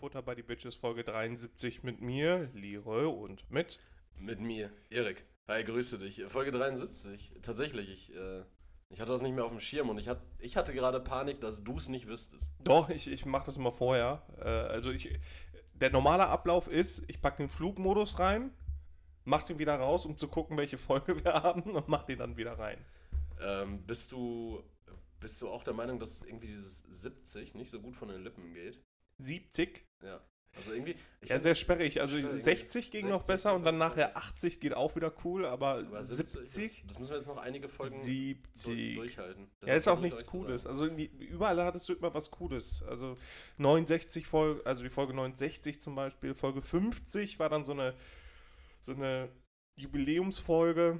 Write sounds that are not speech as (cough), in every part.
Futter by the Bitches Folge 73 mit mir, Leroy und mit. Mit mir, Erik. Hi, grüße dich. Folge 73. Tatsächlich, ich, äh, ich hatte das nicht mehr auf dem Schirm und ich, hat, ich hatte gerade Panik, dass du es nicht wüsstest. Doch, ich, ich mache das immer vorher. Äh, also ich, der normale Ablauf ist, ich packe den Flugmodus rein, mach den wieder raus, um zu gucken, welche Folge (laughs) wir haben und mach den dann wieder rein. Ähm, bist du bist du auch der Meinung, dass irgendwie dieses 70 nicht so gut von den Lippen geht? 70? Ja. Also irgendwie. ja, sehr sperrig. Also 60 ging 60, noch besser und dann nachher 80 geht auch wieder cool, aber, aber 70. 70 das, das, müssen wir jetzt noch einige Folgen 70. durchhalten. Das ja, ist auch nichts Cooles. Also überall hattest du immer was Cooles. Also 69 Folge, also die Folge 69 zum Beispiel, Folge 50 war dann so eine, so eine Jubiläumsfolge.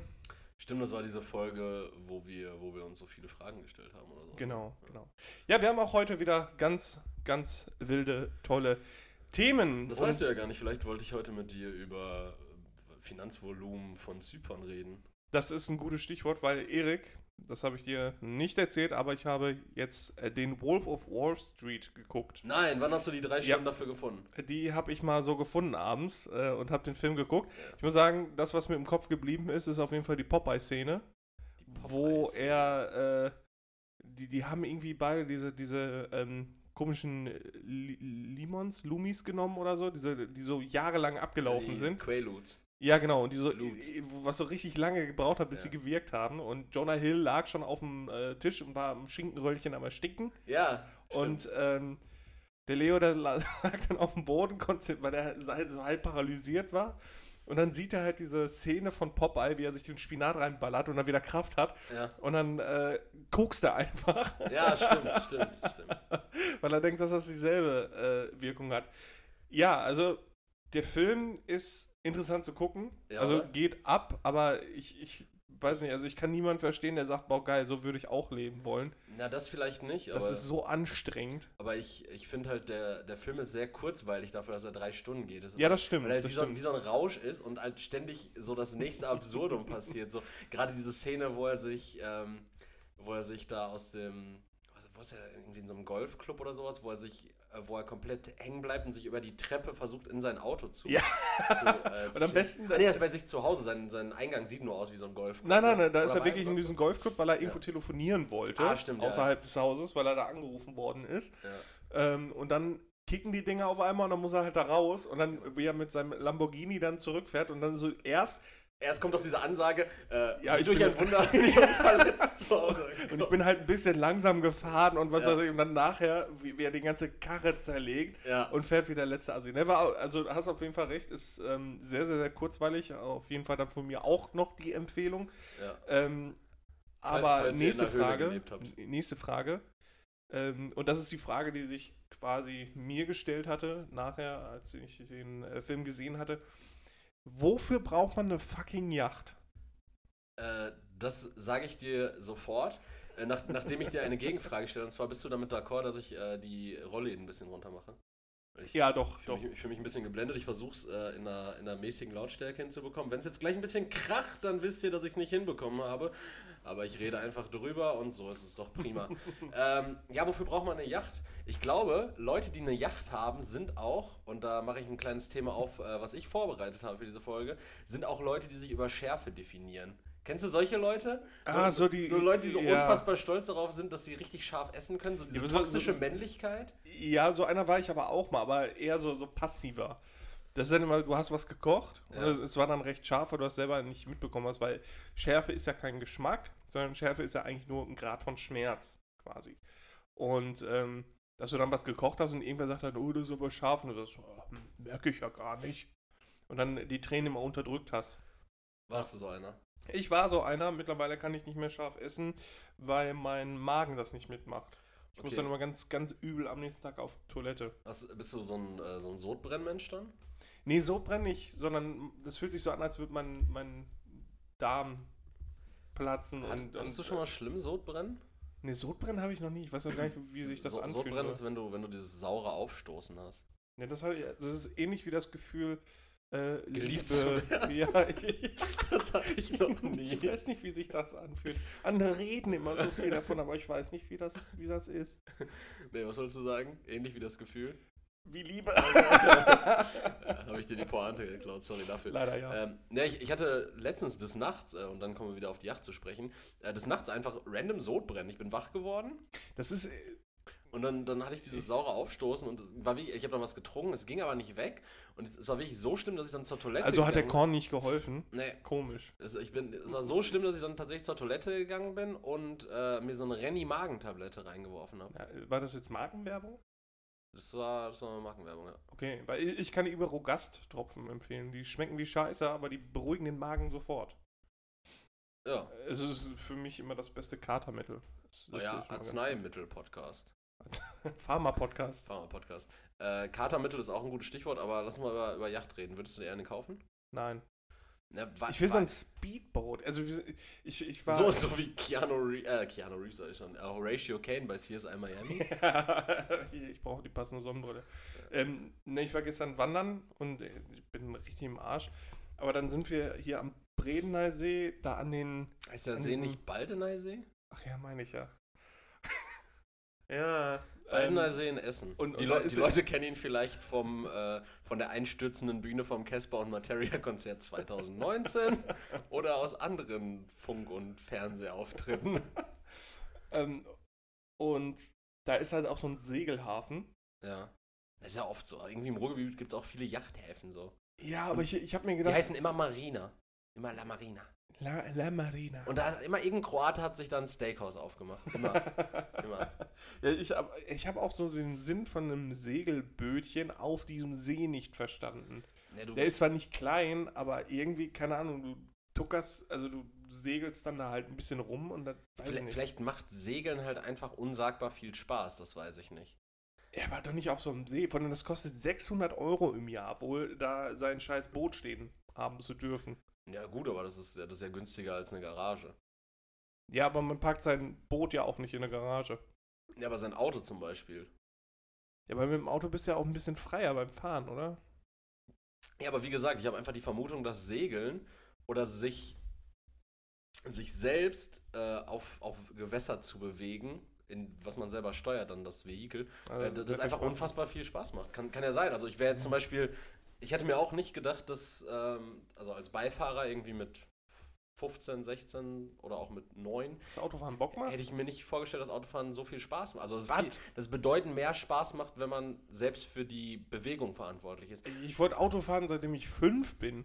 Stimmt, das war diese Folge, wo wir, wo wir uns so viele Fragen gestellt haben oder so. Genau, ja. genau. Ja, wir haben auch heute wieder ganz, ganz wilde, tolle Themen. Das weißt du ja gar nicht. Vielleicht wollte ich heute mit dir über Finanzvolumen von Zypern reden. Das ist ein gutes Stichwort, weil Erik, das habe ich dir nicht erzählt, aber ich habe jetzt äh, den Wolf of Wall Street geguckt. Nein, wann hast du die drei Stunden ja, dafür gefunden? Die habe ich mal so gefunden abends äh, und habe den Film geguckt. Ich muss sagen, das, was mir im Kopf geblieben ist, ist auf jeden Fall die Popeye-Szene, Popeye wo er, äh, die, die haben irgendwie beide diese, diese ähm, komischen Limons, Lumis genommen oder so, diese, die so jahrelang abgelaufen die sind. Quaaludes. Ja, genau, und die so, was so richtig lange gebraucht hat, bis ja. sie gewirkt haben. Und Jonah Hill lag schon auf dem äh, Tisch und war am Schinkenröllchen am Ersticken. Ja. Und ähm, der Leo, der (laughs) lag dann auf dem Boden, konnte, weil er halt so halb paralysiert war. Und dann sieht er halt diese Szene von Popeye, wie er sich den Spinat reinballert und dann wieder Kraft hat. Ja. Und dann äh, kokst er einfach. Ja, stimmt, stimmt, stimmt. (laughs) Weil er denkt, dass das dieselbe äh, Wirkung hat. Ja, also der Film ist interessant zu gucken. Ja, also oder? geht ab, aber ich, ich weiß nicht, also ich kann niemanden verstehen, der sagt, boah geil, so würde ich auch leben wollen. Na, das vielleicht nicht. Das aber, ist so anstrengend. Aber ich, ich finde halt, der, der Film ist sehr kurzweilig dafür, dass er drei Stunden geht. Das ja, das stimmt. Weil er halt wie, so, wie, so, ein Rausch ist und halt ständig so das nächste Absurdum passiert. So, gerade diese Szene, wo er sich, ähm, wo er sich da aus dem, was ist er, irgendwie in so einem Golfclub oder sowas, wo er sich wo er komplett hängen bleibt und sich über die Treppe versucht, in sein Auto zu. Ja. Zu, äh, (laughs) und am besten. Ah, nee, er ist bei sich zu Hause. Sein, sein Eingang sieht nur aus wie so ein Golfclub. Nein, nein, nein, da ist er wirklich in diesem Golfclub, weil er irgendwo ja. telefonieren wollte. Ah, stimmt. Außerhalb ja. des Hauses, weil er da angerufen worden ist. Ja. Ähm, und dann kicken die Dinger auf einmal und dann muss er halt da raus und dann, wie er mit seinem Lamborghini dann zurückfährt und dann so erst Erst kommt doch diese Ansage, äh, ja, ich durch ein (laughs) Wunder bin ich unverletzt zu Hause. Und ich bin halt ein bisschen langsam gefahren und was ja. weiß ich, und dann nachher, wie, wie, er die ganze Karre zerlegt ja. und fährt wie der letzte Asi. Never, also hast auf jeden Fall recht, ist ähm, sehr, sehr, sehr kurzweilig. Auf jeden Fall dann von mir auch noch die Empfehlung. Ja. Ähm, aber Falls nächste Frage, nächste Frage. Ähm, und das ist die Frage, die sich quasi mir gestellt hatte, nachher, als ich den äh, Film gesehen hatte. Wofür braucht man eine fucking Yacht? Äh, das sage ich dir sofort, äh, nach, nachdem ich dir eine Gegenfrage stelle. Und zwar bist du damit d'accord, dass ich äh, die Rolle ein bisschen runter mache? Ich, ja, doch. Ich fühle mich, fühl mich, ein bisschen geblendet. Ich versuche es äh, in, einer, in einer mäßigen Lautstärke hinzubekommen. Wenn es jetzt gleich ein bisschen kracht, dann wisst ihr, dass ich es nicht hinbekommen habe. Aber ich rede einfach drüber und so ist es doch prima. (laughs) ähm, ja, wofür braucht man eine Yacht? Ich glaube, Leute, die eine Yacht haben, sind auch, und da mache ich ein kleines Thema auf, äh, was ich vorbereitet habe für diese Folge, sind auch Leute, die sich über Schärfe definieren. Kennst du solche Leute? So, ah, so, die, so Leute, die so ja. unfassbar stolz darauf sind, dass sie richtig scharf essen können, so diese ja, toxische so, Männlichkeit? Ja, so einer war ich aber auch mal, aber eher so, so passiver. Das ist dann immer, du hast was gekocht ja. und es war dann recht scharf, weil du hast selber nicht mitbekommen hast, weil Schärfe ist ja kein Geschmack, sondern Schärfe ist ja eigentlich nur ein Grad von Schmerz quasi. Und ähm, dass du dann was gekocht hast und irgendwer sagt dann, oh, das ist aber scharf und du sagst, oh, merke ich ja gar nicht. Und dann die Tränen immer unterdrückt hast. Warst du so einer? Ich war so einer, mittlerweile kann ich nicht mehr scharf essen, weil mein Magen das nicht mitmacht. Ich okay. muss dann immer ganz, ganz übel am nächsten Tag auf Toilette. Was, bist du so ein, äh, so ein Sodbrennmensch dann? Nee, Sodbrennen nicht, sondern das fühlt sich so an, als würde mein, mein Darm platzen. Hat, und, hast du schon mal schlimm Sodbrennen? Nee, Sodbrennen habe ich noch nie. Ich weiß noch gar nicht, wie sich das so, anfühlt. Sodbrennen ist, wenn du, wenn du dieses saure Aufstoßen hast. Nee, das, halt, das ist ähnlich wie das Gefühl, äh, Geliebt zu werden. (laughs) Ja, ich, das hatte ich noch (laughs) nie. Ich weiß nicht, wie sich das anfühlt. Andere reden immer so viel davon, aber ich weiß nicht, wie das, wie das ist. Nee, was sollst du sagen? Ähnlich wie das Gefühl? wie Liebe. (laughs) ja, Habe ich dir die Pointe geklaut, sorry dafür. Leider ja. Ähm, ne, ich, ich hatte letztens des Nachts, äh, und dann kommen wir wieder auf die Yacht zu sprechen, äh, des Nachts einfach random Sodbrennen. Ich bin wach geworden Das ist. Und dann, dann hatte ich dieses saure Aufstoßen und war wie, ich habe dann was getrunken, es ging aber nicht weg und es war wirklich so schlimm, dass ich dann zur Toilette Also hat der Korn nicht geholfen. Nee, Komisch. es, ich bin, es war so schlimm, dass ich dann tatsächlich zur Toilette gegangen bin und äh, mir so eine Renny-Magentablette reingeworfen habe. Ja, war das jetzt Markenwerbung? Das war, das war eine Markenwerbung, ja. Okay, weil ich kann die über Rogast-Tropfen empfehlen. Die schmecken wie Scheiße, aber die beruhigen den Magen sofort. Ja, Es ist für mich immer das beste Katermittel. Das- das mir ganz Arzneimittel-Podcast. (laughs) Pharma-Podcast. Pharma-Podcast. Äh, Katermittel ist auch ein gutes Stichwort, aber lass mal über, über Yacht reden. Würdest du dir eine kaufen? Nein. Ja, wa- Ich will so ein Speedboat. Also ich, ich war. so, (laughs) so wie Keanu Reeves, äh, Keanu Reeves sag ich schon, äh, Horatio Kane bei CSI Miami. (laughs) ich brauche die passende Sonnenbrille. Ähm, ne, ich war gestern wandern und äh, ich bin richtig im Arsch. Aber dann sind wir hier am Bredeneysee, da an den. Heißt der See nicht Baldeneysee? Ach ja, meine ich ja. Ja. ähm, Baldeneysee in Essen. und- die, und ist die Leute kennen ihn vielleicht vom, äh, von der einstürzenden Bühne vom Casper und Materia Konzert 2019 (laughs) oder aus anderen Funk- und Fernsehauftritten. (laughs) ähm, und da ist halt auch so ein Segelhafen. Ja. Das ist ja oft so. Irgendwie im Ruhrgebiet gibt es auch viele Yachthäfen so. Ja, aber ich, ich habe mir Die gedacht. heißen immer Marina. Immer La Marina. La, La Marina. Und da hat immer irgendein Kroate hat sich da ein Steakhouse aufgemacht. Immer. (laughs) immer. Ja, ich habe ich hab auch so den Sinn von einem Segelbötchen auf diesem See nicht verstanden. Ja, Der ist zwar nicht klein, aber irgendwie, keine Ahnung, du tuckerst, also du segelst dann da halt ein bisschen rum und dann vielleicht, vielleicht macht Segeln halt einfach unsagbar viel Spaß, das weiß ich nicht. Er war doch nicht auf so einem See, von dem das kostet 600 Euro im Jahr, wohl da sein scheiß Boot stehen haben zu dürfen. Ja gut, aber das ist, ja- das ist ja günstiger als eine Garage. Ja, aber man parkt sein Boot ja auch nicht in der Garage. Ja, aber sein Auto zum Beispiel. Ja, aber mit dem Auto bist du ja auch ein bisschen freier beim Fahren, oder? Ja, aber wie gesagt, ich habe einfach die Vermutung, dass Segeln oder sich, sich selbst äh, auf, auf Gewässer zu bewegen, in, was man selber steuert, dann das Vehikel, Also äh, das, viel einfach unfassbar viel Spaß macht. Kann, kann ja sein. Also ich wäre jetzt zum Beispiel, ich hätte mir auch nicht gedacht, dass, ähm, also als Beifahrer irgendwie mit 15, 16 oder auch mit 9, Das Autofahren Bock macht? hätte ich mir nicht vorgestellt, dass Autofahren so viel Spaß macht. Also das, viel, das bedeutend mehr Spaß macht, wenn man selbst für die Bewegung verantwortlich ist. Ich wollte Autofahren, seitdem ich fünf bin.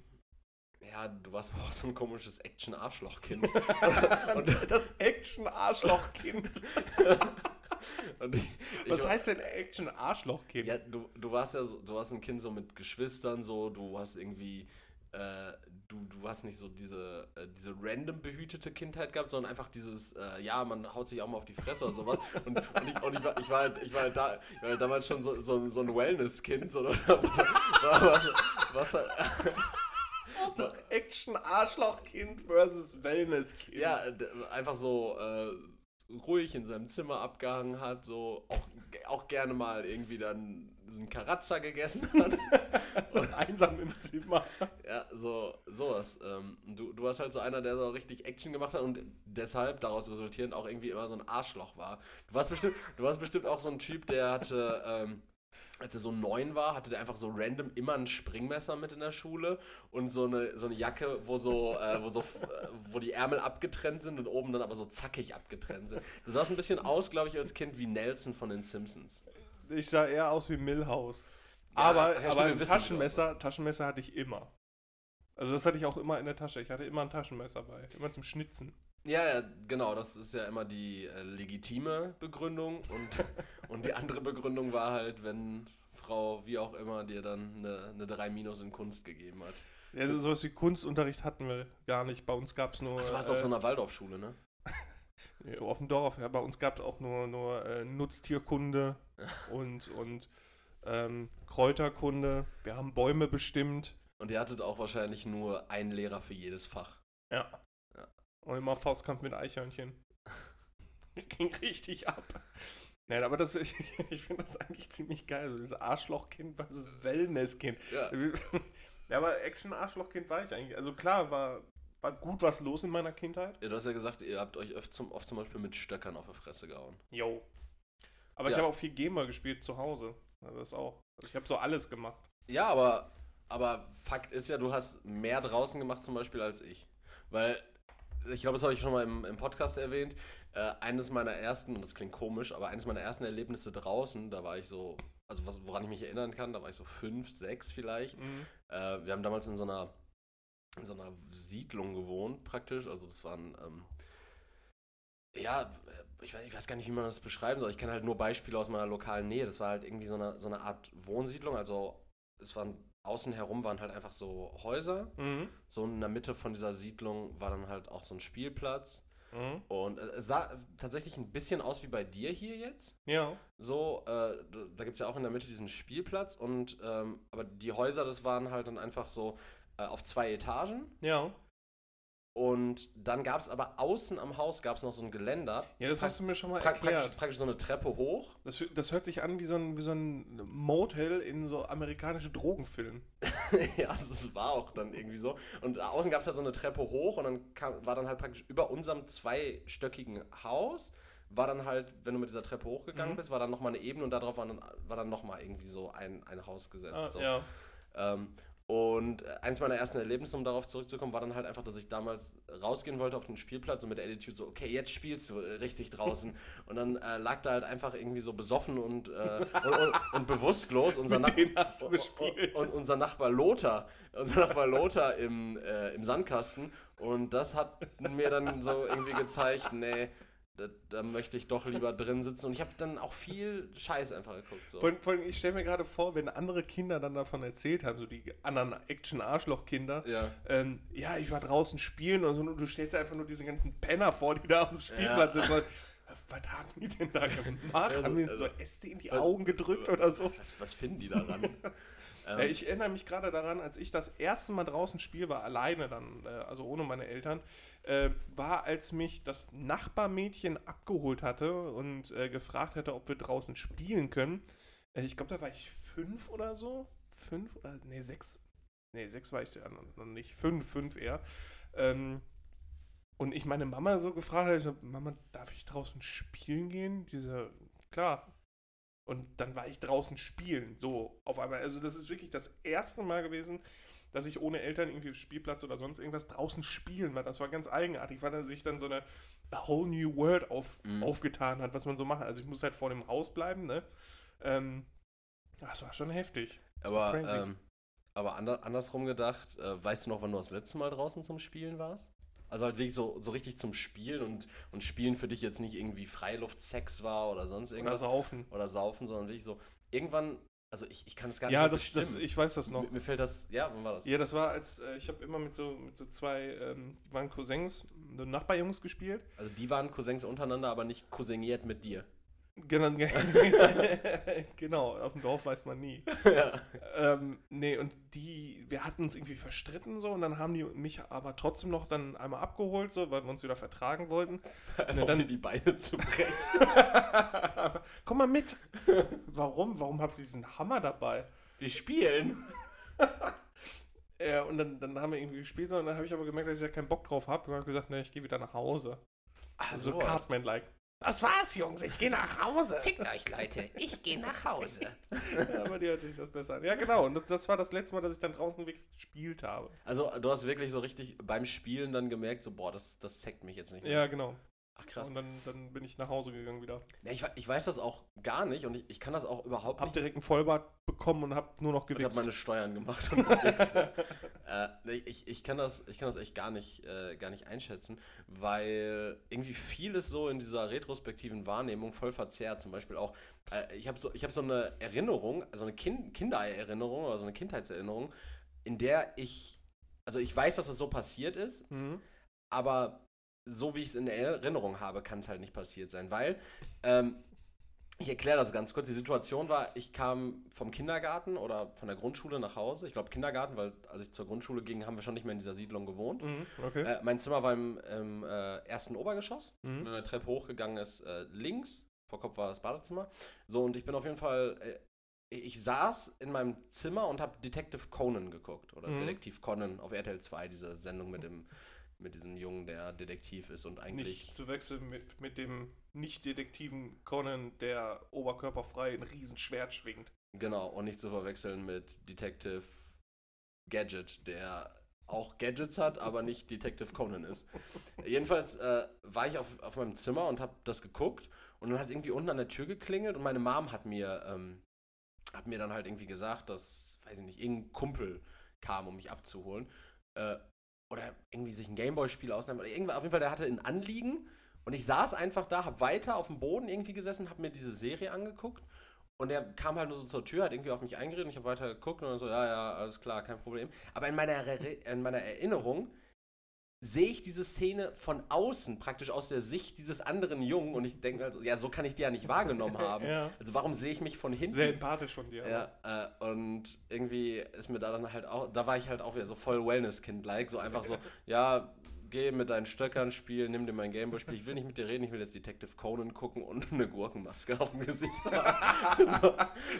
Ja, du warst auch so ein komisches Action-Arschloch-Kind. (laughs) Das Action-Arschloch-Kind. (laughs) (laughs) Ich, Was heißt denn Action-Arschloch-Kind? Ja, du, du warst ja so, du warst ein Kind so mit Geschwistern, so, du hast irgendwie, äh, du, du hast nicht so diese, äh, diese random behütete Kindheit gehabt, sondern einfach dieses, äh, ja, man haut sich auch mal auf die Fresse oder sowas. (laughs) Und, und, ich, und ich, war, ich, war halt, ich war halt da, ich war halt damals schon so, so, so ein Wellness-Kind, so, (laughs) was, was, was, Doch Action-Arschloch-Kind versus Wellness-Kind. ja, einfach so äh, ruhig in seinem Zimmer abgehangen hat, so auch, auch gerne mal irgendwie dann einen Karatzer gegessen hat. (laughs) So einsam im Zimmer. Ja, so sowas. Ähm, du, du warst halt so einer, der so richtig Action gemacht hat und deshalb daraus resultierend auch irgendwie immer so ein Arschloch war. Du warst bestimmt, du warst bestimmt auch so ein Typ, der hatte, ähm, als er so neun war, hatte der einfach so random immer ein Springmesser mit in der Schule und so eine, so eine Jacke, wo so, äh, wo so, äh, wo die Ärmel abgetrennt sind und oben dann aber so zackig abgetrennt sind. Du sahst ein bisschen aus, glaube ich, als Kind wie Nelson von den Simpsons. Ich sah eher aus wie Millhouse. Ja, aber ja, aber ein Taschenmesser, Taschenmesser hatte ich immer. Also das hatte ich auch immer in der Tasche. Ich hatte immer ein Taschenmesser bei. Immer zum Schnitzen. Ja, ja, genau, das ist ja immer die äh, legitime Begründung und, (laughs) und die andere Begründung war halt, wenn Frau, wie auch immer, dir dann eine, eine 3 Minus in Kunst gegeben hat. Ja, so- sowas wie Kunstunterricht hatten wir gar nicht. Bei uns gab es nur. Das war äh, auf so einer Waldorfschule, ne? (laughs) Auf dem Dorf, ja, bei uns gab es auch nur, nur äh, Nutztierkunde und, und ähm, Kräuterkunde. Wir haben Bäume bestimmt. Und ihr hattet auch wahrscheinlich nur einen Lehrer für jedes Fach. Ja. Und immer Faustkampf mit Eichhörnchen. (laughs) Ging richtig ab. Nein, aber das, (laughs) ich, ich finde das eigentlich ziemlich geil. So dieses Arschlochkind versus Wellnesskind. Ja. (laughs) Ja, aber Action-Arschlochkind war ich eigentlich. Also klar, war, war gut was los in meiner Kindheit. ja. Du hast ja gesagt, ihr habt euch oft zum, oft zum Beispiel mit Stöckern auf die Fresse gehauen. Jo. Aber ich Ja. habe auch viel Gamer gespielt zu Hause. Also das auch. Also ich habe so alles gemacht. Ja, aber, aber Fakt ist ja, du hast mehr draußen gemacht zum Beispiel als ich. Weil, ich glaube, das habe ich schon mal im, im Podcast erwähnt, äh, eines meiner ersten, und das klingt komisch, aber eines meiner ersten Erlebnisse draußen, da war ich so, also was, woran ich mich erinnern kann, da war ich so fünf, sechs vielleicht. Mhm. Äh, wir haben damals in so einer, in so einer Siedlung gewohnt, praktisch. Also das waren, ähm, ja, ich weiß, ich weiß gar nicht, wie man das beschreiben soll. Ich kenne halt nur Beispiele aus meiner lokalen Nähe. Das war halt irgendwie so eine, so eine Art Wohnsiedlung. Also es waren außen herum waren halt einfach so Häuser. Mhm. So in der Mitte von dieser Siedlung war dann halt auch so ein Spielplatz. Mhm. Und äh, es sah tatsächlich ein bisschen aus wie bei dir hier jetzt. Ja. So, äh, da gibt es ja auch in der Mitte diesen Spielplatz und ähm, aber die Häuser, das waren halt dann einfach so äh, auf zwei Etagen. Ja. Und dann gab es aber außen am Haus gab es noch so ein Geländer. Ja, das Pra- hast du mir schon mal pra praktisch, erklärt. praktisch so eine Treppe hoch. Das, das hört sich an wie so ein, wie so ein Motel in so amerikanischen Drogenfilmen. (laughs) ja, das war auch dann irgendwie so. Und außen gab es halt so eine Treppe hoch und dann kam, war dann halt praktisch über unserem zweistöckigen Haus, war dann halt, wenn du mit dieser Treppe hochgegangen Mhm. bist, war dann nochmal eine Ebene und darauf war dann, war dann nochmal irgendwie so ein, ein Haus gesetzt. Ah, so. Ja. Ähm, und äh, eins meiner ersten Erlebnisse, um darauf zurückzukommen, war dann halt einfach, dass ich damals rausgehen wollte auf den Spielplatz und mit der Attitude so, okay, jetzt spielst du äh, richtig draußen. (laughs) und dann äh, lag da halt einfach irgendwie so besoffen und, äh, und, und, und bewusstlos unser. (laughs) Und, und unser Nachbar Lothar, unser Nachbar Lothar im, äh, im Sandkasten. Und das hat mir dann so irgendwie gezeigt, nee, da, da möchte ich doch lieber drin sitzen. Und ich habe dann auch viel Scheiß einfach geguckt. So. Vor allem, ich stelle mir gerade vor, wenn andere Kinder dann davon erzählt haben, so die anderen Action-Arschloch-Kinder, Ja. ähm, ja, ich war draußen spielen und so, und du stellst einfach nur diese ganzen Penner vor, die da auf dem Spielplatz sind. Und, was haben die denn da gemacht? Also- haben die so also- Äste in die Augen gedrückt oder so? Was, was finden die daran? (laughs) Ähm, Äh, ich erinnere mich gerade daran, als ich das erste Mal draußen spiel war, alleine dann, äh, also ohne meine Eltern, äh, war, als mich das Nachbarmädchen abgeholt hatte und äh, gefragt hatte, ob wir draußen spielen können. Äh, ich glaube, da war ich fünf oder so. Fünf oder, nee, sechs. Nee, sechs war ich ja noch nicht. Fünf, fünf eher. Ähm, und ich meine Mama so gefragt habe, ich so, Mama, darf ich draußen spielen gehen? Diese, klar, und dann war ich draußen spielen, so auf einmal. Also das ist wirklich das erste Mal gewesen, dass ich ohne Eltern irgendwie Spielplatz oder sonst irgendwas draußen spielen war. Das war ganz eigenartig, weil dann sich dann so eine whole new world auf, Mhm. aufgetan hat, was man so macht. Also ich muss halt vor dem Haus bleiben, ne? Ähm, das war schon heftig. aber ähm, aber ander, andersrum gedacht, äh, weißt du noch, wann du das letzte Mal draußen zum Spielen warst? Also halt wirklich so, so richtig zum Spielen und, und Spielen für dich jetzt nicht irgendwie Freiluftsex war oder sonst Oder irgendwas saufen. oder Saufen, sondern wirklich so irgendwann, also ich, ich kann es gar Ja, nicht das, das, bestimmen. ich weiß das noch. Mir, mir fällt das, ja, wann war das? Ja, das war als, äh, ich habe immer mit so, mit so zwei, ähm, die waren Cousins, so Nachbarjungs gespielt. Also die waren Cousins untereinander, aber nicht cousiniert mit dir. Genau, (laughs) genau, auf dem Dorf weiß man nie. (laughs) ja. Ähm, nee, und die, wir hatten uns irgendwie verstritten so und dann haben die mich aber trotzdem noch dann einmal abgeholt, so, weil wir uns wieder vertragen wollten. (laughs) Einfach Ne, um dann- dir die Beine zu brechen. Komm mal mit! Warum? Warum habt ihr diesen Hammer dabei? Wir spielen. Ja, und dann, dann haben wir irgendwie gespielt so, und dann habe ich aber gemerkt, dass ich ja keinen Bock drauf habe. Und habe gesagt, ne, ich gehe wieder nach Hause. Ah, so. Cartman-like. Das war's, Jungs, ich gehe nach Hause. Fickt euch, Leute. Ich gehe nach Hause. (laughs) ja, aber die hört sich das besser an. Ja, genau. Und das, das war das letzte Mal, dass ich dann draußen wirklich gespielt habe. Also du hast wirklich so richtig beim Spielen dann gemerkt, so boah, das, das zeigt mich jetzt nicht mehr. Ja, genau. Ach krass. Und dann, dann bin ich nach Hause gegangen wieder. Ja, ich, ich weiß das auch gar nicht und ich, ich kann das auch überhaupt Hab nicht. direkt einen Vollbart bekommen und hab nur noch Ich habe gewichst. meine Steuern gemacht und (laughs) gewichst. äh, nee, ich, ich, kann das, ich kann das echt gar nicht, äh, gar nicht einschätzen, weil irgendwie vieles so in dieser retrospektiven Wahrnehmung voll verzerrt. Zum Beispiel auch, äh, ich habe so, ich hab so eine Erinnerung, also eine kind, Kindererinnerung oder so eine Kindheitserinnerung, in der ich, also ich weiß, dass es so passiert ist, Mhm. aber so wie ich es in Erinnerung habe, kann es halt nicht passiert sein, weil ähm, ich erkläre das ganz kurz. Die Situation war, ich kam vom Kindergarten oder von der Grundschule nach Hause. Ich glaube Kindergarten, weil als ich zur Grundschule ging, haben wir schon nicht mehr in dieser Siedlung gewohnt. Mhm. Okay. Äh, mein Zimmer war im, im äh, ersten Obergeschoss. Mhm. Wenn eine Treppe hochgegangen ist, äh, links. Vor Kopf war das Badezimmer. So, und ich bin auf jeden Fall. Äh, ich saß in meinem Zimmer und habe Detective Conan geguckt. Oder Mhm. Detektiv Conan auf RTL 2, diese Sendung mit dem mit diesem Jungen, der Detektiv ist und eigentlich. Nicht zu wechseln mit, mit dem nicht-detektiven Conan, der oberkörperfrei ein Riesenschwert schwingt. Genau, und nicht zu verwechseln mit Detective Gadget, der auch Gadgets hat, aber nicht Detective Conan ist. (laughs) Jedenfalls äh, war ich auf, auf meinem Zimmer und habe das geguckt und dann hat es irgendwie unten an der Tür geklingelt und meine Mom hat mir, ähm, hat mir dann halt irgendwie gesagt, dass, weiß ich nicht, irgendein Kumpel kam, um mich abzuholen. Äh, oder irgendwie sich ein Gameboy-Spiel ausnahm. Oder irgendwann, auf jeden Fall, der hatte ein Anliegen und ich saß einfach da, hab weiter auf dem Boden irgendwie gesessen, hab mir diese Serie angeguckt und er kam halt nur so zur Tür, hat irgendwie auf mich eingeredet und ich habe weiter geguckt und so, ja, ja, alles klar, kein Problem. Aber in meiner, Ere- in meiner Erinnerung sehe ich diese Szene von außen, praktisch aus der Sicht dieses anderen Jungen und ich denke halt, so, ja, so kann ich die ja nicht wahrgenommen (laughs) haben. Ja. Also warum sehe ich mich von hinten? Sehr empathisch von dir. Ja, äh, und irgendwie ist mir da dann halt auch, da war ich halt auch wieder so voll Wellness-Kind-like, so einfach so, (laughs) ja, geh mit deinen Stöckern spielen, nimm dir mein Gameboy-Spiel, ich will nicht mit dir reden, ich will jetzt Detective Conan gucken und (laughs) eine Gurkenmaske auf dem Gesicht haben. (laughs) so,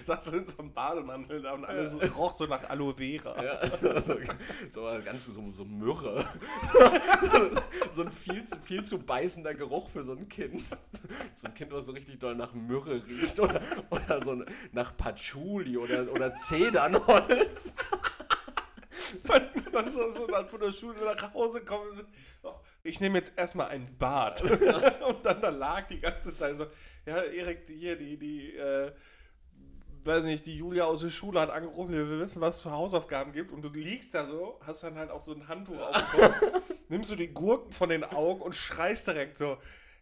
Saß du in so einem Bademantel da und alles (laughs) roch so nach Aloe Vera. ja, so, so ganz so, so Myrrhe. so ein viel, zu- viel zu beißender Geruch für so ein Kind. So ein Kind, was so richtig doll nach Myrrhe riecht oder, oder so nach Patchouli oder, oder Zedernholz. Wenn man so, so dann von der Schule nach Hause kommt. oh, Ich nehme jetzt erstmal ein Bad. (laughs) und dann da lag die ganze Zeit so, ja, Erik, hier, die, die, äh, weiß nicht, die Julia aus der Schule hat angerufen, wir wissen, was es für Hausaufgaben gibt. Und du liegst da so, hast dann halt auch so ein Handtuch auf dem Kopf, (laughs) nimmst du die Gurken von den Augen und schreist direkt so,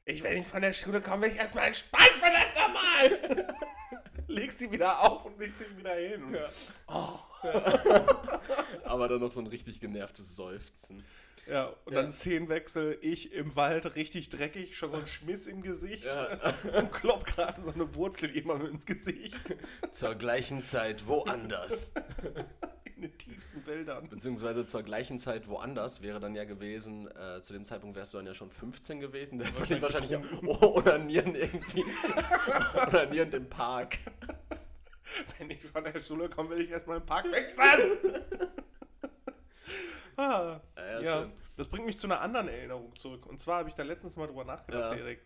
ich, wenn ich von der Schule komme, will ich erstmal einen Spalt verdammt normal. (laughs) legst sie wieder auf und legst sie wieder hin. Und, oh. (laughs) Aber dann noch so ein richtig genervtes Seufzen. Ja, und Ja. dann Szenenwechsel, ich im Wald, richtig dreckig, schon so ein Schmiss im Gesicht Ja. (laughs) und klopp gerade so eine Wurzel jemandem ins Gesicht (laughs) Zur gleichen Zeit woanders. in den tiefsten Wäldern. Beziehungsweise zur gleichen Zeit woanders wäre dann ja gewesen, äh, zu dem Zeitpunkt wärst du dann ja schon 15 gewesen, da würde ich wahrscheinlich auch onanieren irgendwie. onanierend im Park. (laughs) Wenn ich von der Schule komme, will ich erstmal im Park wegfahren. (laughs) ah, Ja, ja, das bringt mich zu einer anderen Erinnerung zurück. Und zwar habe ich da letztens mal drüber nachgedacht, Ja. Erik.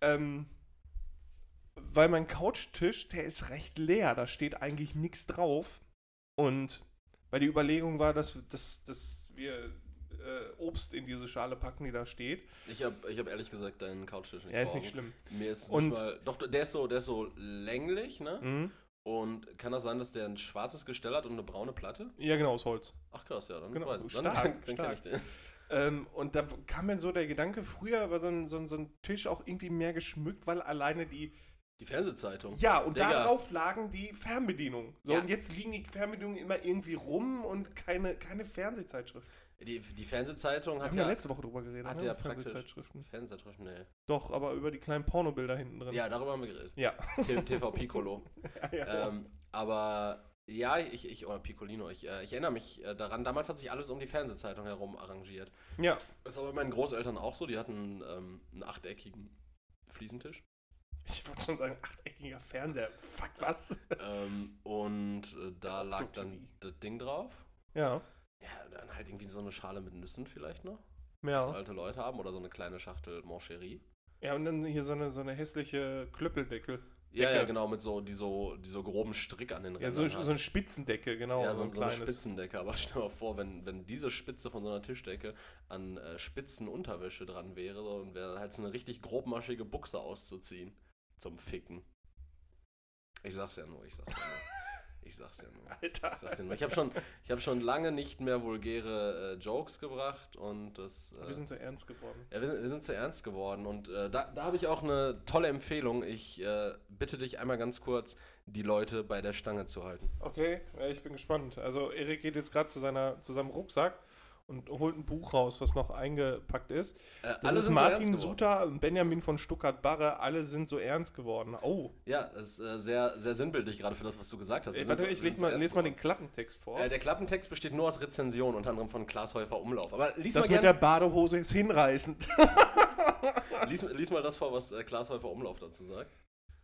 Ähm, weil mein Couchtisch, der ist recht leer, da steht eigentlich nichts drauf. Und weil die Überlegung war, dass, dass, dass wir äh, Obst in diese Schale packen, die da steht. Ich habe ich hab ehrlich gesagt deinen Couchtisch nicht Ja, ist nicht schlimm. Mir ist Und- nicht mal. Doch, der ist so, der ist so länglich, ne? Mhm. Und kann das sein, dass der ein schwarzes Gestell hat und eine braune Platte? Ja, genau, aus Holz. Ach krass, ja, dann Genau, weiß ich. stark, Dann, (laughs) dann, dann kenn stark. ich den. Ähm, und da kam mir so der Gedanke, früher war so ein, so, ein, so ein Tisch auch irgendwie mehr geschmückt, weil alleine die. Die Fernsehzeitung. Ja, und Digga. darauf lagen die Fernbedienungen. So, Ja. und jetzt liegen die Fernbedienungen immer irgendwie rum und keine, keine Fernsehzeitschrift. Die, die Fernsehzeitung hat haben ja ja. letzte Woche drüber geredet, hat ne? ja praktisch- Fernsehzeitschriften. Fernsehzeitschrift, nee. Doch, aber über die kleinen Pornobilder hinten drin. Ja, darüber haben wir geredet. Ja. T- TV Piccolo. (laughs) ja, ja. ähm, aber ja, ich, ich, oder Piccolino, ich, äh, ich erinnere mich äh, daran, damals hat sich alles um die Fernsehzeitung herum arrangiert. ja. Das war bei meinen Großeltern auch so, die hatten ähm, einen achteckigen Fliesentisch. Ich wollte schon sagen, achteckiger Fernseher. Fuck, was? ähm, und äh, da lag dann das Ding drauf. Ja. Ja, dann halt irgendwie so eine Schale mit Nüssen vielleicht noch, was Ja. alte Leute haben, oder so eine kleine Schachtel Moncherie. Ja, und dann hier so eine, so eine hässliche Klöppeldeckel. Ja, ja, genau, mit so, die so, die so groben Strick an den Ja, Rändern so, hat. so ein Spitzendeckel, genau. ja, so, ein so eine. Spitzendecke. Aber (laughs) stell dir mal vor, wenn, wenn diese Spitze von so einer Tischdecke an äh, Spitzenunterwäsche dran wäre so, und wäre halt so eine richtig grobmaschige Buchse auszuziehen. Zum Ficken. Ich sag's ja nur, ich sag's ja nur. Ich sag's ja nur. (laughs) Alter. Ich, sag's ja nur. ich habe schon, ich hab schon lange nicht mehr vulgäre äh, Jokes gebracht und das. Äh, Wir sind so ernst geworden. ja, wir sind, wir sind zu ernst geworden und äh, da, da habe ich auch eine tolle Empfehlung. Ich äh, bitte dich einmal ganz kurz, die Leute bei der Stange zu halten. Okay, ich bin gespannt. Also Erik geht jetzt gerade zu, seiner- zu seinem Rucksack und holt ein Buch raus, was noch eingepackt ist. Äh, Das ist so Martin geworden. Suter Benjamin von Stuttgart-Barre. Alle sind so ernst geworden. Oh, Ja, das ist äh, sehr, sehr sinnbildlich gerade für das, was du gesagt hast. Sind warte, so- ich wir les sind mal, so les mal den. Klappentext vor. Äh, der Klappentext besteht nur aus Rezensionen, unter anderem von Klaas Häufer Umlauf. Aber lies das mal, mit der Badehose ist hinreißend. (laughs) lies, lies mal das vor, was äh, Klaas Häufer Umlauf dazu sagt.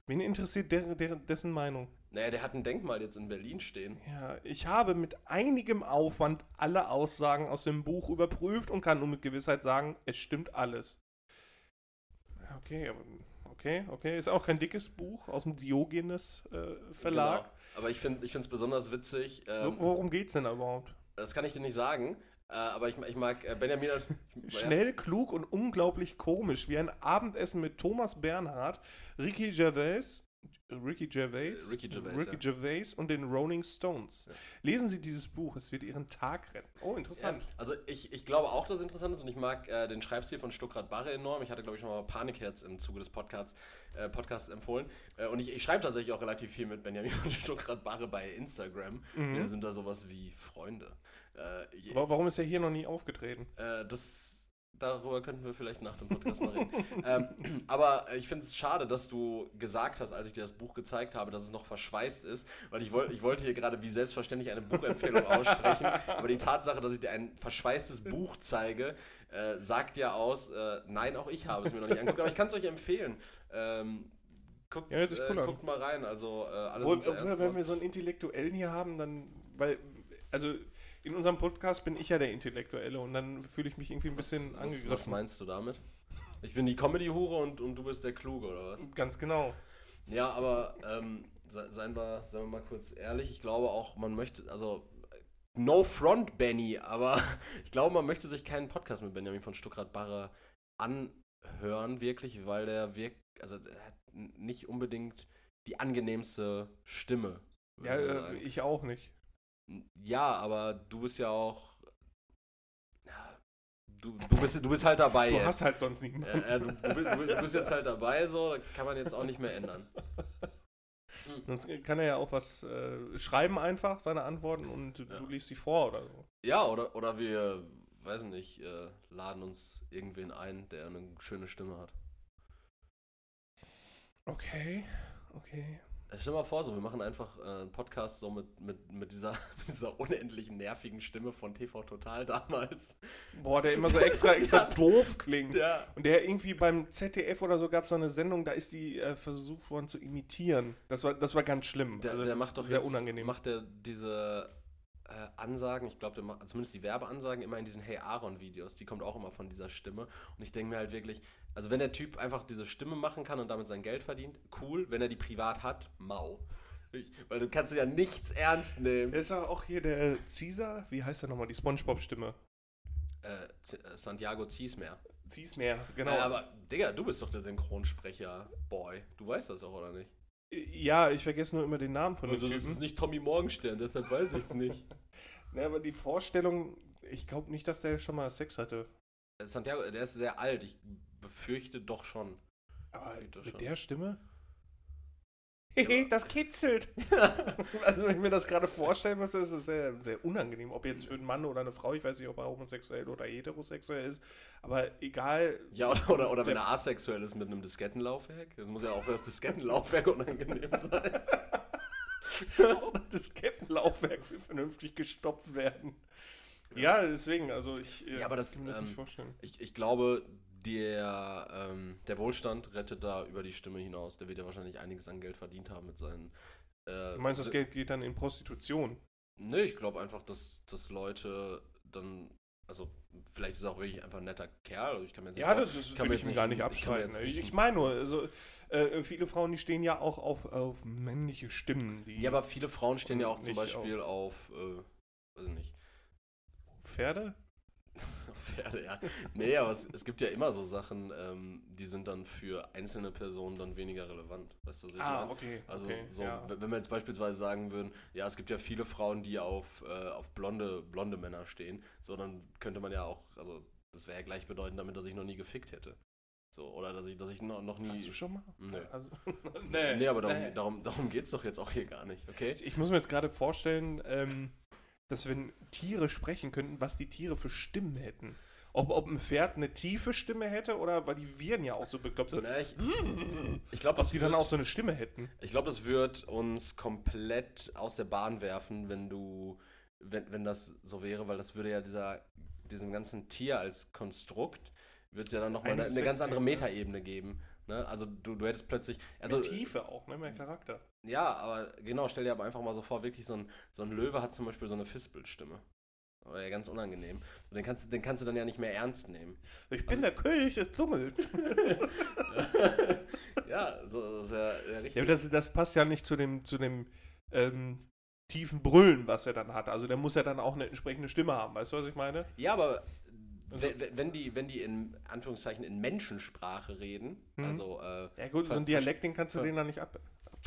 Wen interessiert der, der, dessen Meinung? Naja, der hat ein Denkmal jetzt in Berlin stehen. Ja, ich habe mit einigem Aufwand alle Aussagen aus dem Buch überprüft und kann nun mit Gewissheit sagen, es stimmt alles. Okay, okay, okay. Ist auch kein dickes Buch aus dem Diogenes äh, Verlag. Genau. Aber ich finde es besonders witzig. Ähm, Wo- Worum geht's denn da überhaupt? das kann ich dir nicht sagen. Äh, aber ich, ich mag äh, Benjamin. Ich, (laughs) Schnell, klug und unglaublich komisch, wie ein Abendessen mit Thomas Bernhard, Ricky Gervais, Ricky Gervais, Ricky Gervais, Ricky Gervais und den Rolling Stones. Ja. Lesen Sie dieses Buch, es wird Ihren Tag retten. Oh, Ja, interessant. also ich, ich glaube auch, dass es interessant ist und ich mag äh, den Schreibstil von Stuckrad Barre enorm. Ich hatte, glaube ich, schon mal Panikherz im Zuge des Podcasts, äh, Podcasts empfohlen. Äh, und ich, ich schreibe tatsächlich auch relativ viel mit Benjamin (laughs) von Stuckrad Barre bei Instagram. Mhm. Wir sind da sowas wie Freunde. Äh, je, Wa- Warum ist er hier noch nie aufgetreten? äh, das, darüber könnten wir vielleicht nach dem Podcast mal reden. (laughs) ähm, aber ich finde es schade, dass du gesagt hast, als ich dir das Buch gezeigt habe, dass es noch verschweißt ist, weil ich, woll, ich wollte hier gerade wie selbstverständlich eine Buchempfehlung aussprechen, (laughs) aber die Tatsache, dass ich dir ein verschweißtes Buch zeige, äh, sagt ja aus, äh, nein, auch ich habe es mir noch nicht angeguckt, aber ich kann es euch empfehlen. Ähm, guckt, Ja, sich cool äh, guckt mal rein, also äh, alles ernst wenn wir so einen Intellektuellen hier haben, dann, weil, also in unserem Podcast bin ich ja der Intellektuelle und dann fühle ich mich irgendwie ein bisschen was, angegriffen. was meinst du damit? Ich bin die Comedy-Hure und, und du bist der Kluge, oder was? Ganz genau. Ja, aber ähm, se- seien, wir, seien wir mal kurz ehrlich, ich glaube auch, man möchte, also no front Benny, aber (laughs) ich glaube, man möchte sich keinen Podcast mit Benjamin von Stuckrad-Barre anhören, wirklich, weil der wirkt, also der hat nicht unbedingt die angenehmste Stimme. Ja, äh, ich auch nicht. Ja, aber du bist ja auch. Du, du, bist, du bist halt dabei Du jetzt. hast halt sonst niemanden. äh, du, du, bist- du bist jetzt halt dabei, so, da kann man jetzt auch nicht mehr ändern. (laughs) Sonst kann er ja auch was äh, schreiben einfach, seine Antworten, und du Ja. liest sie vor oder so. Ja, oder, oder wir, weiß nicht, äh, laden uns irgendwen ein, der eine schöne Stimme hat. Okay, okay. Äh, Stell dir mal vor, so, wir machen einfach äh, einen Podcast so mit, mit, mit, dieser, (laughs) mit dieser unendlich nervigen Stimme von TV Total damals. Boah, der immer so extra, (laughs) extra Ja. doof klingt. Ja. Und der irgendwie beim ZDF oder so gab es so eine Sendung, da ist die äh, versucht worden zu imitieren. Das war, das war ganz schlimm. Der, Also der macht doch sehr jetzt, unangenehm. macht der diese äh, Ansagen, ich glaube, zumindest die Werbeansagen immer in diesen Hey Aaron Videos, die kommt auch immer von dieser Stimme und ich denke mir halt wirklich, also wenn der Typ einfach diese Stimme machen kann und damit sein Geld verdient, cool, wenn er die privat hat, mau. Ich, weil du kannst ja nichts ernst nehmen. Ist ja auch hier der Caesar, wie heißt der nochmal, die Spongebob-Stimme? Äh, äh, Santiago Ziesmer. Zieh's mehr, genau. Äh, aber, Digga, du bist doch der Synchronsprecher, Boy. Du weißt das auch, oder nicht? Ja, ich vergesse nur immer den Namen von dem Also, das ist nicht Tommy Morgenstern, deshalb weiß ich es nicht. (laughs) Ne, aber die Vorstellung, ich glaube nicht, dass der schon mal Sex hatte. Santiago, der ist sehr alt, ich befürchte doch schon. Aber mit schon. der Stimme? Hehe, (laughs) das kitzelt. (laughs) also, wenn ich mir das gerade vorstellen muss, ist es sehr, sehr unangenehm. Ob jetzt für einen Mann oder eine Frau, ich weiß nicht, ob er homosexuell oder heterosexuell ist, aber egal. Ja, oder, oder, oder wenn er asexuell ist mit einem Diskettenlaufwerk. Das muss ja auch für das Diskettenlaufwerk (laughs) unangenehm sein. das Kettenlaufwerk will vernünftig gestopft werden. Ja, deswegen, also ich äh, Ja, aber das, kann mir das ähm, nicht vorstellen. Ich, ich glaube, der, ähm, der Wohlstand rettet da über die Stimme hinaus. Der wird ja wahrscheinlich einiges an Geld verdient haben mit seinen. Äh, Du meinst, das Geld geht dann in Prostitution? Nee, ich glaube einfach, dass, dass Leute dann. Also, vielleicht ist er auch wirklich einfach ein netter Kerl. also Ich kann mir jetzt Ja, das ist, kann mir ich mir gar nicht jetzt Ich, nicht- ich meine nur, also, äh, viele Frauen, die stehen ja auch auf, auf männliche Stimmen. Ja, aber viele Frauen stehen ja auch zum Beispiel auf. Äh, weiß ich nicht. Pferde? (laughs) Pferde, ja. Nee, aber es, es gibt ja immer so Sachen, ähm, die sind dann für einzelne Personen dann weniger relevant. Weißt du, was ich meine? Ah, okay. Also okay, so, ja. wenn wir jetzt beispielsweise sagen würden, ja, es gibt ja viele Frauen, die auf, äh, auf blonde, blonde Männer stehen, so dann könnte man ja auch, also das wäre ja gleichbedeutend damit, dass ich noch nie gefickt hätte. So, oder dass ich, dass ich noch, noch nie. Hast du schon mal? Nö. Also, (laughs) nee, aber darum, nee. darum, darum geht es doch jetzt auch hier gar nicht, okay? Ich muss mir jetzt gerade vorstellen, ähm, dass wenn Tiere sprechen könnten, was die Tiere für Stimmen hätten. Ob, ob ein Pferd eine tiefe Stimme hätte oder weil die Viren ja auch so bekloppt sind. Na, ich (laughs) ich glaube, Ob das die dann wird- auch so eine Stimme hätten. Ich glaube, das wird uns komplett aus der Bahn werfen, wenn du, wenn, wenn das so wäre, weil das würde ja dieser, diesem ganzen Tier als Konstrukt, wird es ja dann nochmal eine, eine ganz andere ne? Metaebene geben. Ne? Also du, du hättest plötzlich. Also, Mehr Tiefe auch, ne? Mehr Charakter. Ja, aber genau, stell dir aber einfach mal so vor, wirklich so ein, so ein Löwe hat zum Beispiel so eine Fistbildstimme. Aber ja ganz unangenehm. Und den kannst, du- den kannst du dann ja nicht mehr ernst nehmen. Ich bin der König des Dschungels. (laughs) ja, so das ist ja, ja richtig. Ja, das, das passt ja nicht zu dem, zu dem ähm, tiefen Brüllen, was er dann hat. Also der muss ja dann auch eine entsprechende Stimme haben. Weißt du, was ich meine? Ja, aber Also- we- we- wenn die, wenn die in Anführungszeichen in Menschensprache reden, Mhm. also äh, Ja gut, so ein Dialekt, den kannst du denen dann nicht ab.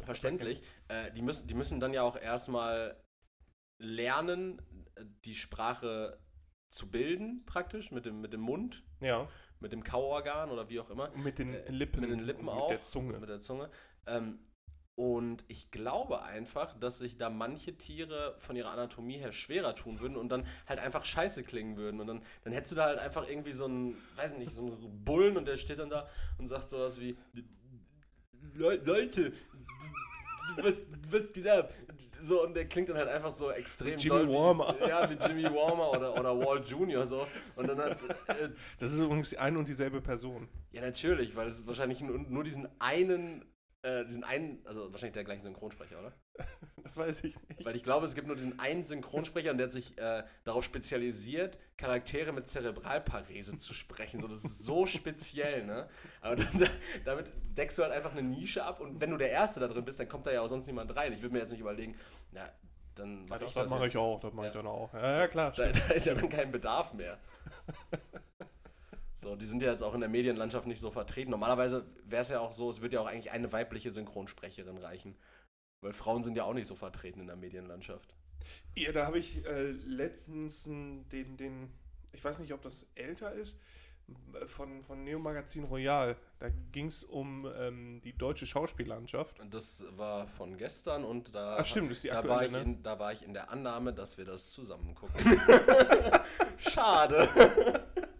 verständlich, äh, die, müssen, die müssen dann ja auch erstmal lernen, äh, die Sprache zu bilden, praktisch, mit dem, mit dem Mund, Ja. mit dem Kauorgan oder wie auch immer. Und mit den Äh, Lippen. mit den Lippen und auch, Mit der Zunge. Mit der Zunge. Ähm, und ich glaube einfach, dass sich da manche Tiere von ihrer Anatomie her schwerer tun würden und dann halt einfach scheiße klingen würden. Und dann, dann hättest du da halt einfach irgendwie so einen, weiß nicht, so einen Bullen und der steht dann da und sagt sowas wie: "Le- Leute, was, was geht ab? So, und der klingt dann halt einfach so extrem Jimmy doll Warmer. Ja, wie Jimmy Warmer oder, oder Walt Jr. so. Und dann hat, äh, Das ist übrigens ein und dieselbe Person. ja, natürlich, weil es wahrscheinlich nur, nur diesen einen, äh, diesen einen, also wahrscheinlich der gleichen Synchronsprecher, oder? (laughs) Weiß ich nicht. Weil ich glaube, es gibt nur diesen einen Synchronsprecher und der hat sich äh, darauf spezialisiert, Charaktere mit Zerebralparese zu sprechen. So, das ist so speziell, ne? Aber dann, da, damit deckst du halt einfach eine Nische ab und wenn du der Erste da drin bist, dann kommt da ja auch sonst niemand rein. Ich würde mir jetzt nicht überlegen, na, dann mache ich das das. mache ich auch, das mache ich Ja. dann auch. Ja, ja klar. Da, da ist ja dann kein Bedarf mehr. (laughs) So, die sind ja jetzt auch in der Medienlandschaft nicht so vertreten. Normalerweise wäre es ja auch so, es würde ja auch eigentlich eine weibliche Synchronsprecherin reichen. Weil Frauen sind ja auch nicht so vertreten in der Medienlandschaft. Ja, da habe ich äh, letztens den, den, ich weiß nicht, ob das älter ist, von, von Neo Magazin Royal. Da ging es um ähm, die deutsche Schauspiellandschaft. Das war von gestern und da, Ach stimmt, das ist die da, war ich ne? in, da war ich in der Annahme, dass wir das zusammen gucken. (laughs) Schade. (laughs)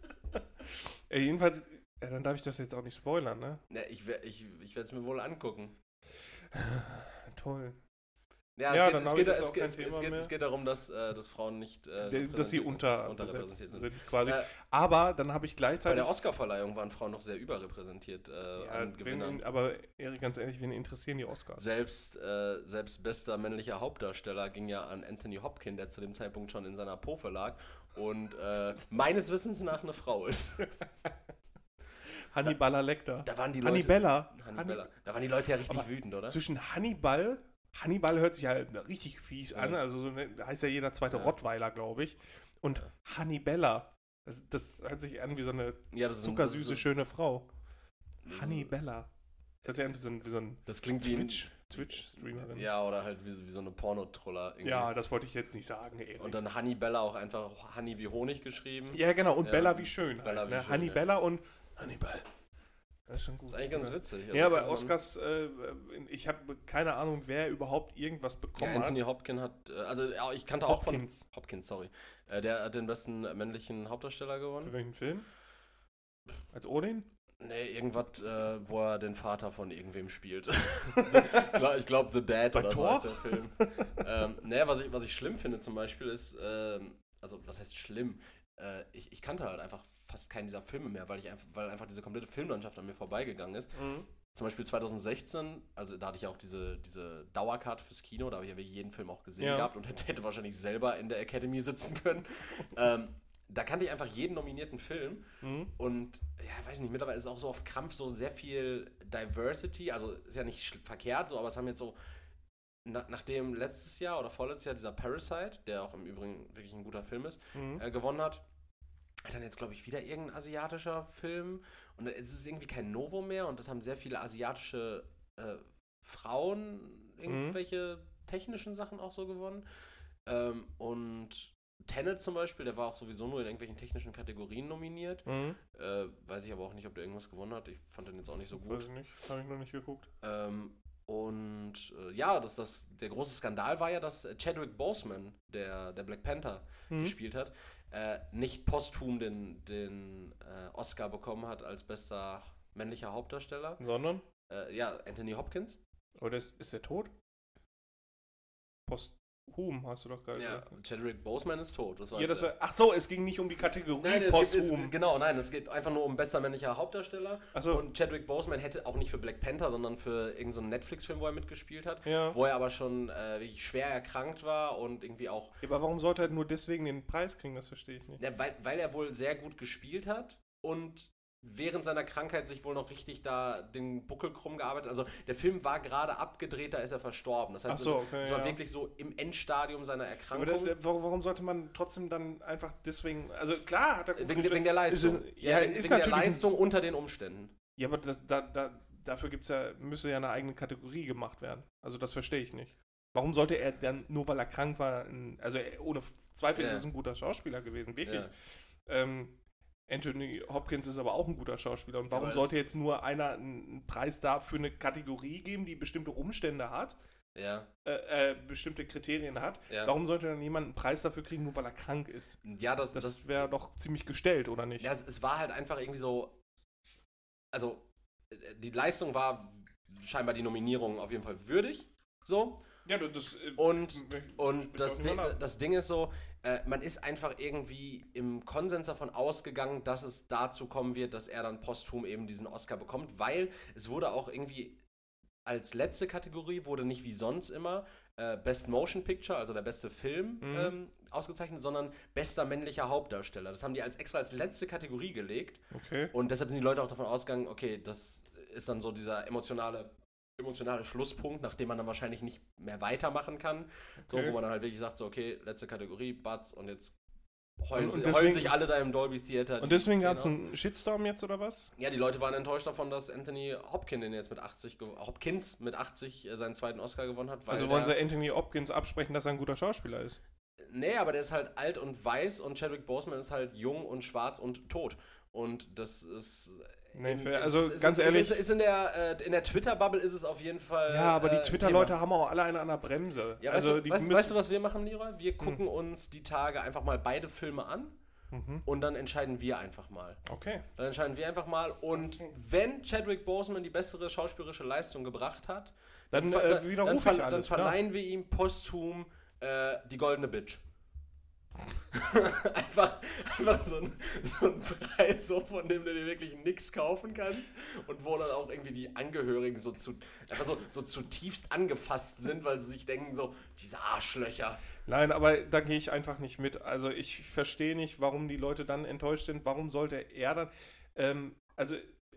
Äh, jedenfalls, ja, dann darf ich das jetzt auch nicht spoilern, ne? Ja, ich ich, ich werde es mir wohl angucken. (laughs) Toll. Ja, Ja, es, dann geht, es, geht, es, geht, es, geht, es, geht, darum, dass, äh, dass Frauen nicht äh, dass sie unter, unterrepräsentiert sind. sind quasi. Äh, Aber dann habe ich Bei gleichzeitig. der Oscarverleihung waren Frauen noch sehr überrepräsentiert äh, ja, an Gewinnern. wen, aber Erik, ganz ehrlich, wen interessieren die Oscars? Selbst, äh, selbst bester männlicher Hauptdarsteller ging ja an Anthony Hopkins, der zu dem Zeitpunkt schon in seiner Pofe lag und äh, meines Wissens nach eine Frau ist. (laughs) Hannibal Lecter. Da waren die Leute. Hannibella. Hannibal. Da waren die Leute ja richtig Aber wütend, oder? Zwischen Hannibal, Hannibal hört sich halt richtig fies an, Ja. also so ne, heißt ja jeder zweite Ja. Rottweiler, glaube ich. Und Hannibella, das, das hört sich an wie so eine Ja, zuckersüße, ist- schöne Frau. Hannibella. Das hört sich an wie so ein, wie so ein Das klingt wie ein. Twitch, Twitch-Streamerin. Ja, oder halt wie, wie so eine Pornotroller. irgendwie. Ja, das wollte ich jetzt nicht sagen, Erik. Und dann Hannibella auch einfach Honey wie Honig geschrieben. ja, genau, und Ja, Bella wie schön. Bella halt, wie ne? schön, Hannibella und Hannibal. Das ist schon gut. Das ist eigentlich ganz ja. witzig. Ja, Also aber kann man- Oscars, äh, ich habe keine Ahnung, wer überhaupt irgendwas Ja, bekommen Anthony hat. Hopkins hat, äh, also ja, ich kannte auch von Hopkins. Hopkins, sorry. Äh, der hat den besten männlichen Hauptdarsteller Für gewonnen. welchen Film? Als Odin? Nee, irgendwas, äh, wo er den Vater von irgendwem spielt. (laughs) ich glaube The Dad Bei oder so Thor? heißt der Film. ähm, nee, was ich, was ich schlimm finde zum Beispiel ist, ähm, also was heißt schlimm? Äh, ich, ich kannte halt einfach fast keinen dieser Filme mehr, weil ich einfach, weil einfach diese komplette Filmlandschaft an mir vorbeigegangen ist. Zum Beispiel 2016, also da hatte ich auch diese, diese Dauerkarte fürs Kino, da habe ich ja wirklich jeden Film auch gesehen Ja. gehabt und hätte, hätte wahrscheinlich selber in der Academy sitzen können. ähm, da kannte ich einfach jeden nominierten Film Mhm. und ja, weiß nicht, mittlerweile ist auch so auf Krampf so sehr viel Diversity, also ist ja nicht verkehrt so, aber es haben jetzt so, na, nachdem letztes Jahr oder vorletztes Jahr dieser Parasite, der auch im Übrigen wirklich ein guter Film ist, Mhm. äh, gewonnen hat, hat dann jetzt, glaube ich, wieder irgendein asiatischer Film. Und es ist irgendwie kein Novo mehr und das haben sehr viele asiatische äh, Frauen irgendwelche technischen Sachen auch so gewonnen. Ähm, und Tenet zum Beispiel, der war auch sowieso nur in irgendwelchen technischen Kategorien nominiert. Mhm. Äh, weiß ich aber auch nicht, ob der irgendwas gewonnen hat. Ich fand den jetzt auch nicht so Weiß gut. ich nicht, habe ich noch nicht geguckt. Ähm, und äh, ja, das, das, der große Skandal war ja, dass Chadwick Boseman, der, der Black Panther Mhm. gespielt hat, äh, nicht posthum den, den äh, Oscar bekommen hat als bester männlicher Hauptdarsteller. Sondern? Äh, ja, Anthony Hopkins. Oder ist, ist er tot? Post. Whom hast du doch gerade Ja, gesagt. Chadwick Boseman ist tot. Das Ja, das war, ach so, es ging nicht um die Kategorie Nein, es posthum. es, genau, nein, es geht einfach nur um bester männlicher Hauptdarsteller. Ach so. Und Chadwick Boseman hätte auch nicht für Black Panther, sondern für irgendeinen so Netflix-Film, wo er mitgespielt hat, Ja. wo er aber schon äh, schwer erkrankt war und irgendwie auch, Ja, aber warum sollte er nur deswegen den Preis kriegen? Das verstehe ich nicht. ja, weil, weil er wohl sehr gut gespielt hat und während seiner Krankheit sich wohl noch richtig da den Buckel krumm gearbeitet. Also der Film war gerade abgedreht, da ist er verstorben. Das heißt, so, es- okay, es war ja. wirklich so im Endstadium seiner Aber Erkrankung. der, der, warum sollte man trotzdem dann einfach deswegen. Also klar, hat er wegen, wegen der Leistung. Ist, ja, wegen, ist wegen der Leistung unter den Umständen. Ja, aber das, da, da, dafür gibt's ja, müsste ja eine eigene Kategorie gemacht werden. Also das verstehe ich nicht. Warum sollte er dann, nur weil er krank war, also ohne Zweifel ist Ja. es ein guter Schauspieler gewesen, wirklich. Ja. Ähm, Anthony Hopkins ist aber auch ein guter Schauspieler. Und warum sollte jetzt nur einer einen Preis da für eine Kategorie geben, die bestimmte Umstände hat, Ja, äh, äh, bestimmte Kriterien hat? ja. Warum sollte dann jemand einen Preis dafür kriegen, nur weil er krank ist? Ja, das, Das, das, wäre doch ziemlich gestellt, oder nicht? ja, es, es war halt einfach irgendwie so. Also, äh, die Leistung war scheinbar die Nominierung auf jeden Fall würdig. So. Ja, das, äh, Und, und das, Ding, das Ding ist so, äh, man ist einfach irgendwie im Konsens davon ausgegangen, dass es dazu kommen wird, dass er dann posthum eben diesen Oscar bekommt, weil es wurde auch irgendwie als letzte Kategorie wurde nicht wie sonst immer äh, Best Motion Picture, also der beste Film, Mhm. ähm, ausgezeichnet, sondern bester männlicher Hauptdarsteller. Das haben die als extra als letzte Kategorie gelegt. Okay. Und deshalb sind die Leute auch davon ausgegangen, okay, das ist dann so dieser emotionale, emotionale Schlusspunkt, nachdem man dann wahrscheinlich nicht mehr weitermachen kann. So, Okay. wo man dann halt wirklich sagt, so, okay, letzte Kategorie, Batz und jetzt heulen, Und- und heulen deswegen- sich alle da im Dolby Theater. Und deswegen gab es einen Shitstorm jetzt, oder was? Ja, die Leute waren enttäuscht davon, dass Anthony Hopkins jetzt mit 80, gew- Hopkins mit 80 äh, seinen zweiten Oscar gewonnen hat. Also wollen sie Anthony Hopkins absprechen, dass er ein guter Schauspieler ist? Nee, aber der ist halt alt und weiß und Chadwick Boseman ist halt jung und schwarz und tot. Und das ist. Nee, in- fair. es Also, ist, ganz ist, ehrlich- Ist, ist in der, äh, in der Twitter-Bubble ist es auf jeden Fall. Ja, aber die äh, Twitter-Leute haben auch alle eine an der Bremse. Ja, also weißt, du, weißt, weißt du, was wir machen, Leroy? Wir gucken uns die Tage einfach mal beide Filme an Mhm. und dann entscheiden wir einfach mal. Okay. Dann entscheiden wir einfach mal und wenn Chadwick Boseman die bessere schauspielerische Leistung gebracht hat, Dann, ver- äh, dann, ich alles, dann verleihen wir ihm posthum äh, die goldene Bitch. (laughs) einfach einfach so, ein, so ein Preis, so, von dem du dir wirklich nichts kaufen kannst und wo dann auch irgendwie die Angehörigen so, zu, einfach so, so zutiefst angefasst sind, weil sie sich denken, so, diese Arschlöcher. Nein, aber da gehe ich einfach nicht mit. Also ich verstehe nicht, warum die Leute dann enttäuscht sind. Warum sollte er dann. Ähm, also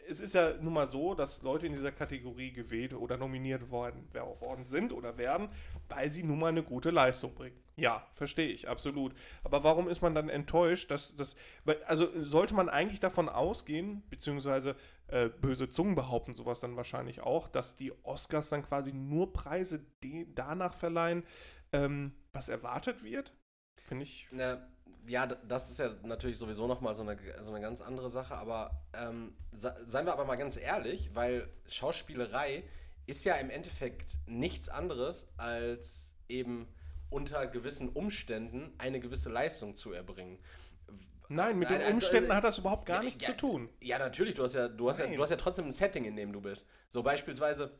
es ist ja nun mal so, dass Leute in dieser Kategorie gewählt oder nominiert worden, worden sind oder werden, weil sie nun mal eine gute Leistung bringen. Ja, verstehe ich, absolut. Aber warum ist man dann enttäuscht, dass das. Also sollte man eigentlich davon ausgehen, beziehungsweise äh, böse Zungen behaupten sowas dann wahrscheinlich auch, dass die Oscars dann quasi nur Preise danach verleihen, ähm, was erwartet wird? Finde ich. Na, ja, das ist ja natürlich sowieso nochmal so eine, so eine ganz andere Sache, aber ähm, se- seien wir aber mal ganz ehrlich, weil Schauspielerei ist ja im Endeffekt nichts anderes als eben unter gewissen Umständen eine gewisse Leistung zu erbringen. Nein, mit den äh, Umständen äh, hat das überhaupt gar nichts ja, zu tun. Ja, natürlich, du hast ja, du hast ja, du hast ja trotzdem ein Setting, in dem du bist. So beispielsweise,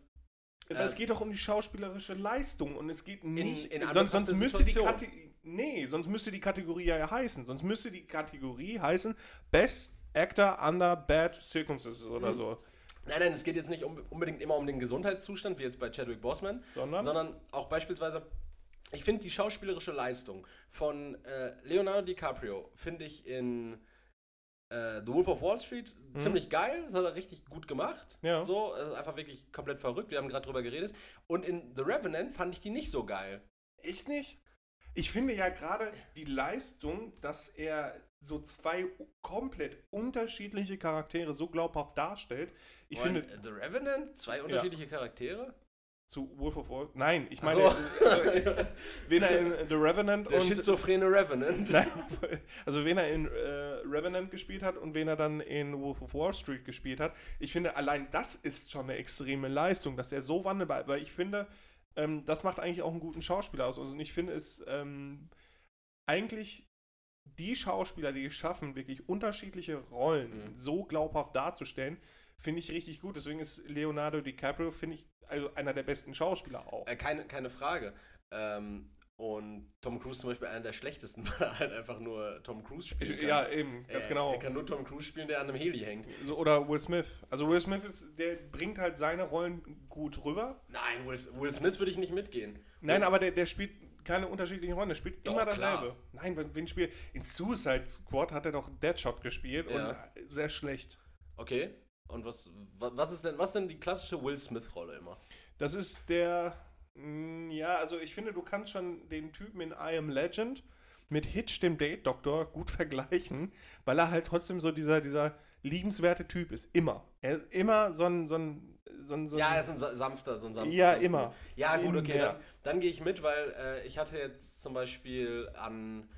Aber es geht doch um die schauspielerische Leistung und es geht nicht. in sonst, Anbetracht sonst der müsste die. Kategorie. Nee, sonst müsste die Kategorie ja heißen. Sonst müsste die Kategorie heißen Best Actor Under Bad Circumstances oder Mhm. so. Nein, nein, es geht jetzt nicht unbedingt immer um den Gesundheitszustand, wie jetzt bei Chadwick Boseman, Sondern? sondern auch beispielsweise, ich finde die schauspielerische Leistung von äh, Leonardo DiCaprio, finde ich in äh, The Wolf of Wall Street ziemlich geil, das hat er richtig gut gemacht. Mhm. Ja. So, also einfach wirklich komplett verrückt, wir haben gerade drüber geredet. Und in The Revenant fand ich die nicht so geil. Echt nicht? Ich finde ja gerade die Leistung, dass er so zwei komplett unterschiedliche Charaktere so glaubhaft darstellt. Ich Und finde, The Revenant, zwei unterschiedliche Charaktere. Zu Wolf of Wall. Nein, ich meine, so. äh, wen er in The Revenant Der und. schizophrene Revenant. (laughs) Nein, also wen er in äh, Revenant gespielt hat und wen er dann in Wolf of Wall Street gespielt hat. Ich finde, allein das ist schon eine extreme Leistung, dass er so wandelbar weil ich finde, ähm, das macht eigentlich auch einen guten Schauspieler aus. Also, und ich finde es ähm, eigentlich die Schauspieler, die es schaffen, wirklich unterschiedliche Rollen Mhm. so glaubhaft darzustellen, finde ich richtig gut. Deswegen ist Leonardo DiCaprio, finde ich, also einer der besten Schauspieler auch. Äh, keine, keine Frage. Ähm, Und Tom Cruise zum Beispiel einer der schlechtesten, (laughs) weil er halt einfach nur Tom Cruise spielen kann. Ja, eben, ganz er, genau. Er kann nur Tom Cruise spielen, der an einem Heli hängt. So, oder Will Smith. Also Will Smith ist, der bringt halt seine Rollen gut rüber. Nein, Will, Will Smith würde ich nicht mitgehen. Nein, aber der, der spielt keine unterschiedlichen Rollen. Der spielt Doch, immer dasselbe. klar. Nein, wen spielt? In Suicide Squad hat er doch Deadshot gespielt Ja. und sehr schlecht. Okay. Und was, wa- was ist denn, was ist denn die klassische Will Smith-Rolle immer? Das ist der. mh, Ja, also ich finde, du kannst schon den Typen in I Am Legend mit Hitch, dem Date-Doktor, gut (laughs) vergleichen, weil er halt trotzdem so dieser, dieser liebenswerte Typ ist. Immer. Er ist immer so ein. So ein, so ein, so ein Ja, er ist ein sa- sanfter, so ein sanfter. Ja, sanfter- immer. Ja, gut, okay. Dann, dann gehe ich mit, weil äh, ich hatte jetzt zum Beispiel an.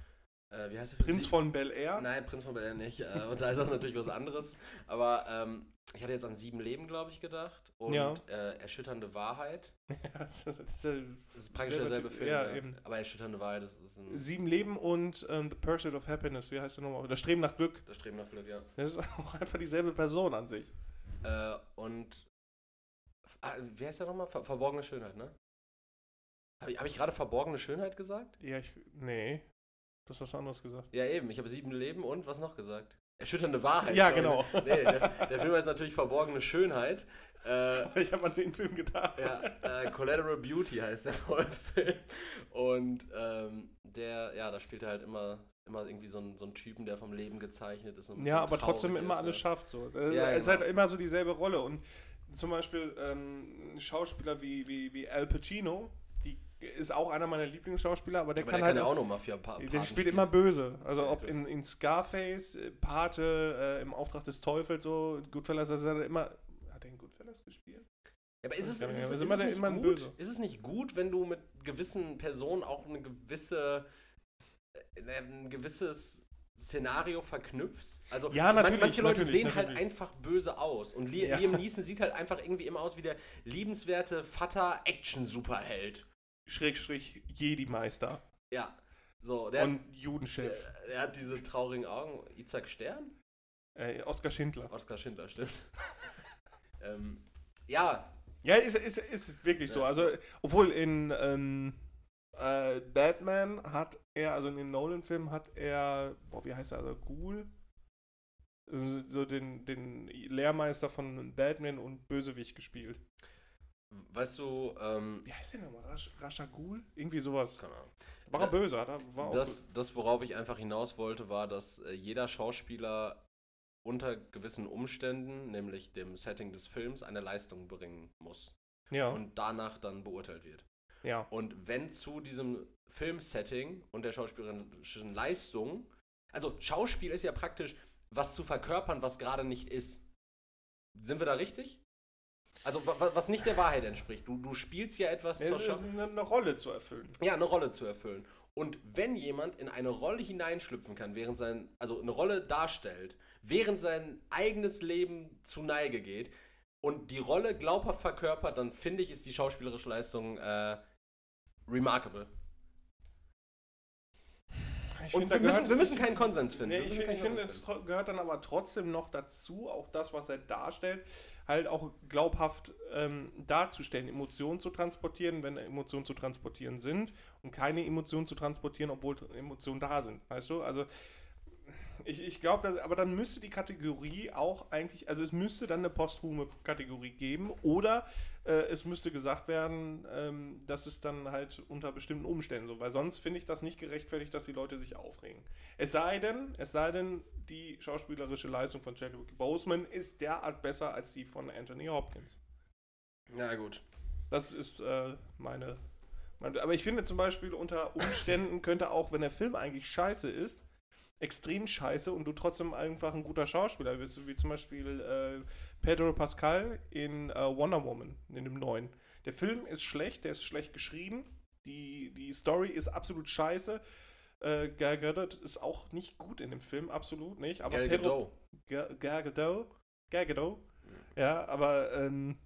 Äh, wie heißt der Prinz von Bel Air. Nein, Prinz von Bel-Air nicht. Äh, und da ist auch natürlich was anderes. Aber ähm, ich hatte jetzt an Sieben Leben, glaube ich, gedacht. Und Ja. äh, Erschütternde Wahrheit. (laughs) das ist, äh, Das ist praktisch derselbe Film. ja, Ja, eben. Aber Erschütternde Wahrheit ist, ist ein. Sieben Leben und ähm, The Pursuit of Happiness. Wie heißt der nochmal? Das Streben nach Glück. Das Streben nach Glück, ja. Das ist (laughs) auch einfach dieselbe Person an sich. Äh, und. Ah, wie heißt der nochmal? Ver verborgene Schönheit, ne? Habe ich, hab ich gerade verborgene Schönheit gesagt? Ja, ich. Nee. Du hast was anderes gesagt. Ja, eben. Ich habe sieben Leben und was noch gesagt? Erschütternde Wahrheit. Ja, genau. Nee, der, der Film heißt natürlich Verborgene Schönheit. Äh, Ich habe an den Film gedacht. ja, äh, Collateral Beauty heißt der Film. Und ähm, der, ja, da spielt er halt immer, immer irgendwie so einen, so einen Typen, der vom Leben gezeichnet ist. Ja, aber trotzdem immer ist, alles ja. schafft. So. Äh, Ja, es ist genau. halt immer so dieselbe Rolle. Und zum Beispiel ähm, ein Schauspieler wie, wie, wie Al Pacino, ist auch einer meiner Lieblingsschauspieler, aber der Aber kann der halt. kann ja auch noch mafia pa der spielt spielen. immer böse. Also ob in, in Scarface, äh, Pate, äh, im Auftrag des Teufels, so Goodfellas, das ist er immer. Hat er in Goodfellas gespielt? Ja, aber ist es, ist es, ist ist immer es nicht gut? Ist es nicht gut, wenn du mit gewissen Personen auch eine gewisse, äh, ein gewisses Szenario verknüpfst? Also Ja, man- manche Leute natürlich, sehen halt natürlich. einfach böse aus und Li Ja. Liam Neeson sieht halt einfach irgendwie immer aus wie der liebenswerte Vater-Action-Superheld. Schrägstrich Jedi-Meister. Ja, so der, Und Judenchef. der, der hat diese traurigen Augen. Isaac Stern? Äh, Oskar Schindler. Oskar Schindler, stimmt. (laughs) ähm, ja, Ja, ist, ist, ist wirklich so. Ja. Also, obwohl in ähm, äh, Batman hat er, also in den Nolan-Filmen hat er, boah, wie heißt er, also Ghoul? Also So den, den Lehrmeister von Batman und Bösewicht gespielt. Weißt du, ähm, Wie heißt der nochmal? Rasch, Rascha Ghoul? Irgendwie sowas. keine Ahnung. War er böse, hat er? War auch Das, das, worauf ich einfach hinaus wollte, war, dass äh, jeder Schauspieler unter gewissen Umständen, nämlich dem Setting des Films, eine Leistung bringen muss ja, und danach dann beurteilt wird. ja. Und wenn zu diesem Filmsetting und der schauspielerischen Leistung, also Schauspiel ist ja praktisch, was zu verkörpern, was gerade nicht ist. Sind wir da richtig? Also wa- wa- was nicht der Wahrheit entspricht. Du, du spielst ja etwas zur Es ist Schau eine, eine Rolle zu erfüllen. ja, eine Rolle zu erfüllen. Und wenn jemand in eine Rolle hineinschlüpfen kann, während sein, also eine Rolle darstellt, während sein eigenes Leben zu Neige geht und die Rolle glaubhaft verkörpert, dann finde ich, ist die schauspielerische Leistung äh, remarkable. Ich Und find, wir müssen, gehört- wir müssen keinen Konsens finden. Nee, ich, find- finde, Konsens es gehört dann aber trotzdem noch dazu, auch das, was er darstellt, halt auch glaubhaft ähm, darzustellen, Emotionen zu transportieren, wenn Emotionen zu transportieren sind und keine Emotionen zu transportieren, obwohl Emotionen da sind. Weißt du? Also ich, ich glaube, aber dann müsste die Kategorie auch eigentlich, also es müsste dann eine posthume Kategorie geben oder äh, es müsste gesagt werden, ähm, dass es dann halt unter bestimmten Umständen so, weil sonst finde ich das nicht gerechtfertigt, dass die Leute sich aufregen. Es sei denn, es sei denn, die schauspielerische Leistung von Chadwick Boseman ist derart besser als die von Anthony Hopkins. Ja, gut. Das ist äh, meine, meine. Aber ich finde zum Beispiel unter Umständen könnte auch, wenn der Film eigentlich scheiße ist, extrem scheiße und du trotzdem einfach ein guter Schauspieler bist, wie zum Beispiel äh, Pedro Pascal in äh, Wonder Woman, in dem neuen. Der Film ist schlecht, der ist schlecht geschrieben, die, die Story ist absolut scheiße. Äh, Gal Gadot ist auch nicht gut in dem Film, absolut nicht. Aber Gal Pedro, Gadot. Ga- Gal Gadot. Gal Gadot. Ja, aber ähm,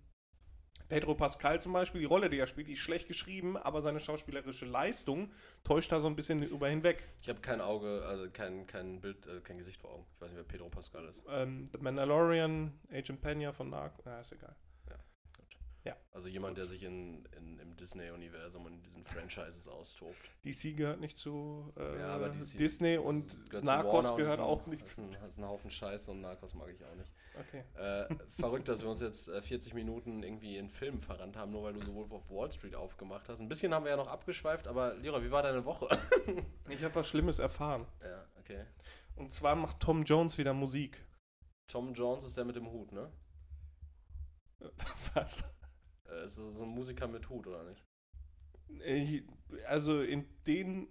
Pedro Pascal zum Beispiel, die Rolle, die er spielt, die ist schlecht geschrieben, aber seine schauspielerische Leistung täuscht da so ein bisschen über hinweg. Ich habe kein Auge, also kein, kein Bild, äh, kein Gesicht vor Augen. Ich weiß nicht, wer Pedro Pascal ist. Ähm, The Mandalorian, Agent Pena von Narc, na, ist egal. Ja, gut. Ja. Also jemand, der sich in, in, im Disney-Universum und in diesen Franchises austobt. DC gehört nicht zu äh, Ja, aber DC Disney Das und zu Narcos gehört ein- auch nicht. ist ein, ist ein Haufen Scheiße und Narcos mag ich auch nicht. Okay. Äh, verrückt, dass wir uns jetzt äh, 40 Minuten irgendwie in Filmen verrannt haben, nur weil du so Wolf of Wall Street aufgemacht hast. Ein bisschen haben wir ja noch abgeschweift, aber Lira, wie war deine Woche? (laughs) Ich habe was Schlimmes erfahren. ja, okay. Und zwar macht Tom Jones wieder Musik. Tom Jones ist der mit dem Hut, ne? (laughs) Was? Äh, ist so ein Musiker mit Hut, oder nicht? Ich- Also in den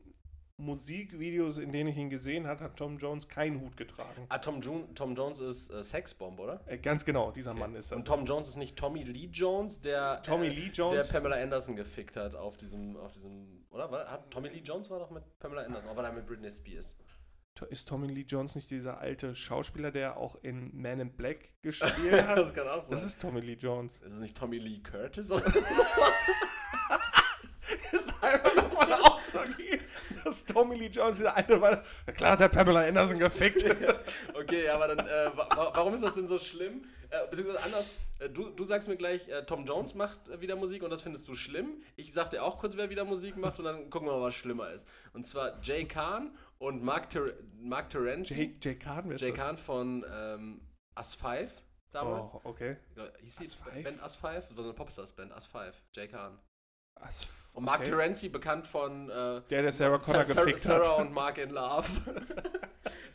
Musikvideos, in denen ich ihn gesehen habe, hat Tom Jones keinen Hut getragen. Ah, Tom, Jun Tom Jones ist äh, Sexbomb, oder? Äh, ganz genau, dieser Okay. Mann ist das. Und Tom Jones ist nicht Tommy Lee Jones, der Tommy äh, Lee Jones. der Pamela Anderson gefickt hat auf diesem, auf diesem, oder? War, hat Tommy Lee Jones war doch mit Pamela Anderson, aber war er mit Britney Spears. Ist Tommy Lee Jones nicht dieser alte Schauspieler, der auch in Man in Black gespielt hat? (laughs) das kann auch sein. Das ist Tommy Lee Jones. ist es nicht Tommy Lee Curtis? (laughs) auszugehen, dass Tommy Lee Jones dieser alte Mann. Na klar hat der Pamela Anderson gefickt. (laughs) okay, aber dann, äh, wa wa- warum ist das denn so schlimm? Äh, beziehungsweise anders, äh, du, du sagst mir gleich, äh, Tom Jones macht äh, wieder Musik und das findest du schlimm. Ich sag dir auch kurz, wer wieder Musik macht und dann gucken wir mal, was schlimmer ist. Und zwar Jay Kahn und Mark, Ter Mark Terenzi. Jay, Jay Kahn, wer ist Jay das? Kahn von ähm, As 5 damals. Oh, okay. Hieß die As Five? Band As 5? Das war so eine Popstars-Band, As 5. Jay Kahn. Also, Und Mark okay. Terenzi, bekannt von äh, Der, der Sarah Connor Sa- Sarah, gefickt Sarah hat. und Mark in Love. (laughs)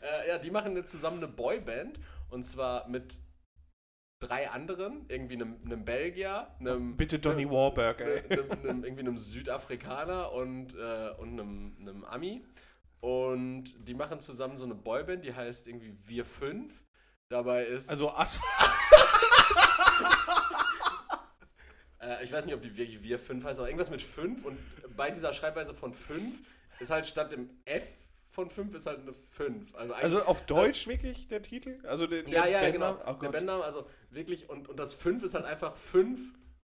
äh, ja, die machen jetzt zusammen eine Boyband. Und zwar mit drei anderen. Irgendwie einem, einem Belgier, einem, Bitte Donny Wahlberg, ey. einem, einem, (laughs) irgendwie einem Südafrikaner und, äh, und einem, einem Ami. Und die machen zusammen so eine Boyband, die heißt irgendwie Wir Fünf. Dabei ist. Also Asphalt. (laughs) Äh, ich weiß nicht, ob die wirklich wir 5 heißt, aber irgendwas mit 5 und bei dieser Schreibweise von 5 ist halt statt dem F von 5 ist halt eine 5. Also, Also auf Deutsch wirklich der Titel? Also der, ja, ja, ja, Bandname? genau. Oh der. Bandname, also wirklich, und, und das 5 ist halt einfach 5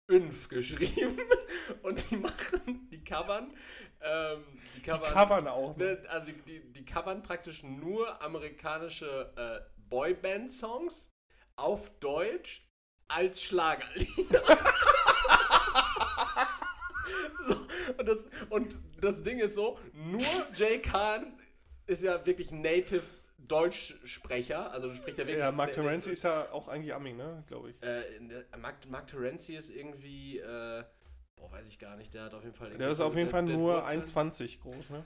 Inf geschrieben. (laughs) Und die machen, die covern, ähm, die Die covern, covern auch. ne, also die, die, die covern praktisch nur amerikanische äh, Boyband-Songs auf Deutsch als Schlagerlieder. (laughs) (laughs) so, und, das, und das Ding ist so, nur Jay Khan ist ja wirklich native Deutschsprecher, also spricht er wirklich... Ja, Mark Terenzi ist ja auch eigentlich Ami, ne? Glaube ich. äh, Mark, Mark Terenzi ist irgendwie, äh, boah, weiß ich gar nicht, der hat auf jeden Fall... Der ist auf jeden Fall nur Wurzeln. 1,20 groß, ne?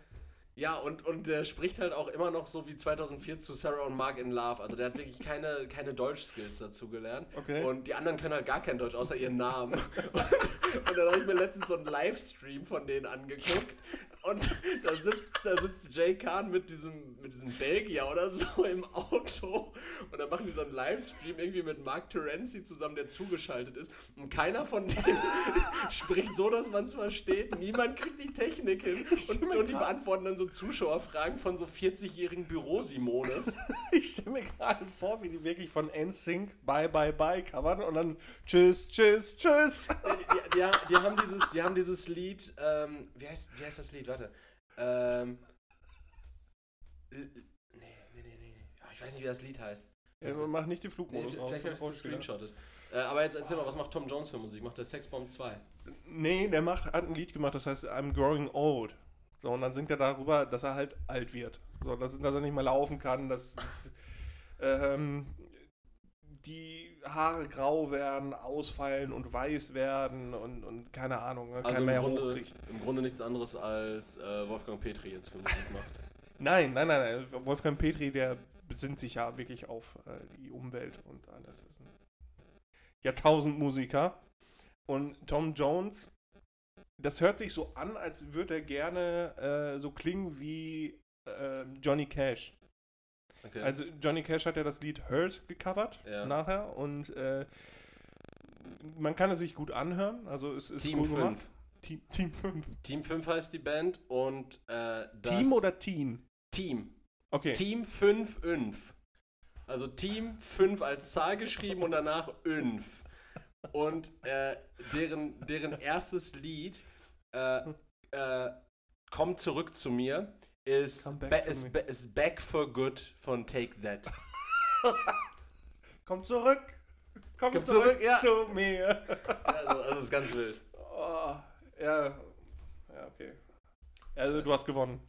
Ja, und, und der spricht halt auch immer noch so wie 2004 zu Sarah und Mark in Love. Also der hat wirklich keine, keine Deutsch-Skills dazu gelernt. Okay. Und die anderen können halt gar kein Deutsch, außer ihren Namen. Und, (laughs) und dann habe ich mir letztens so einen Livestream von denen angeguckt. Und da sitzt, da sitzt Jay Kahn mit diesem, mit diesem Belgier oder so im Auto. Und dann machen die so einen Livestream irgendwie mit Mark Terenzi zusammen, der zugeschaltet ist. Und keiner von denen (laughs) spricht so, dass man es versteht. Niemand kriegt die Technik hin. Und, und die beantworten dann so Zuschauerfragen von so 40-jährigen Büro-Simones. (laughs) Ich stelle mir gerade vor, wie die wirklich von NSYNC Bye Bye Bye covern und dann Tschüss, Tschüss, Tschüss. die, die, die, haben dieses, die haben dieses Lied, ähm, wie, heißt, wie heißt das Lied? Warte. Ähm, äh, nee, nee, nee, nee. nee. Ah, Ich weiß nicht, wie das Lied heißt. Ja, mach nicht die Nee, Flugmodus aus. vielleicht habe ich. Äh, aber jetzt erzähl mal, was macht Tom Jones für Musik? Macht der Sexbomb 2? Nee, der macht, hat ein Lied gemacht, das heißt I'm Growing Old. So, und dann singt er darüber, dass er halt alt wird. So, dass, dass er nicht mehr laufen kann, dass (laughs) ähm, die Haare grau werden, ausfallen und weiß werden und, und keine Ahnung, ne, Also keiner im mehr Grunde, hochkriegt. im Grunde nichts anderes als äh, Wolfgang Petri jetzt für Musik macht. (laughs) Nein, nein, nein, nein. Wolfgang Petri, der besinnt sich ja wirklich auf äh, die Umwelt und alles. Jahrtausendmusiker. Und Tom Jones, das hört sich so an, als würde er gerne äh, so klingen wie äh, Johnny Cash. Okay. Also Johnny Cash hat ja das Lied Hurt gecovert Ja. nachher und äh, man kann es sich gut anhören. Also es ist Team cool 5. gemacht. Team, Team 5. Team 5 heißt die Band und äh, Team oder Teen? Team. Okay. Team 5 Inf. Also Team 5 als Zahl geschrieben und danach Inf. Und äh, deren, deren erstes Lied äh, äh, Komm zurück zu mir ist, Come back ba me. ba ist Back for Good von Take That. (laughs) Komm zurück. Komm Komm zurück, zurück, ja. zu mir. Also, also das ist ganz wild. Oh, ja. Ja, okay. Also du hast gewonnen.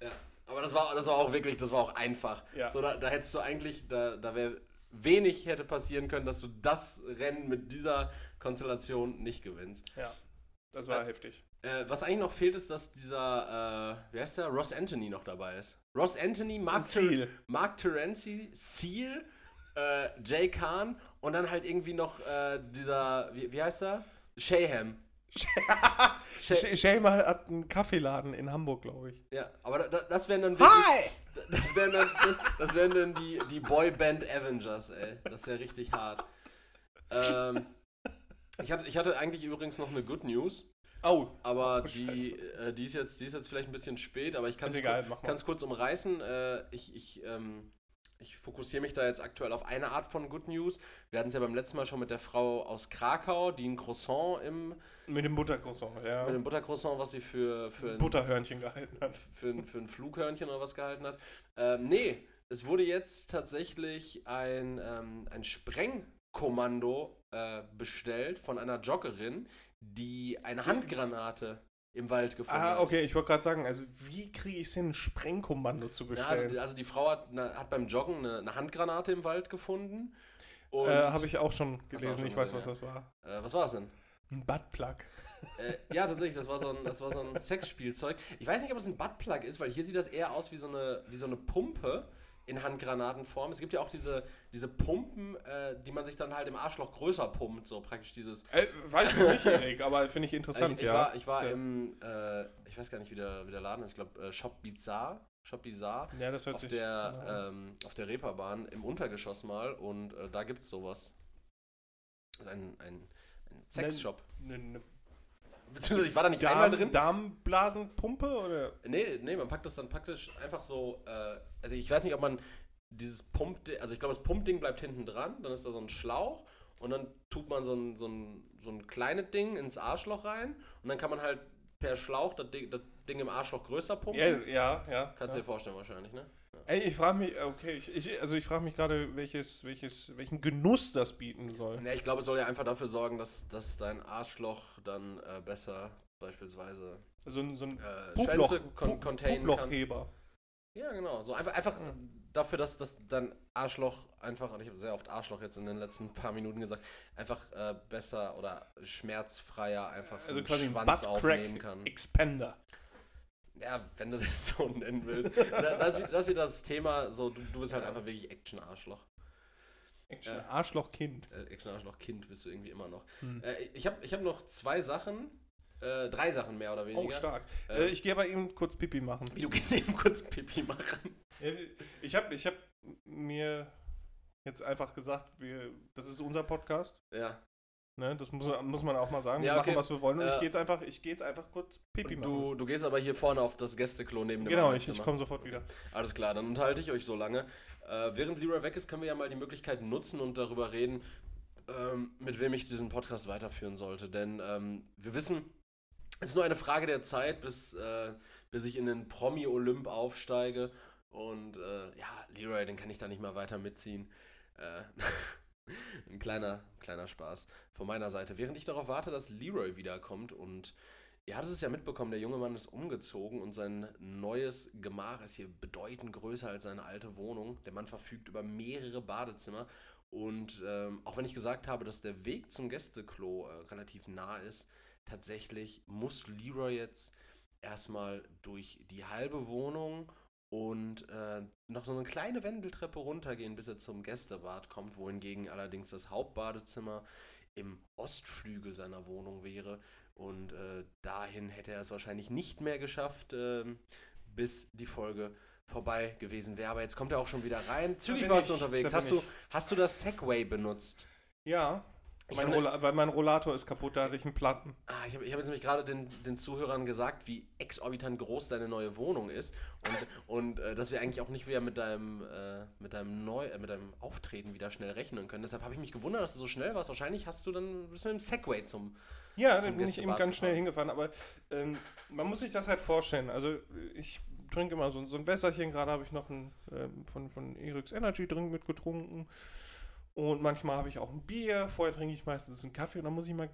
Ja. Aber das war, das war auch wirklich, das war auch einfach. Ja. So, da, da hättest du eigentlich, da, da wäre wenig hätte passieren können, dass du das Rennen mit dieser Konstellation nicht gewinnst. Ja. Das war Äh, heftig. Äh, was eigentlich noch fehlt, ist, dass dieser, äh, wie heißt der, Ross Anthony noch dabei ist. Ross Anthony, Mark. Ter Mark Terenzi, Seal, äh, Jay Kahn und dann halt irgendwie noch äh, dieser, wie, wie heißt er? Shayham. (laughs) Shay, Sh- Shamer hat einen Kaffeeladen in Hamburg, glaube ich. ja, aber da, da, das wären dann wirklich, (laughs) das wären dann, das, das wären dann die, die Boyband Avengers, ey. Das wäre richtig hart. Ähm, ich, hatte, ich hatte eigentlich übrigens noch eine Good News. Oh, Aber Oh, die, äh, die, ist jetzt, die ist jetzt vielleicht ein bisschen spät, aber ich kann es kurz umreißen. Äh, ich ich, ähm, ich fokussiere mich da jetzt aktuell auf eine Art von Good News. Wir hatten es ja beim letzten Mal schon mit der Frau aus Krakau, die ein Croissant im, mit dem Buttercroissant, ja. mit dem Buttercroissant, was sie für, für, ein, Butterhörnchen gehalten hat. (laughs) für, ein, für ein Flughörnchen oder was gehalten hat. Ähm, nee, es wurde jetzt tatsächlich ein, ähm, ein Sprengkommando äh, bestellt von einer Joggerin, die eine Handgranate im Wald gefunden Ah, hat. okay, ich wollte gerade sagen, also wie kriege ich es hin, ein Sprengkommando zu Ja, also, bestellen? also die Frau hat, eine, hat beim Joggen eine, eine Handgranate im Wald gefunden. Und, äh, Habe ich auch schon du auch gelesen, schon ich weiß, was das war. äh, was war es denn? Ein Buttplug. Äh, ja, tatsächlich, das war, so ein, das war so ein Sexspielzeug. Ich weiß nicht, ob es ein Buttplug ist, weil hier sieht das eher aus wie so eine, wie so eine Pumpe in Handgranatenform. Es gibt ja auch diese, diese Pumpen, äh, die man sich dann halt im Arschloch größer pumpt, so praktisch dieses. Äh, weiß ich nicht, Erik, aber finde ich (laughs) Also interessant, ich, ich ja. war, ich war Ja. im, äh, ich weiß gar nicht, wie der, wie der Laden ist, ich glaube, äh, Shop Bizarre. Shop Bizarre. Ja, das hört auf sich der, ähm, auf der Reeperbahn im Untergeschoss mal und äh, da gibt es sowas. Das ist ein, ein, ein Sexshop. Ne, ne Beziehungsweise ich war da nicht einmal drin. Darmblasenpumpe oder? Nee, nee, man packt das dann praktisch einfach so, äh, also ich weiß nicht, ob man dieses Pump, also ich glaube, das Pumpding bleibt hinten dran, dann ist da so ein Schlauch und dann tut man so ein, so ein, so ein kleines Ding ins Arschloch rein und dann kann man halt per Schlauch das Ding, das Ding im Arschloch größer pumpen. Ja, ja. ja Kannst du ja. dir vorstellen wahrscheinlich, ne? Ey, ich frage mich, okay, ich, ich, also ich frage mich gerade, welches, welches, welchen Genuss das bieten soll. Ja, ich glaube, es soll ja einfach dafür sorgen, dass, dass dein Arschloch dann äh, besser beispielsweise So ein, so ein äh, Puploch, Schwänze Pup- containen kann. Puplochheber. Ja, genau. So einfach, einfach Mhm. dafür, dass, dass dein Arschloch einfach, und ich habe sehr oft Arschloch jetzt in den letzten paar Minuten gesagt, einfach äh, besser oder schmerzfreier einfach Also einen quasi Schwanz aufnehmen kann. Expander. Ja, wenn du (laughs) das so nennen willst. Da- das, ist- das ist wieder das Thema, so, du, du bist halt einfach wirklich Action-Arschloch. Action Ja. Arschlochkind. Äh, Action-Arschloch-Kind bist du irgendwie immer noch. Hm. Äh, ich habe ich hab noch zwei Sachen, äh, drei Sachen mehr oder weniger. Oh, stark. Äh, Äh, ich gehe aber eben kurz Pipi machen. Wie, du gehst eben kurz Pipi machen. Äh, Ich habe ich hab mir jetzt einfach gesagt, wir, das ist unser Podcast. Ja. Ne? Das muss, muss man auch mal sagen. Wir Ja, okay. machen, was wir wollen. Und Äh, ich gehe jetzt, einfach- ich geh jetzt einfach kurz Pipi machen. du, du gehst aber hier vorne auf das Gästeklo neben dem genau, ich, ich komme sofort wieder. Alles klar, dann unterhalte ich euch so lange. Äh, während Leroy weg ist, können wir ja mal die Möglichkeit nutzen und darüber reden, ähm, mit wem ich diesen Podcast weiterführen sollte. Denn ähm, wir wissen, es ist nur eine Frage der Zeit, bis, äh, bis ich in den Promi-Olymp aufsteige. Und äh, ja, Leroy, den kann ich da nicht mal weiter mitziehen. Äh, (laughs) (laughs) ein kleiner, kleiner Spaß von meiner Seite. Während ich darauf warte, dass Leroy wiederkommt und Ihr hattet es ja mitbekommen, der junge Mann ist umgezogen und sein neues Gemach ist hier bedeutend größer als seine alte Wohnung. Der Mann verfügt über mehrere Badezimmer und ähm, auch wenn ich gesagt habe, dass der Weg zum Gästeklo äh, relativ nah ist, tatsächlich muss Leroy jetzt erstmal durch die halbe Wohnung und äh, noch so eine kleine Wendeltreppe runtergehen, bis er zum Gästebad kommt, wohingegen allerdings das Hauptbadezimmer im Ostflügel seiner Wohnung wäre. Und äh, dahin hätte er es wahrscheinlich nicht mehr geschafft, ähm, bis die Folge vorbei gewesen wäre. Aber jetzt kommt er auch schon wieder rein. Zügig warst du unterwegs. Hast du, hast du das Segway benutzt? Ja, mein Rolla weil mein Rollator ist kaputt, da hatte ich einen Platten. Ah, ich habe ich hab jetzt nämlich gerade den, den Zuhörern gesagt, wie exorbitant groß deine neue Wohnung ist und, (laughs) und äh, dass wir eigentlich auch nicht wieder mit deinem, äh, mit, deinem Neu äh, mit deinem Auftreten wieder schnell rechnen können. Deshalb habe ich mich gewundert, dass du so schnell warst. Wahrscheinlich hast du dann bist du mit dem Segway zum. Ja, Zum da bin ich eben ganz schnell gefahren. hingefahren, aber ähm, man muss sich das halt vorstellen. Also ich trinke immer so, so ein Wässerchen, gerade habe ich noch ein, ähm, von, von Eriks Energy Drink mitgetrunken Und manchmal habe ich auch ein Bier. Vorher trinke ich meistens einen Kaffee und dann muss ich mal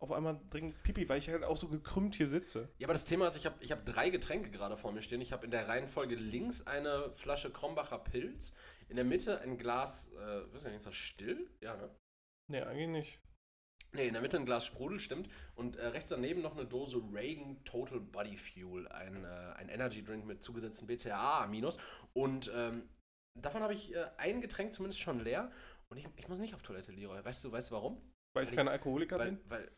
auf einmal dringend Pipi, weil ich halt auch so gekrümmt hier sitze. Ja, aber das Thema ist, ich habe ich hab drei Getränke gerade vor mir stehen. Ich habe in der Reihenfolge links eine Flasche Krombacher Pilz, in der Mitte ein Glas, äh, weiß nicht, ist das still? Ja, ne? Nee, eigentlich nicht. Ne, in der Mitte ein Glas Sprudel, stimmt. Und äh, rechts daneben noch eine Dose Reagan Total Body Fuel, ein, äh, ein Energy Drink mit zugesetzten BCAA-Aminos. Und ähm, davon habe ich äh, ein Getränk zumindest schon leer. Und ich, ich muss nicht auf Toilette, Leroy. Weißt du, weißt du warum? Weil ich kein Alkoholiker Weil, bin? weil,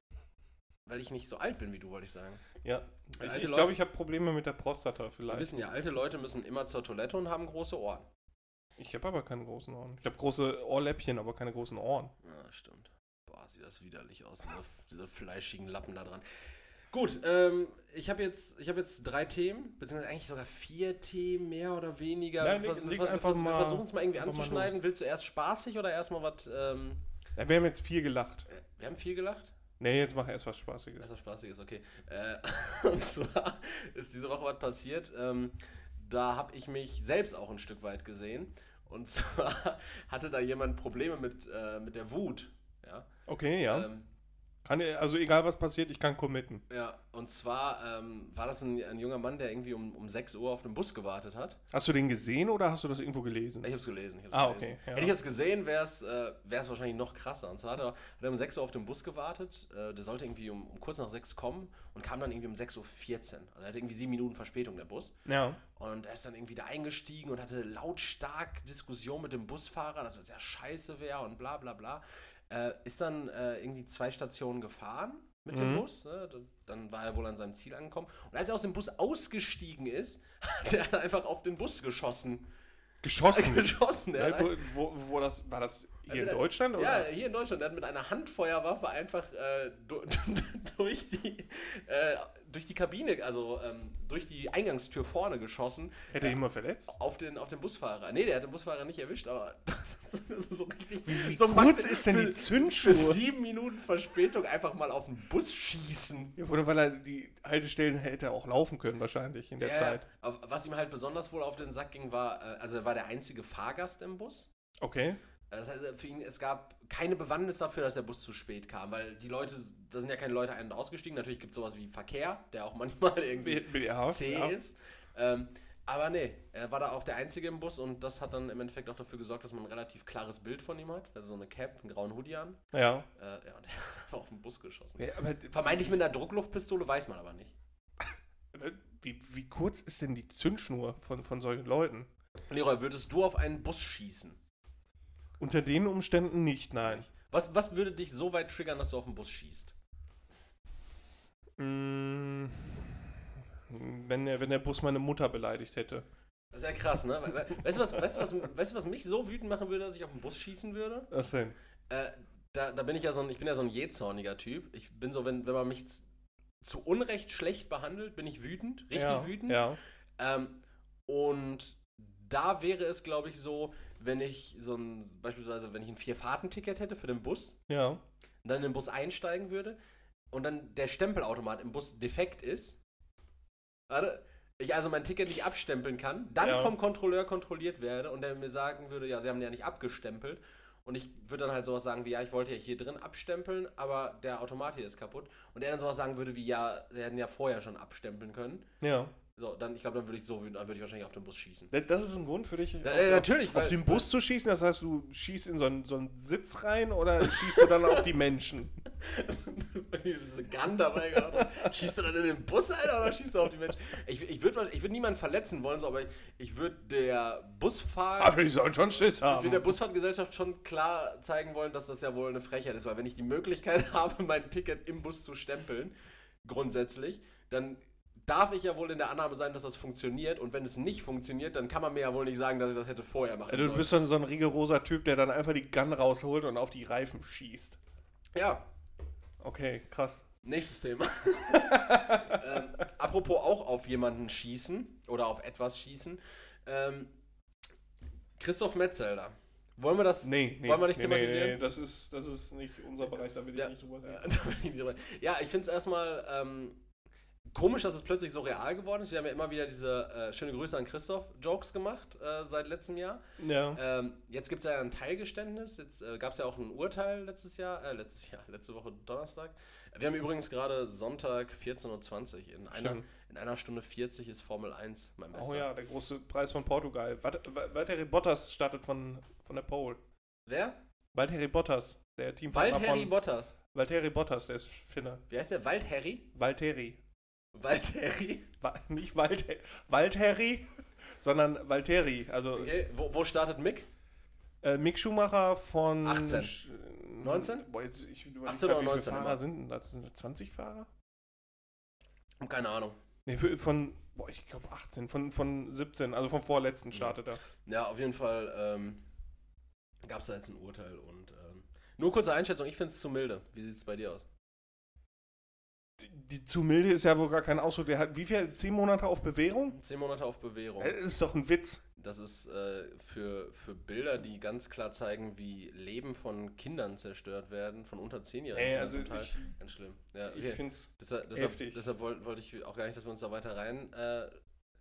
weil ich nicht so alt bin wie du, wollte ich sagen. Ja. Weil Ich, ich glaube, ich habe Probleme mit der Prostata Wir vielleicht. wissen ja, alte Leute müssen immer zur Toilette und haben große Ohren. Ich habe aber keine großen Ohren. Ich habe große Ohrläppchen, aber keine großen Ohren. Ja, stimmt. Boah, sieht das widerlich aus, diese, diese fleischigen Lappen da dran. Gut, ähm, ich habe jetzt, ich hab jetzt drei Themen, beziehungsweise eigentlich sogar vier Themen, mehr oder weniger. Nein, wir wir, wir mal- versuchen es mal irgendwie einfach mal anzuschneiden. Willst du erst spaßig oder erstmal was? Ähm, Ja, wir haben jetzt viel gelacht. äh, wir haben viel gelacht. Nee, jetzt mach erst was Spaßiges. Erstmal spaßig ist, okay. Äh, (laughs) und zwar ist diese Woche was passiert. Ähm, da habe ich mich selbst auch ein Stück weit gesehen. Und (laughs) zwar hatte da jemand Probleme mit, äh, mit der Wut. Ja. Okay, ja. Ähm, Kann, also egal was passiert, ich kann committen. Ja, und zwar ähm, war das ein, ein junger Mann, der irgendwie um, um 6 Uhr auf den Bus gewartet hat. Hast du den gesehen oder hast du das irgendwo gelesen? Ich hab's gelesen. Ich hab's Ah, gelesen. okay, ja. Hätte ich das gesehen, wäre es äh, wär's wahrscheinlich noch krasser. Und zwar hat er, hat er um 6 Uhr auf den Bus gewartet. Äh, der sollte irgendwie um, um kurz nach 6 kommen und kam dann irgendwie um 6.14 Uhr. Also er hatte irgendwie 7 Minuten Verspätung, der Bus. Ja. Und er ist dann irgendwie da eingestiegen und hatte lautstark Diskussion mit dem Busfahrer, dass das ja scheiße wäre und bla bla bla. Äh, ist dann äh, irgendwie zwei Stationen gefahren mit dem Mhm. Bus. Ne? Dann war er wohl an seinem Ziel angekommen. Und als er aus dem Bus ausgestiegen ist, (laughs) hat er einfach auf den Bus geschossen. Geschossen. (laughs) geschossen. Ja, wo, wo, wo das, war das hier in Deutschland? Ja, Oder? hier in Deutschland. Er hat mit einer Handfeuerwaffe einfach äh, du- (laughs) durch, die, äh, durch die Kabine, also ähm, durch die Eingangstür vorne geschossen. Hätte äh, jemand verletzt? auf den, auf den Busfahrer. Nee, der hat den Busfahrer nicht erwischt, aber (laughs) das ist so richtig. Wie so kurz ist denn die Zündschuhe? Für sieben Minuten Verspätung einfach mal auf den Bus schießen. Ja, oder weil er die Haltestellen hätte auch laufen können, wahrscheinlich in der Ja, Zeit. was ihm halt besonders wohl auf den Sack ging, war, äh, also er war der einzige Fahrgast im Bus. Okay. Das heißt, für ihn, es gab keine Bewandtnis dafür, dass der Bus zu spät kam, weil die Leute, da sind ja keine Leute ein- und ausgestiegen. Natürlich gibt es sowas wie Verkehr, der auch (laughs) manchmal irgendwie Ja, C ja. ist. Ähm, aber nee, er war da auch der Einzige im Bus und das hat dann im Endeffekt auch dafür gesorgt, dass man ein relativ klares Bild von ihm hat. Also so eine Cap, einen grauen Hoodie an. Ja. Äh, ja, (laughs) und er war auf den Bus geschossen. ja Vermeintlich mit einer Druckluftpistole, weiß man aber nicht. (laughs) wie, wie kurz ist denn die Zündschnur von, von solchen Leuten? Leroy, würdest du auf einen Bus schießen? Unter den Umständen nicht, nein. Was, was würde dich so weit triggern, dass du auf den Bus schießt? Mm, wenn, der, wenn der Bus meine Mutter beleidigt hätte. Das ist ja krass, ne? We- we- Weißt du, was, weißt, du, was, weißt du, was mich so wütend machen würde, dass ich auf den Bus schießen würde? Was denn? Äh, da, da bin ich ja so ein, ich bin ja so ein jähzorniger Typ. Ich bin so, wenn, wenn man mich zu Unrecht schlecht behandelt, bin ich wütend, richtig ja, wütend. Ja. Ähm, und da wäre es, glaube ich, so, wenn ich so ein, beispielsweise, wenn ich ein Vier-Fahrten-Ticket hätte für den Bus, Ja. dann in den Bus einsteigen würde und dann der Stempelautomat im Bus defekt ist, warte, ich also mein Ticket nicht abstempeln kann, dann Ja. vom Kontrolleur kontrolliert werde und der mir sagen würde, ja, sie haben ja nicht abgestempelt. Und ich würde dann halt sowas sagen wie, ja, ich wollte ja hier drin abstempeln, aber der Automat hier ist kaputt. Und er dann sowas sagen würde wie, ja, sie hätten ja vorher schon abstempeln können. Ja. So, dann, ich glaube, dann würde ich so wütend, dann würde ich wahrscheinlich auf den Bus schießen. Das- Das ist ein Grund für dich, Ja, auf, natürlich, auf weil- den Bus zu schießen? Das heißt, du schießt in so einen, so einen Sitz rein oder schießt du dann auf die Menschen? (laughs) Diese Gun dabei gehabt. Schießt du dann in den Bus, Alter, oder schießt du auf die Menschen? Ich, ich würde ich würd niemanden verletzen wollen, so, aber ich, ich würde der Busfahrer. Aber die sollen schon Schiss Ich haben. würde der Busfahrtgesellschaft schon klar zeigen wollen, dass das ja wohl eine Frechheit ist, weil wenn ich die Möglichkeit (laughs) habe, mein Ticket im Bus zu stempeln, grundsätzlich, dann darf ich ja wohl in der Annahme sein, dass das funktioniert und wenn es nicht funktioniert, dann kann man mir ja wohl nicht sagen, dass ich das hätte vorher machen Ja, du sollen. bist dann so ein rigoroser Typ, der dann einfach die Gun rausholt und auf die Reifen schießt. Ja, Okay, krass. Nächstes Thema. (laughs) ähm, apropos auch auf jemanden schießen oder auf etwas schießen. Ähm, Christoph Metzelder. Wollen wir das? Nee, nee. Wollen wir nicht nee, thematisieren? Nee, nee, das ist, das ist nicht unser Bereich, da will ich Ja. nicht drüber reden. (laughs) Ja, ich finde es erstmal ähm, komisch, dass es plötzlich so real geworden ist. Wir haben ja immer wieder diese äh, schöne Grüße an Christoph Jokes gemacht äh, seit letztem Jahr. Ja. Ähm, jetzt gibt es ja ein Teilgeständnis. Jetzt äh, gab es ja auch ein Urteil letztes Jahr, äh, letztes Jahr, (laughs) letzte Woche Donnerstag. Wir haben übrigens gerade Sonntag 14.20 Uhr. In einer, Stimmt. in einer Stunde 40 ist Formel 1 mein bester. Oh ja, der große Preis von Portugal. Valtteri Bottas startet von, von der Pole. Wer? Valtteri Bottas, der Teampartner Valtteri von... Bottas. Valtteri Bottas, der ist Finne. Wie heißt der? Waldherry? Valtteri. Waldherry? Wa nicht Waldhe Waldherry, sondern Valtteri. Also Okay, wo, wo startet Mick? äh, Mick Schumacher von... 18. Sch- 19? Boah, jetzt, ich überlege 18 grad, oder wie viele 19 Fahrer immer. sind das? Sind das 20 Fahrer? Keine Ahnung. Nee, von, boah, ich glaube 18, von, von 17, also vom vorletzten startet er. Ja, auf jeden Fall ähm, gab es da jetzt ein Urteil und ähm, nur kurze Einschätzung, ich finde es zu milde. Wie sieht es bei dir aus? Die, zu milde ist ja wohl gar kein Ausdruck. Der hat wie viel? 10 Monate auf Bewährung? Zehn Monate auf Bewährung. Das ist doch ein Witz. Das ist äh, für, für Bilder, die ganz klar zeigen, wie Leben von Kindern zerstört werden, von unter Zehnjährigen. Ey, also Teil. ich, Ganz schlimm. Ja, ich okay. finde es. Deshalb, deshalb, heftig. deshalb wollte wollte ich auch gar nicht, dass wir uns da weiter rein. Äh,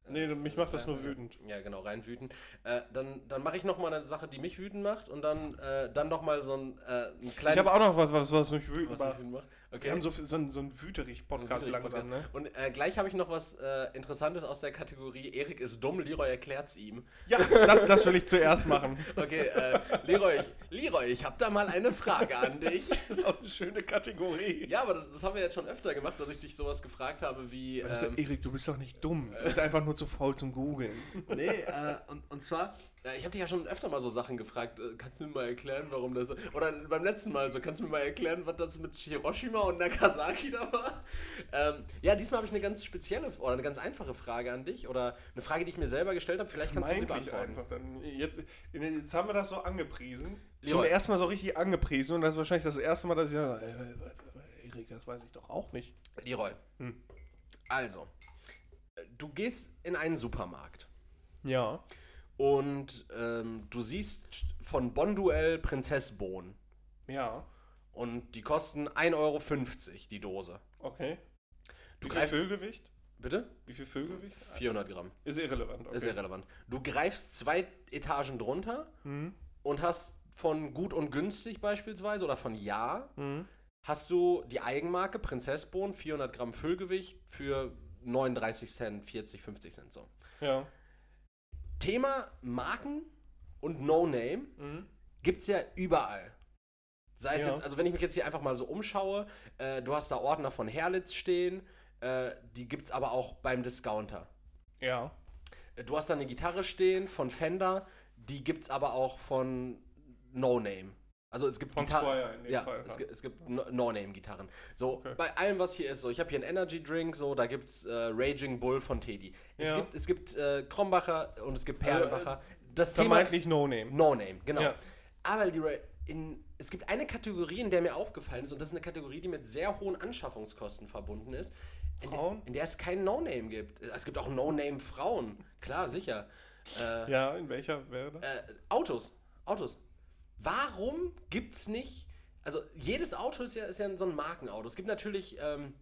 Nee, mich macht das nur wütend. Ja, genau, rein wütend. Äh, dann dann mache ich nochmal eine Sache, die mich wütend macht und dann, äh, dann nochmal so ein, äh, ein Ich kleines. habe auch noch was, was, was mich wütend was macht. macht. Okay. Wir haben so, so, einen- so einen Wüterich-Podcast Ein langsam, ne? Und äh, gleich habe ich noch was äh, Interessantes aus der Kategorie Erik ist dumm, Leroy erklärt's ihm. Ja, das, das will ich zuerst machen. (laughs) Okay, äh, Leroy, ich, Leroy, ich habe da mal eine Frage an dich. (laughs) Das ist auch eine schöne Kategorie. Ja, aber das, das haben wir jetzt schon öfter gemacht, dass ich dich sowas gefragt habe wie. Ähm, Erik, du bist doch nicht dumm. Du bist einfach nur zu faul zum Googeln. nee, äh, und, und zwar, äh, ich habe dich ja schon öfter mal so Sachen gefragt. Äh, kannst du mir mal erklären, warum das. Oder beim letzten Mal so, kannst du mir mal erklären, was das mit Hiroshima und Nagasaki da war? Ähm, ja, diesmal habe ich eine ganz spezielle oder eine ganz einfache Frage an dich. Oder eine Frage, die ich mir selber gestellt habe. Vielleicht kannst du sie beantworten. einfach. Dann jetzt, jetzt haben wir das so angepriesen. Leroy. Zum ersten Mal so richtig angepriesen. Und das ist wahrscheinlich das erste Mal, dass ich. Ja, äh, äh, Erik, das weiß ich doch auch nicht. Leroy. Hm. Also, äh, du gehst in einen Supermarkt. Ja. Und ähm, du siehst von Bonduell Prinzessbohnen. Ja. Und die kosten 1,50 Euro die Dose. Okay. Du Wie viel greifst. Füllgewicht? Bitte? Wie viel Füllgewicht? 400 Gramm. Ist irrelevant. Okay. Ist irrelevant. Du greifst zwei Etagen drunter Mhm. und hast von gut und günstig beispielsweise oder von ja, Mhm. hast du die Eigenmarke Prinzessbohnen, 400 Gramm Füllgewicht für 39 Cent, 40, 50 Cent so. Ja. Thema Marken und No-Name Mhm. gibt es ja überall. Sei es Ja. jetzt, also wenn ich mich jetzt hier einfach mal so umschaue, äh, du hast da Ordner von Herlitz stehen, äh, die gibt es aber auch beim Discounter. Ja. Äh, Du hast da eine Gitarre stehen von Fender, die gibt es aber auch von No Name. Also es gibt Gitarren- ja, Fall, Es, ja. es gibt No- No-Name-Gitarren. So, Okay. bei allem, was hier ist, so, ich habe hier einen Energy Drink, so, da gibt es äh, Raging Bull von Teddy. Es Ja. gibt, es gibt äh, Krombacher und es gibt Also, äh, Perlenbacher. das Thema Vermeintlich No-Name. No Name, genau. Ja. Aber Leroy, in, es gibt eine Kategorie, in der mir aufgefallen ist, und das ist eine Kategorie, die mit sehr hohen Anschaffungskosten verbunden ist, in, der, Frauen? in der es kein No-Name gibt. Es gibt auch No-Name-Frauen, klar, sicher. Äh, Ja, in welcher wäre das? äh, Autos, Autos. Warum gibt es nicht, also jedes Auto ist ja, ist ja so ein Markenauto. Es gibt natürlich, ähm,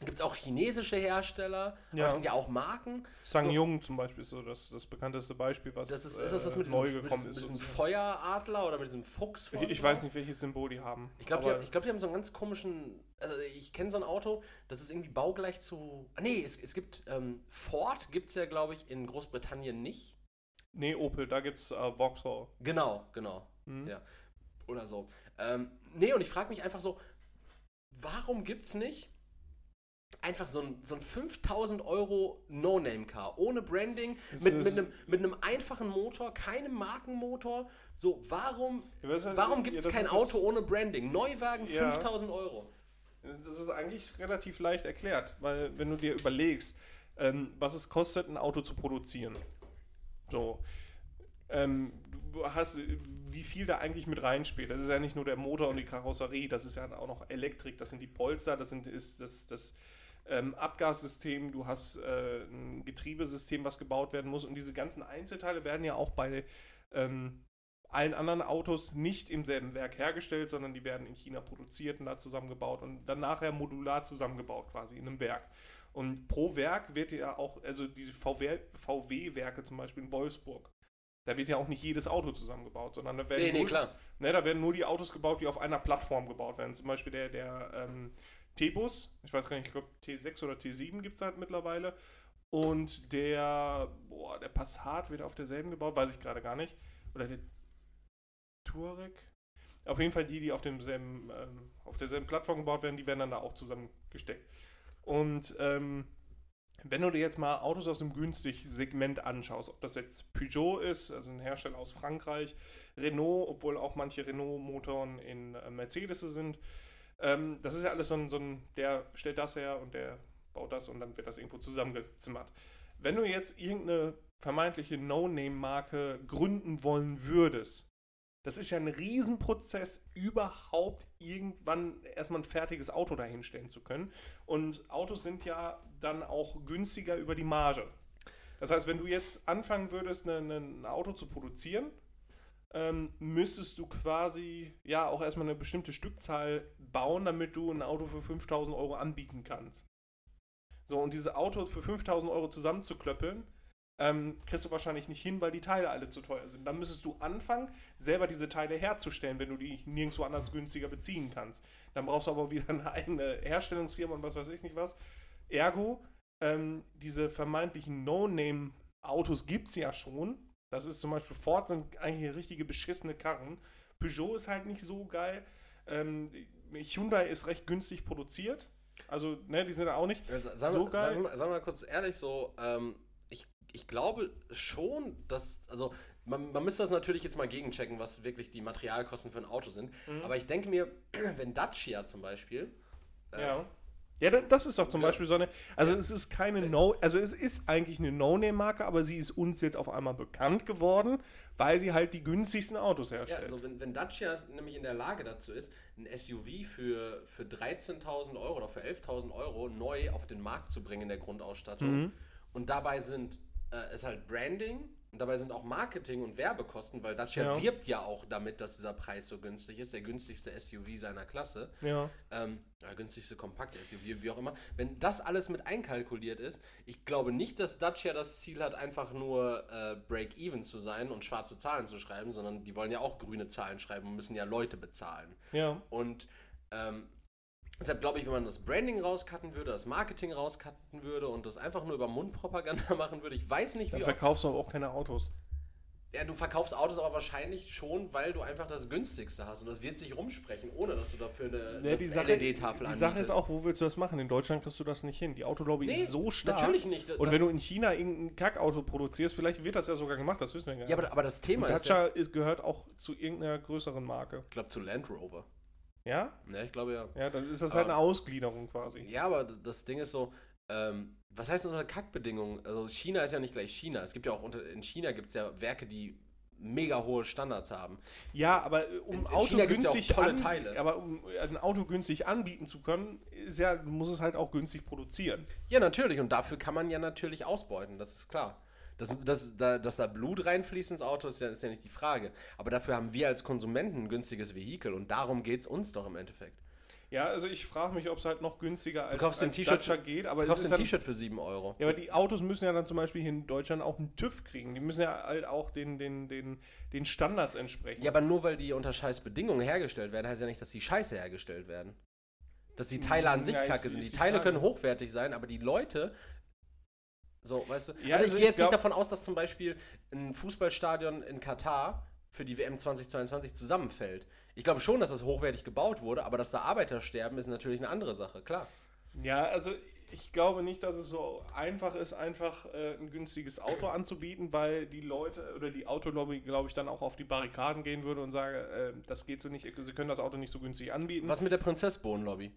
gibt es auch chinesische Hersteller, aber Ja. das sind ja auch Marken. Sang zum Beispiel ist so das, das bekannteste Beispiel, was Das ist, ist das das äh, mit diesem, neu mit gekommen diesem, ist. mit diesem. Feueradler oder mit diesem Fuchs ich, ich weiß nicht, welches Symbol die haben. Ich glaube, die, aber- ich glaub, die haben so einen ganz komischen. Also ich kenne so ein Auto, das ist irgendwie baugleich zu. Ah, nee, es, es gibt. Ähm, Ford gibt es ja, glaube ich, in Großbritannien nicht. Nee, Opel, da gibt's äh, Vauxhall. Genau, genau. Mhm. Ja. Oder so. Ähm, nee, und ich frage mich einfach so, warum gibt es nicht einfach so ein, so ein 5000 Euro No-Name-Car ohne Branding, Das mit, mit, einem, mit einem einfachen Motor, keinem Markenmotor? So, warum, Ja, heißt- warum ja, gibt es das kein Auto ohne Branding? Neuwagen Ja. 5000 Euro. Das ist eigentlich relativ leicht erklärt, weil wenn du dir überlegst, ähm, was es kostet, ein Auto zu produzieren. So. Ähm, du hast, wie viel da eigentlich mit reinspielt. Das ist ja nicht nur der Motor und die Karosserie, das ist ja auch noch Elektrik, das sind die Polster, das sind, ist das, das ähm, Abgassystem, du hast äh, ein Getriebesystem, was gebaut werden muss und diese ganzen Einzelteile werden ja auch bei ähm, allen anderen Autos nicht im selben Werk hergestellt, sondern die werden in China produziert und da zusammengebaut und dann nachher modular zusammengebaut quasi in einem Werk. Und pro Werk wird ja auch, also die VW-Werke zum Beispiel in Wolfsburg, da wird ja auch nicht jedes Auto zusammengebaut, sondern da werden, Nee, nee, nur, klar. Ne, da werden nur die Autos gebaut, die auf einer Plattform gebaut werden. Zum Beispiel der, der ähm, T-Bus, ich weiß gar nicht, ich glaube T6 oder T7 gibt es halt mittlerweile. Und der, boah, der Passat wird auf derselben gebaut, weiß ich gerade gar nicht. Oder der Touareg. Auf jeden Fall die, die auf, demselben, ähm, auf derselben Plattform gebaut werden, die werden dann da auch zusammengesteckt. Und ähm, wenn du dir jetzt mal Autos aus dem günstig Segment anschaust, ob das jetzt Peugeot ist, also ein Hersteller aus Frankreich, Renault, obwohl auch manche Renault-Motoren in äh, Mercedes sind, ähm, das ist ja alles so ein, so ein, der stellt das her und der baut das und dann wird das irgendwo zusammengezimmert. Wenn du jetzt irgendeine vermeintliche No-Name-Marke gründen wollen würdest, das ist ja ein Riesenprozess, überhaupt irgendwann erstmal ein fertiges Auto dahinstellen zu können. Und Autos sind ja dann auch günstiger über die Marge. Das heißt, wenn du jetzt anfangen würdest, ne, ne, ein Auto zu produzieren, ähm, müsstest du quasi ja auch erstmal eine bestimmte Stückzahl bauen, damit du ein Auto für 5000 Euro anbieten kannst. So, und diese Autos für 5000 Euro zusammenzuklöppeln, ähm, kriegst du wahrscheinlich nicht hin, weil die Teile alle zu teuer sind. Dann müsstest du anfangen, selber diese Teile herzustellen, wenn du die nirgendwo anders günstiger beziehen kannst. Dann brauchst du aber wieder eine eigene Herstellungsfirma und was weiß ich nicht was. Ergo, ähm, diese vermeintlichen No-Name-Autos gibt es ja schon. Das ist zum Beispiel Ford sind eigentlich richtige beschissene Karren. Peugeot ist halt nicht so geil. Ähm, Hyundai ist recht günstig produziert. Also, ne, die sind ja auch nicht Ja, sa- Sag, so mal, geil. sag, sag mal kurz ehrlich so, ähm, ich, glaube schon, dass, also man, man müsste das natürlich jetzt mal gegenchecken, was wirklich die Materialkosten für ein Auto sind. Mhm. Aber ich denke mir, (clears throat) wenn Dacia zum Beispiel, äh, Ja. Ja, da- das ist doch zum Ja. Beispiel so eine. Also es ist keine No, also es ist eigentlich eine No-Name-Marke, aber sie ist uns jetzt auf einmal bekannt geworden, weil sie halt die günstigsten Autos Ja, herstellt. also wenn, wenn Dacia nämlich in der Lage dazu ist, ein SUV für, für 13.000 Euro oder für 11.000 Euro neu auf den Markt zu bringen in der Grundausstattung Mhm. und dabei sind äh, ist halt Branding und dabei sind auch Marketing und Werbekosten, weil Dacia Ja. wirbt ja auch damit, dass dieser Preis so günstig ist, der günstigste SUV seiner Klasse. ja. Ähm, ja, günstigste Kompakt-SUV, wie auch immer. Wenn das alles mit einkalkuliert ist, ich glaube nicht, dass Dacia das Ziel hat, einfach nur äh, Break-Even zu sein und schwarze Zahlen zu schreiben, sondern die wollen ja auch grüne Zahlen schreiben und müssen ja Leute bezahlen. Ja. Und ähm, deshalb glaube ich, wenn man das Branding rauscutten würde, das Marketing rauscutten würde und das einfach nur über Mundpropaganda (laughs) machen würde, ich weiß nicht, Dann wie. verkaufst du aber auch keine Autos. Ja, du verkaufst Autos aber wahrscheinlich schon, weil du einfach das günstigste hast und das wird sich rumsprechen, ohne dass du dafür eine, Ja, die Sache, die LED-Tafel Sache ist auch, wo willst du das machen? In Deutschland kriegst du das nicht hin. Die Autolobby Nee, ist so stark. natürlich nicht. Und wenn du in China irgendein Kackauto produzierst, vielleicht wird das ja sogar gemacht, das wissen wir gar nicht. Ja, aber, aber das Thema ist ja, Dacia ist, gehört auch zu irgendeiner größeren Marke. ich glaube, zu Land Rover. Ja? Ja, ich glaube ja. Ja, dann ist das halt Aber- eine Ausgliederung quasi. Ja, aber das Ding ist so, ähm, was heißt unter Kackbedingungen? Also China ist ja nicht gleich China. Es gibt ja auch unter, in China gibt es ja Werke, die mega hohe Standards haben. Ja, aber äh, um In- in Auto ja günstig tolle an- Teile. Aber um ein Auto günstig anbieten zu können, ist ja, muss es halt auch günstig produzieren. Ja, natürlich. Und dafür kann man ja natürlich ausbeuten, das ist klar. Dass, dass, da, dass da Blut reinfließt ins Auto, ist ja, ist ja nicht die Frage. Aber dafür haben wir als Konsumenten ein günstiges Vehikel und darum geht es uns doch im Endeffekt. Ja, also ich frage mich, ob es halt noch günstiger als, kaufst dir ein als Dacia geht. Du Aber es kaufst ein T-Shirt für 7 Euro. Ja, aber die Autos müssen ja dann zum Beispiel hier in Deutschland auch einen TÜV kriegen. Die müssen ja halt auch den, den, den, den Standards entsprechen. Ja, aber nur weil die unter scheiß Bedingungen hergestellt werden, heißt ja nicht, dass die scheiße hergestellt werden. Dass die Teile an sich Ja, kacke sind. Die die Teile Frage. können hochwertig sein, aber die Leute. So, weißt du? Ja, also, also ich gehe ich jetzt glaub- nicht davon aus, dass zum Beispiel ein Fußballstadion in Katar für die WM 2022 zusammenfällt. Ich glaube schon, dass das hochwertig gebaut wurde, aber dass da Arbeiter sterben, ist natürlich eine andere Sache, klar. Ja, also ich glaube nicht, dass es so einfach ist, einfach äh, ein günstiges Auto anzubieten, weil die Leute oder die Autolobby, glaube ich, dann auch auf die Barrikaden gehen würde und sage, äh, das geht so nicht, sie können das Auto nicht so günstig anbieten. Was mit der Prinzessbohnen-Lobby?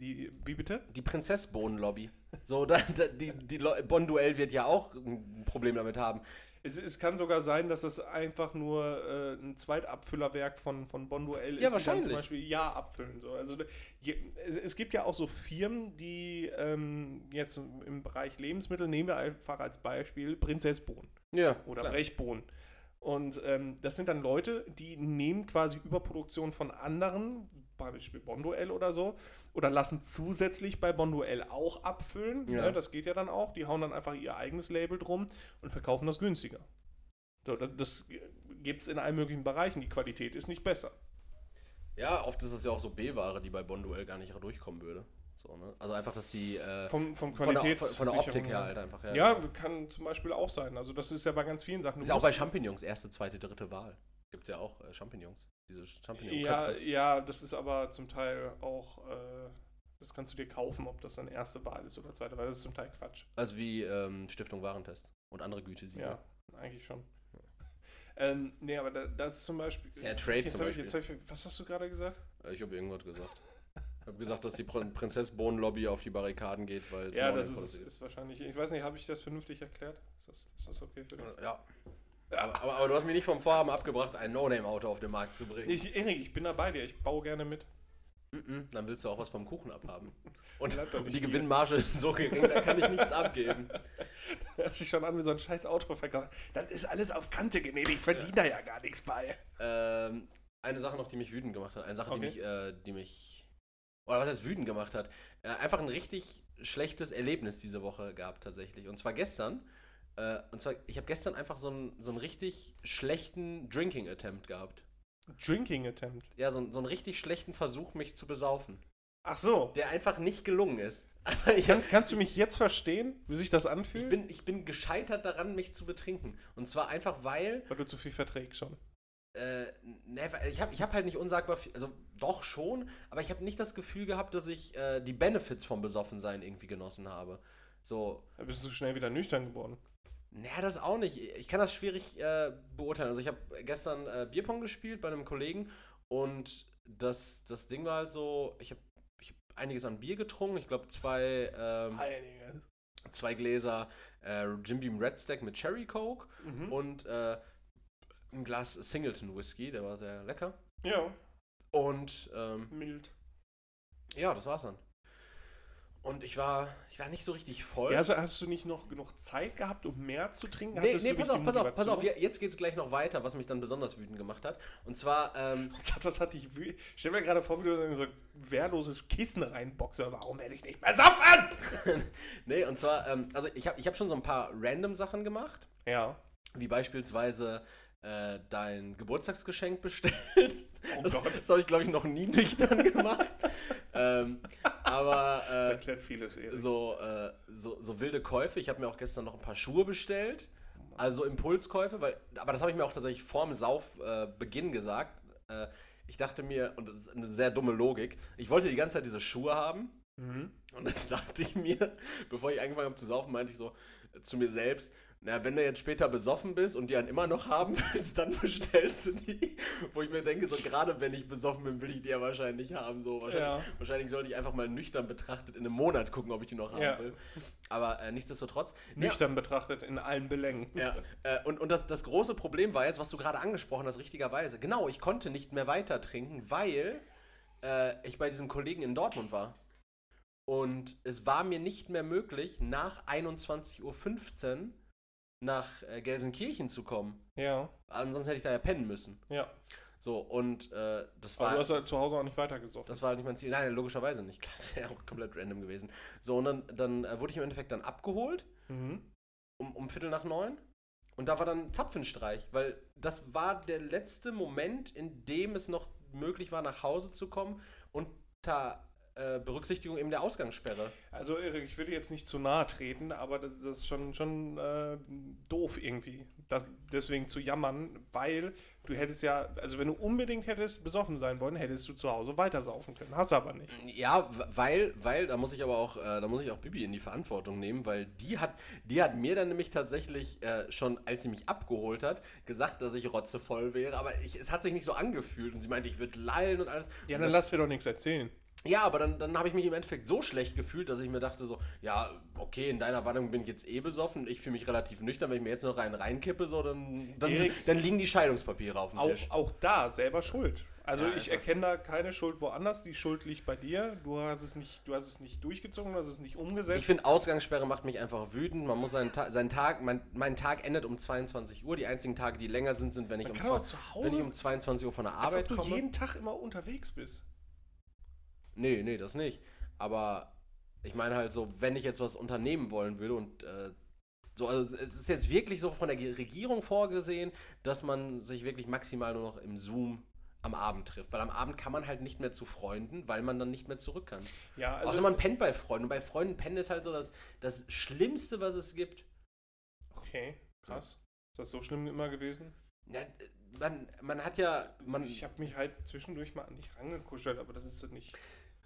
Die, wie bitte? Die Prinzessbohnen-Lobby. So, da, da, die, die Bonduell wird ja auch ein Problem damit haben. Es, es kann sogar sein, dass das einfach nur äh, ein Zweitabfüllerwerk von, von Bonduell ist, Ja, wahrscheinlich. zum Beispiel Ja abfüllen. So. Also, je, es, es gibt ja auch so Firmen, die ähm, jetzt im Bereich Lebensmittel, nehmen wir einfach als Beispiel Prinzessbohnen Ja, oder klar. Brechbohnen. Und ähm, das sind dann Leute, die nehmen quasi Überproduktion von anderen, beim Beispiel Bonduell oder so, oder lassen zusätzlich bei Bonduell auch abfüllen. Ja. Ne, das geht ja dann auch. Die hauen dann einfach ihr eigenes Label drum und verkaufen das günstiger. So, das gibt es in allen möglichen Bereichen. Die Qualität ist nicht besser. Ja, oft ist es ja auch so B-Ware, die bei Bonduell gar nicht durchkommen würde. So, ne? Also einfach, dass die äh, Vom, vom von, der, von, Qualitäts der Optik her halt einfach. Ja, genau. kann zum Beispiel auch sein. Also das ist ja bei ganz vielen Sachen. Ist ja auch bei Champignons erste, zweite, dritte Wahl. Gibt es ja auch äh, Champignons. Diese champignon Ja, ja, das ist aber zum Teil auch, äh, das kannst du dir kaufen, ob das dann erste Wahl ist oder zweite Wahl. Das ist zum Teil Quatsch. Also wie ähm, Stiftung Warentest und andere Gütesiegel. Ja, eigentlich schon. Ähm, nee, aber da, das ist zum Beispiel. Fair Trade Jetzt zum ich- Beispiel. ich- was hast du gerade gesagt? Ich habe irgendwas gesagt. Ich habe gesagt, dass die Prin Prinzess Bohnen-Lobby auf die Barrikaden geht, weil es Ja, das ist, ist wahrscheinlich. Ich weiß nicht, habe ich das vernünftig erklärt? Ist das, ist das okay für dich? Ja. Aber, aber, aber du hast mich nicht vom Vorhaben abgebracht, ein No-Name-Auto auf den Markt zu bringen. Ich, Erik, ich bin da bei dir. Ich baue gerne mit. Mhm, Dann willst du auch was vom Kuchen abhaben. (laughs) Und, und die. Gewinnmarge ist so gering, da kann ich nichts abgeben. (laughs) Hört sich schon an wie so ein scheiß Autoverkauf. Das ist alles auf Kante genäht. Ich verdiene da ja gar nichts bei. Ähm, eine Sache noch, die mich wütend gemacht hat. Eine Sache, die Okay. mich, äh, die mich, oder was heißt wütend gemacht hat? Äh, einfach ein richtig schlechtes Erlebnis diese Woche gehabt tatsächlich. Und zwar gestern. Äh, und zwar, ich habe gestern einfach so einen, so einen richtig schlechten Drinking-Attempt gehabt. Drinking Attempt. Ja, so, einen- so einen richtig schlechten Versuch, mich zu besaufen. Ach so. Der einfach nicht gelungen ist. (laughs) Ich, Kannst, kannst du mich jetzt verstehen, wie sich das ich, anfühlt? bin, ich bin gescheitert daran, mich zu betrinken. Und zwar einfach, weil Weil du zu viel verträgst schon. Äh, ne, ich habe ich hab halt nicht unsagbar viel, also doch schon, aber ich habe nicht das Gefühl gehabt, dass ich äh, die Benefits vom Besoffensein irgendwie genossen habe. So, Da bist du schnell wieder nüchtern geworden. Naja, das auch nicht. Ich kann das schwierig äh, beurteilen. Also ich habe gestern äh, Bierpong gespielt bei einem Kollegen und das, das Ding war halt so, ich habe ich hab einiges an Bier getrunken. Ich glaube zwei, ähm, Einiges. zwei Gläser äh, Jim Beam Red Stack mit Cherry Coke Mhm. und äh, ein Glas Singleton Whisky, der war sehr lecker. Ja, Und ähm, mild. ja, das war's dann. Und ich war, ich war nicht so richtig voll. Ja, also hast du nicht noch genug Zeit gehabt, um mehr zu trinken? nee, Hattest nee, pass auf, pass auf, pass auf, jetzt geht's gleich noch weiter, was mich dann besonders wütend gemacht hat. Und zwar, ähm, (laughs) Das hat dich wü- Stell mir gerade vor, wie du so ein wehrloses Kissen reinboxer. Warum werde ich nicht besoffen? (laughs) nee, und zwar, ähm, also ich habe ich hab schon so ein paar random Sachen gemacht, Ja. wie beispielsweise äh, dein Geburtstagsgeschenk bestellt. Oh das Gott. das habe ich, glaube ich, noch nie nüchtern gemacht. ähm, aber Das äh, erklärt vieles, so, äh, so, so wilde Käufe. Ich habe mir auch gestern noch ein paar Schuhe bestellt. Also Impulskäufe, weil, aber das habe ich mir auch tatsächlich vorm Saufbeginn äh, Beginn gesagt. Äh, ich dachte mir, und das ist eine sehr dumme Logik, ich wollte die ganze Zeit diese Schuhe haben. Mhm. Und dann (laughs) dachte ich mir, bevor ich angefangen habe zu saufen, meinte ich so zu mir selbst, na, wenn du jetzt später besoffen bist und die einen immer noch haben (laughs) willst, dann bestellst du die. Wo ich mir denke, so gerade wenn ich besoffen bin, will ich die ja wahrscheinlich haben. So, wahrscheinlich, Ja. wahrscheinlich sollte ich einfach mal nüchtern betrachtet in einem Monat gucken, ob ich die noch haben Ja. will. Aber äh, nichtsdestotrotz. Ja, Nüchtern betrachtet in allen Belängen. ja, äh, und, und das, das große Problem war jetzt, was du gerade angesprochen hast, richtigerweise. Genau, ich konnte nicht mehr weiter trinken, weil äh, ich bei diesem Kollegen in Dortmund war. Und es war mir nicht mehr möglich, nach 21.15 Uhr nach äh, Gelsenkirchen zu kommen. Ja, Ansonsten hätte ich da ja pennen müssen. ja. So, und äh, das Aber war. du hast halt zu Hause auch nicht weitergesoffen. Das war halt nicht mein Ziel. Nein, logischerweise nicht. (laughs) Das wäre auch komplett random gewesen. So, und dann, dann äh, wurde ich im Endeffekt dann abgeholt Mhm. um, um Viertel nach neun. Und da war dann Zapfenstreich, weil das war der letzte Moment, in dem es noch möglich war, nach Hause zu kommen unter äh, Berücksichtigung eben der Ausgangssperre. Also, Erik, ich will jetzt nicht zu nahe treten, aber das, das ist schon, schon äh, doof irgendwie, das, deswegen zu jammern, weil du hättest ja, also wenn du unbedingt hättest besoffen sein wollen, hättest du zu Hause weitersaufen können. Hast aber nicht. Ja, weil, weil, da muss ich aber auch, äh, da muss ich auch Bibi in die Verantwortung nehmen, weil die hat, die hat mir dann nämlich tatsächlich äh, schon, als sie mich abgeholt hat, gesagt, dass ich rotzevoll wäre, aber ich, es hat sich nicht so angefühlt und sie meinte, ich würde lallen und alles. Ja, dann lass dir doch nichts erzählen. Ja, aber dann, dann habe ich mich im Endeffekt so schlecht gefühlt, dass ich mir dachte so, ja, okay, in deiner Warnung bin ich jetzt eh besoffen, ich fühle mich relativ nüchtern, wenn ich mir jetzt noch rein reinkippe, so, dann, dann, Erik- dann liegen die Scheidungspapiere auf dem Tisch. Auch, auch da selber schuld. Also Ja, ich einfach. erkenne da keine Schuld woanders. Die Schuld liegt bei dir. Du hast es nicht, du hast es nicht durchgezogen, du hast es nicht umgesetzt. Ich finde, Ausgangssperre macht mich einfach wütend. Man muss seinen, Ta seinen Tag, mein, mein Tag endet um 22 Uhr. Die einzigen Tage, die länger sind, sind, wenn ich, Man um, zwei- auch wenn ich um 22 Uhr von der als ob Arbeit du komme. jeden Tag immer unterwegs bist. Nee, nee, das nicht. Aber ich meine halt so, wenn ich jetzt was unternehmen wollen würde und äh, so, also es ist jetzt wirklich so von der Regierung vorgesehen, dass man sich wirklich maximal nur noch im Zoom am Abend trifft. Weil am Abend kann man halt nicht mehr zu Freunden, weil man dann nicht mehr zurück kann. Ja, Also, Außer man pennt bei Freunden. Und bei Freunden pennen ist halt so das, das Schlimmste, was es gibt. okay, krass. Ist das so schlimm immer gewesen? Ja, man, man hat ja. Man, ich habe mich halt zwischendurch mal an dich rangekuschelt, aber das ist doch nicht.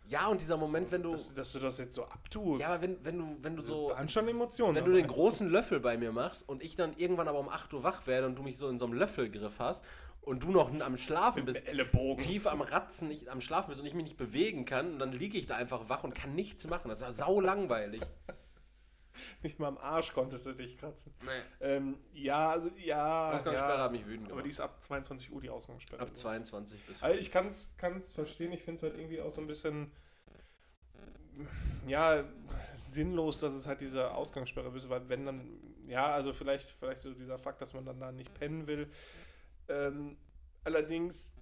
Ja, und dieser Moment, wenn du. Dass, dass du das jetzt so abtust. Ja, aber wenn, wenn du, wenn du so. schon Emotionen. Wenn du den großen Löffel bei mir machst und ich dann irgendwann aber um 8 Uhr wach werde und du mich so in so einem Löffelgriff hast und du noch am Schlafen Mit bist, Ellenbogen. tief am Ratzen, nicht am Schlafen bist und ich mich nicht bewegen kann und dann liege ich da einfach wach und kann nichts machen. Das ist ja sau langweilig. Nicht mal am Arsch konntest du dich kratzen. Nee. Ähm, ja, also ja. Ausgangssperre ja, hat mich wütend Aber gemacht. die ist ab 22 Uhr die Ausgangssperre. Ab 22 bis Also ich kann es verstehen, ich finde es halt irgendwie auch so ein bisschen, ja, sinnlos, dass es halt diese Ausgangssperre ist, weil wenn dann, ja, also vielleicht, vielleicht so dieser Fakt, dass man dann da nicht pennen will. Ähm, allerdings,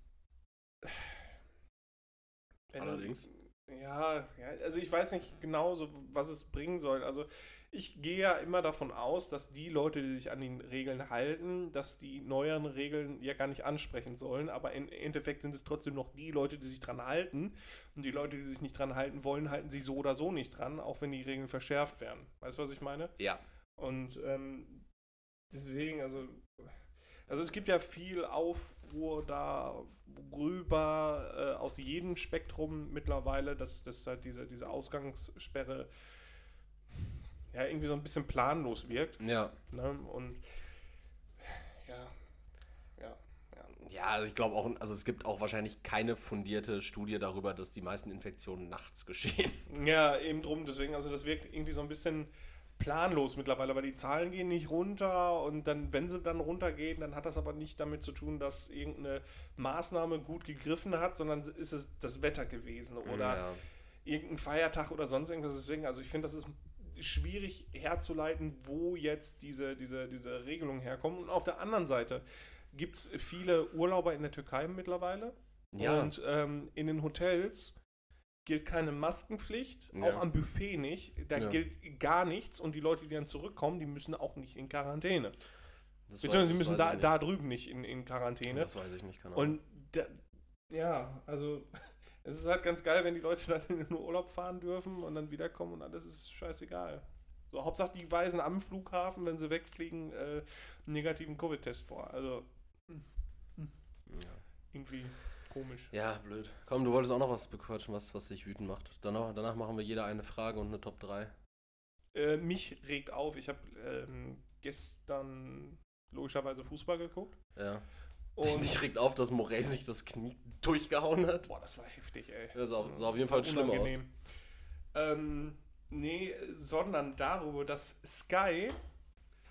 Allerdings. ja, ja, also ich weiß nicht genau, so, was es bringen soll. Also ich gehe ja immer davon aus, dass die Leute, die sich an den Regeln halten, dass die neueren Regeln ja gar nicht ansprechen sollen. Aber im Endeffekt sind es trotzdem noch die Leute, die sich dran halten. Und die Leute, die sich nicht dran halten wollen, halten sich so oder so nicht dran, auch wenn die Regeln verschärft werden. Weißt du, was ich meine? Ja. Und ähm, deswegen, also, also es gibt ja viel Aufruhr darüber äh, aus jedem Spektrum mittlerweile, dass, dass halt diese, diese Ausgangssperre ja irgendwie so ein bisschen planlos wirkt. Ja. Ne? Und ja, ja, ja. Ja, also ich glaube auch, also es gibt auch wahrscheinlich keine fundierte Studie darüber, dass die meisten Infektionen nachts (laughs) geschehen. Ja, eben drum, deswegen, also das wirkt irgendwie so ein bisschen planlos mittlerweile, weil die Zahlen gehen nicht runter und dann, wenn sie dann runtergehen, dann hat das aber nicht damit zu tun, dass irgendeine Maßnahme gut gegriffen hat, sondern ist es das Wetter gewesen oder ja. irgendein Feiertag oder sonst irgendwas. Deswegen, also ich finde, das ist schwierig herzuleiten, wo jetzt diese, diese, diese Regelungen herkommen. Und auf der anderen Seite gibt es viele Urlauber in der Türkei mittlerweile. Ja. Und ähm, in den Hotels gilt keine Maskenpflicht, Ja. auch am Buffet nicht. Da Ja. gilt gar nichts und die Leute, die dann zurückkommen, die müssen auch nicht in Quarantäne. Das Beziehungsweise die müssen da, da drüben nicht in, in Quarantäne. Das weiß ich nicht, keine Ahnung. Und da, ja, also es ist halt ganz geil, wenn die Leute (laughs) dann in den Urlaub fahren dürfen und dann wiederkommen und alles ist scheißegal. So, Hauptsache die weisen am Flughafen, wenn sie wegfliegen, äh, einen negativen Covid-Test vor. Also ja. irgendwie komisch. ja, blöd. Komm, du wolltest auch noch was bequatschen, was, was dich wütend macht. Danach, danach machen wir jeder eine Frage und eine Top 3. Äh, mich regt auf, ich habe ähm, gestern logischerweise Fußball geguckt. Ja. Und Dich regt auf, dass Morey sich das Knie durchgehauen hat. boah, das war heftig, ey. Das sah auf, sah auf jeden Fall schlimm aus. Ähm, nee, sondern darüber, dass Sky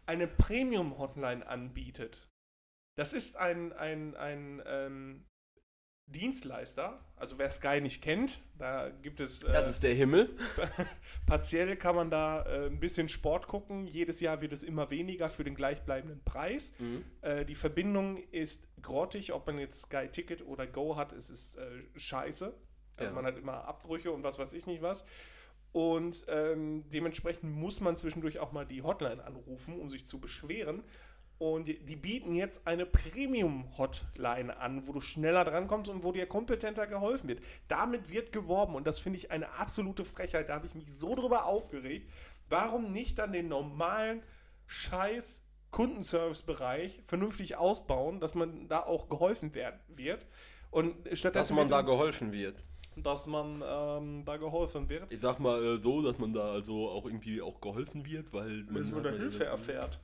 eine Premium-Hotline anbietet. Das ist ein, ein, ein ähm, Dienstleister. Also wer Sky nicht kennt, da gibt es... Äh, Das ist der Himmel. (laughs) partiell kann man da äh, ein bisschen Sport gucken. Jedes Jahr wird es immer weniger für den gleichbleibenden Preis. Mhm. Äh, die Verbindung ist grottig, ob man jetzt Sky Ticket oder Go hat, es ist äh, scheiße. Also Ja. Man hat immer Abbrüche und was weiß ich nicht was. Und ähm, dementsprechend muss man zwischendurch auch mal die Hotline anrufen, um sich zu beschweren. Und die, bieten jetzt eine Premium-Hotline an, wo du schneller drankommst und wo dir kompetenter geholfen wird. Damit wird geworben und das finde ich eine absolute Frechheit. Da habe ich mich so drüber aufgeregt. Warum nicht dann den normalen Scheiß Kundenservice-Bereich vernünftig ausbauen, dass man da auch geholfen werden wird? Und Dass man da geholfen wird. dass man ähm, da geholfen wird. Ich sag mal äh, so, dass man da also auch irgendwie auch geholfen wird, weil man. dass man da man- Hilfe erfährt.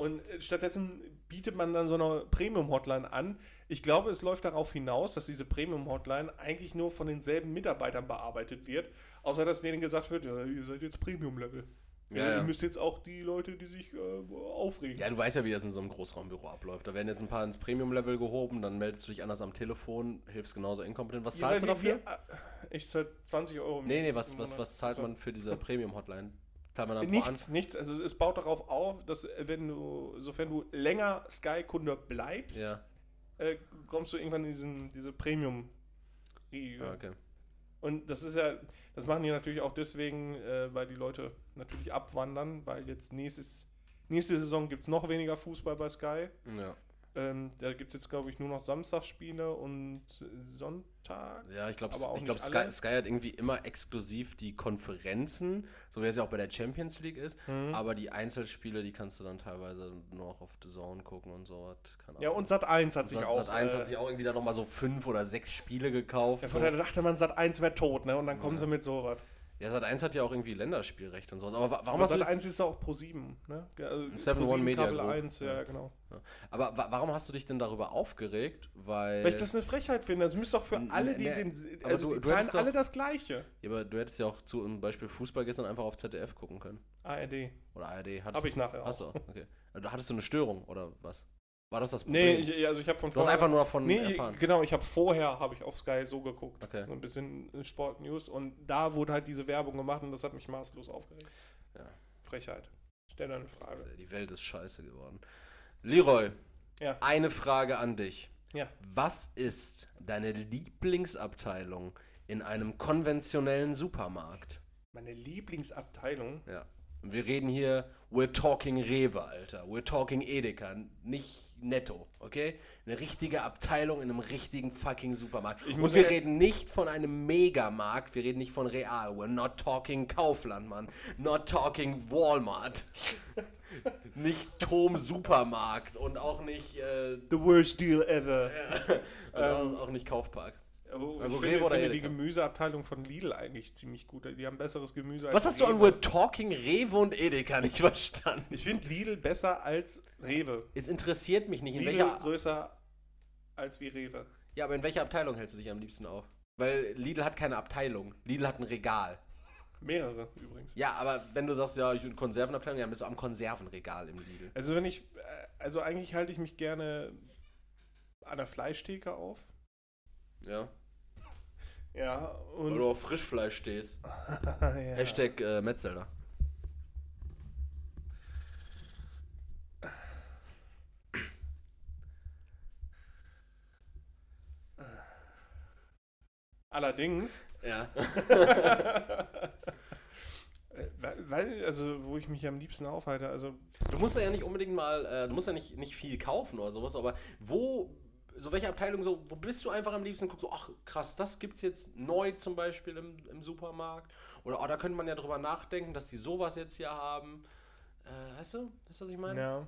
Und äh, stattdessen bietet man dann so eine Premium-Hotline an. Ich glaube, es läuft darauf hinaus, dass diese Premium-Hotline eigentlich nur von denselben Mitarbeitern bearbeitet wird, außer dass denen gesagt wird, ja, ihr seid jetzt Premium-Level. Ja, Ihr ja. müsst jetzt auch die Leute, die sich äh, aufregen. Ja, du weißt ja, wie das in so einem Großraumbüro abläuft. Da werden jetzt ein paar ins Premium-Level gehoben, dann meldest du dich anders am Telefon, hilfst genauso inkompetent. Was zahlst du Ja, dafür? wie- wie- Ich zahle 20 Euro. Nee, nee, was, was, was zahlt So. man für diese Premium-Hotline? (laughs) Pro Nichts, nichts. Also es baut darauf auf, dass wenn du, sofern du länger Sky-Kunde bleibst, Ja, äh, kommst du irgendwann in diesen, diese Premium. ja, okay. Und das ist ja, das machen die natürlich auch deswegen, äh, weil die Leute natürlich abwandern, weil jetzt nächstes, nächste Saison gibt es noch weniger Fußball bei Sky. Ja. Ähm, da gibt es jetzt, glaube ich, nur noch Samstagsspiele und Sonntag. Ja, ich glaube, glaub, Sky. Sky hat irgendwie immer exklusiv die Konferenzen, so wie es ja auch bei der Champions League ist. Mhm. Aber die Einzelspiele, die kannst du dann teilweise nur noch auf The Zone gucken und so. Ja, und Sat 1 hat sich Sat, auch. Sat 1 äh, hat sich auch irgendwie da nochmal so fünf oder sechs Spiele gekauft. ja, so. vorher dachte man, Sat 1 wäre tot, ne? Und dann kommen sie mit sowas. Ja, Sat 1 hat ja auch irgendwie Länderspielrecht und sowas. Aber wa- warum Aber hast Sat du, 1 ist ja auch Pro 7, ne? Also 7 Pro One Media Kabel Group. 1, ja, Ja. genau. aber wa warum hast du dich denn darüber aufgeregt? Weil, Weil ich das eine Frechheit finde. Das müsste doch für alle, die ne, den. Also, du- die du zahlen doch- alle das Gleiche. ja, aber du hättest ja auch zu zum Beispiel Fußball gestern einfach auf ZDF gucken können. ARD. Oder ARD. Hattest Habe ich nachher auch. Achso, okay. Also, hattest du eine Störung oder was? War das das Nee, Problem? ich, also ich habe von du hast einfach nur davon Nee, erfahren. genau, ich habe vorher habe ich auf Sky so geguckt. Okay. So ein bisschen Sport News und da wurde halt diese Werbung gemacht und das hat mich maßlos aufgeregt. Ja. Frechheit. Stell dir eine Frage. Die Welt ist scheiße geworden. Leroy, Ja. eine Frage an dich. Ja. Was ist deine Lieblingsabteilung in einem konventionellen Supermarkt? Meine Lieblingsabteilung. Ja. Und wir reden hier, we're talking Rewe, Alter. We're talking Edeka, nicht Netto, okay? Eine richtige Abteilung in einem richtigen fucking Supermarkt. Ich Und wir reden nicht von einem Megamarkt, wir reden nicht von Real. We're not talking Kaufland, Mann. Not talking Walmart. (laughs) nicht Tom Supermarkt und auch nicht, äh, The worst deal ever. (laughs) und auch, auch nicht Kaufpark. Also, Also ich Rewe finde, oder finde die? Gemüseabteilung von Lidl eigentlich ziemlich gut. Die haben besseres Gemüse Was als hast du an Rewe. We're talking Rewe und Edeka nicht (laughs) verstanden? Ich finde Lidl besser als Rewe. Es interessiert mich nicht, in Lidl welcher größer als wie Rewe. Ja, aber in welcher Abteilung hältst du dich am liebsten auf? Weil Lidl hat keine Abteilung. Lidl hat ein Regal. Mehrere übrigens. Ja, aber wenn du sagst, ja, ich bin Konservenabteilung, dann bist du am Konservenregal im Lidl. Also wenn ich, äh, also eigentlich halte ich mich gerne an der Fleischtheke auf. Ja. Ja, Weil und du auf Frischfleisch stehst. (laughs) ja. Hashtag äh, Metzelder. allerdings, Ja. (laughs) äh, weil, weil, also wo ich mich am liebsten aufhalte, also Du musst ja nicht unbedingt mal, äh, du musst ja nicht, nicht viel kaufen oder sowas, aber wo, so welche Abteilung, so, wo bist du einfach am liebsten? Guckst so, ach krass, das gibt's jetzt neu zum Beispiel im, im Supermarkt. Oder oh, da könnte man ja drüber nachdenken, dass die sowas jetzt hier haben. Äh, weißt du, weißt du, was ich meine? ja.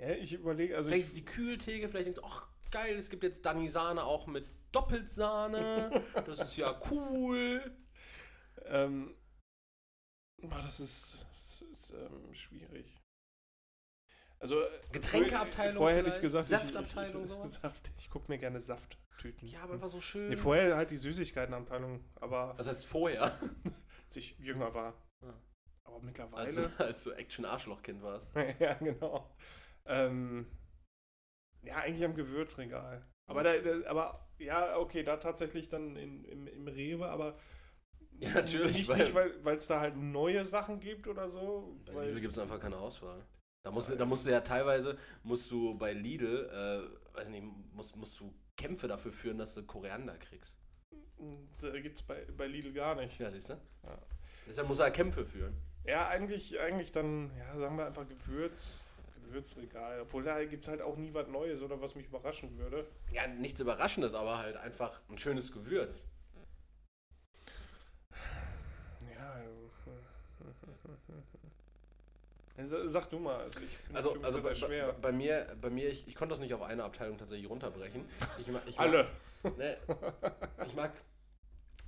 Ja, ich überlege, also Vielleicht ich, ist die Kühltheke, vielleicht denkst du, ach geil, es gibt jetzt Danny Sahne auch mit Doppelsahne. (laughs) Das ist ja cool. ähm, boah, das ist, das ist ähm, schwierig. Also äh, Getränkeabteilung Vorher hätte ich gesagt, Saftabteilung, ich, ich, sowas? Saft. Ich gucke mir gerne Safttüten. Ja, aber einfach so schön. Nee, vorher halt die Süßigkeitenabteilung, aber Was heißt vorher? (laughs) als ich jünger war. Ja. Aber mittlerweile. Also, (laughs) als du Action-Arschloch-Kind warst. (laughs) ja, genau. Ähm, ja, eigentlich am Gewürzregal. Aber, da, da, aber ja, okay, da tatsächlich dann in, im, im Rewe, aber Ja, natürlich, nicht, weil- es da halt neue Sachen gibt oder so. Bei Weil, Lidl gibt es einfach keine Auswahl. Da musst, du- da musst du ja teilweise, musst du bei Lidl, äh, weiß nicht, musst, musst du Kämpfe dafür führen, dass du Koriander kriegst. da gibt es bei, bei Lidl gar nicht. Ja, siehst du? Ja. Deshalb muss er Kämpfe führen. Ja, eigentlich, eigentlich dann, ja, sagen wir einfach Gewürz, Gewürzregal. Obwohl da gibt es halt auch nie was Neues oder was mich überraschen würde. Ja, nichts Überraschendes, aber halt einfach ein schönes Gewürz. Ja, also, sag du mal. Also, ich Also, das also bei, schwer. bei, bei mir, bei mir ich, ich konnte das nicht auf eine Abteilung tatsächlich runterbrechen. Ich, ich mag, Alle. Ne, ich mag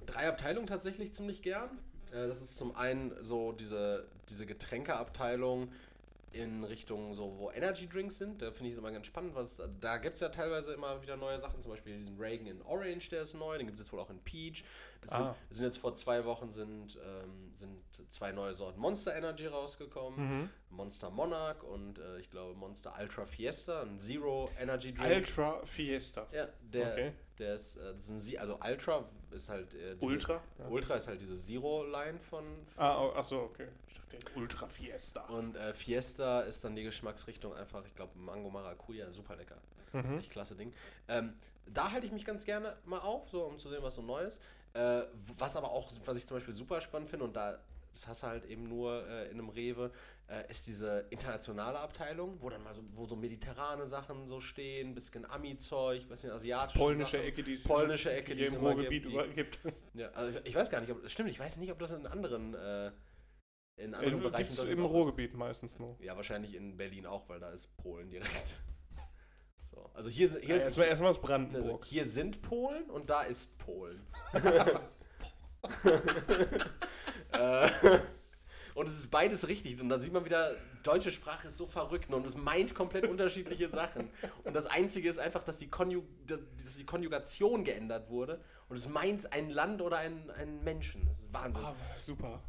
drei Abteilungen tatsächlich ziemlich gern. Äh, das ist zum einen so diese, diese Getränkeabteilung in Richtung so, wo Energy Drinks sind. Da finde ich es immer ganz spannend. Was, da gibt es ja teilweise immer wieder neue Sachen. Zum Beispiel diesen Reagan in Orange, der ist neu. Den gibt es jetzt wohl auch in Peach. Es sind, Ah. es sind jetzt vor zwei Wochen sind, ähm, sind zwei neue Sorten Monster Energy rausgekommen. Mhm. Monster Monarch und äh, ich glaube Monster Ultra Fiesta, ein Zero Energy Drink. Ultra Fiesta. Ja, der, Okay. der ist, äh, das sind sie, also Ultra ist halt äh, diese, Ultra? Ja. Ultra ist halt diese Zero-Line von Ah, oh, ach so, okay. Ich dachte Ultra Fiesta. und äh, Fiesta ist dann die Geschmacksrichtung einfach, ich glaube Mango Maracuja, super lecker, Mhm. echt klasse Ding. Ähm, da halte ich mich ganz gerne mal auf, so um zu sehen, was so neu ist. Äh, was aber auch, was ich zum Beispiel super spannend finde, und da das hast du halt eben nur äh, in einem Rewe, äh, ist diese internationale Abteilung, wo dann mal so, wo so mediterrane Sachen so stehen, bisschen Ami-Zeug, bisschen asiatische Polnische Sachen, Ecke, die es polnische Ecke, die es im immer Ruhrgebiet gibt. Die, gibt. (laughs) ja, also ich, ich weiß gar nicht, ob, stimmt, ich weiß nicht, ob das in anderen, äh, in anderen Äh, Bereichen Im. Ruhrgebiet meistens nur. Ja, wahrscheinlich in Berlin auch, weil da ist Polen direkt. So, also hier, sind- hier, Ja, erstmal, erstmal aus also Brandenburg. hier sind Polen und da ist Polen. (laughs) äh, und es ist beides richtig. Und dann sieht man wieder, deutsche Sprache ist so verrückt und es meint komplett unterschiedliche Sachen. Und das Einzige ist einfach, dass die, Konju dass die Konjugation geändert wurde. Und es meint ein Land oder einen, einen Menschen. Das ist Wahnsinn. Ah, super.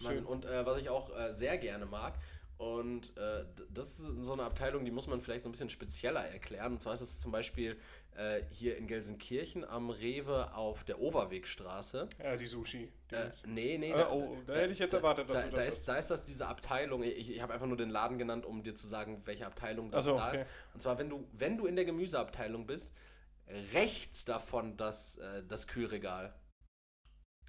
Wahnsinn. Und äh, was ich auch äh, sehr gerne mag, und äh, das ist so eine Abteilung, die muss man vielleicht so ein bisschen spezieller erklären. Und zwar ist es zum Beispiel äh, hier in Gelsenkirchen am Rewe auf der Overwegstraße. Ja, die Sushi. Die Äh, nee, nee. Ah, oh, da hätte ich jetzt erwartet, dass da, du da, das ist, da ist das diese Abteilung. Ich, ich habe einfach nur den Laden genannt, um dir zu sagen, welche Abteilung das so, da okay. ist. Und zwar, wenn du, wenn du in der Gemüseabteilung bist, rechts davon das, äh, das Kühlregal.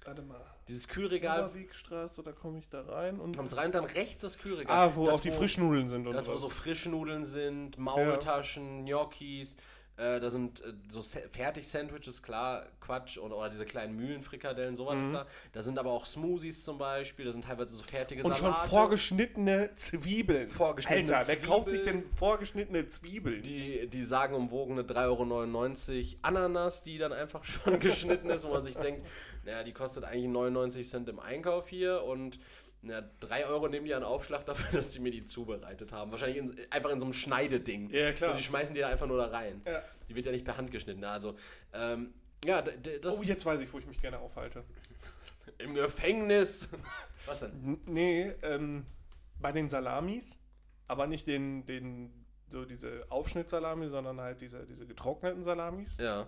Warte mal. Dieses Kühlregal, Wegstraße, da komme ich da rein und. kommst rein, dann rechts das Kühlregal. Ah, wo das, auch die Frischnudeln sind und Das, wo sowas. so Frischnudeln sind, Maultaschen, Gnocchis, äh, da sind äh, so Sa- Fertig-Sandwiches, klar, Quatsch, oder, oder diese kleinen Mühlenfrikadellen, sowas Mhm. ist da. Da sind aber auch Smoothies zum Beispiel, da sind teilweise so fertige und schon vorgeschnittene Zwiebeln. Vorgeschnittene Alter, wer kauft sich Zwiebeln. denn vorgeschnittene Zwiebeln? die, die sagenumwogene 3,99 Euro Ananas, die dann einfach schon (laughs) geschnitten ist, wo man sich denkt, naja, die kostet eigentlich 99 Cent im Einkauf hier und na, 3 Euro nehmen die an Aufschlag dafür, (laughs) dass die mir die zubereitet haben. Wahrscheinlich in, einfach in so einem Schneideding. Ja, klar. So, die schmeißen die da einfach nur da rein. Ja. Die wird ja nicht per Hand geschnitten. Also, ähm, ja, das Oh, jetzt weiß ich, wo ich mich gerne aufhalte. (laughs) im Gefängnis. (laughs) Was denn? Nee, ähm, bei den Salamis, aber nicht den, den, so diese Aufschnittsalami, sondern halt diese, diese getrockneten Salamis. Ja,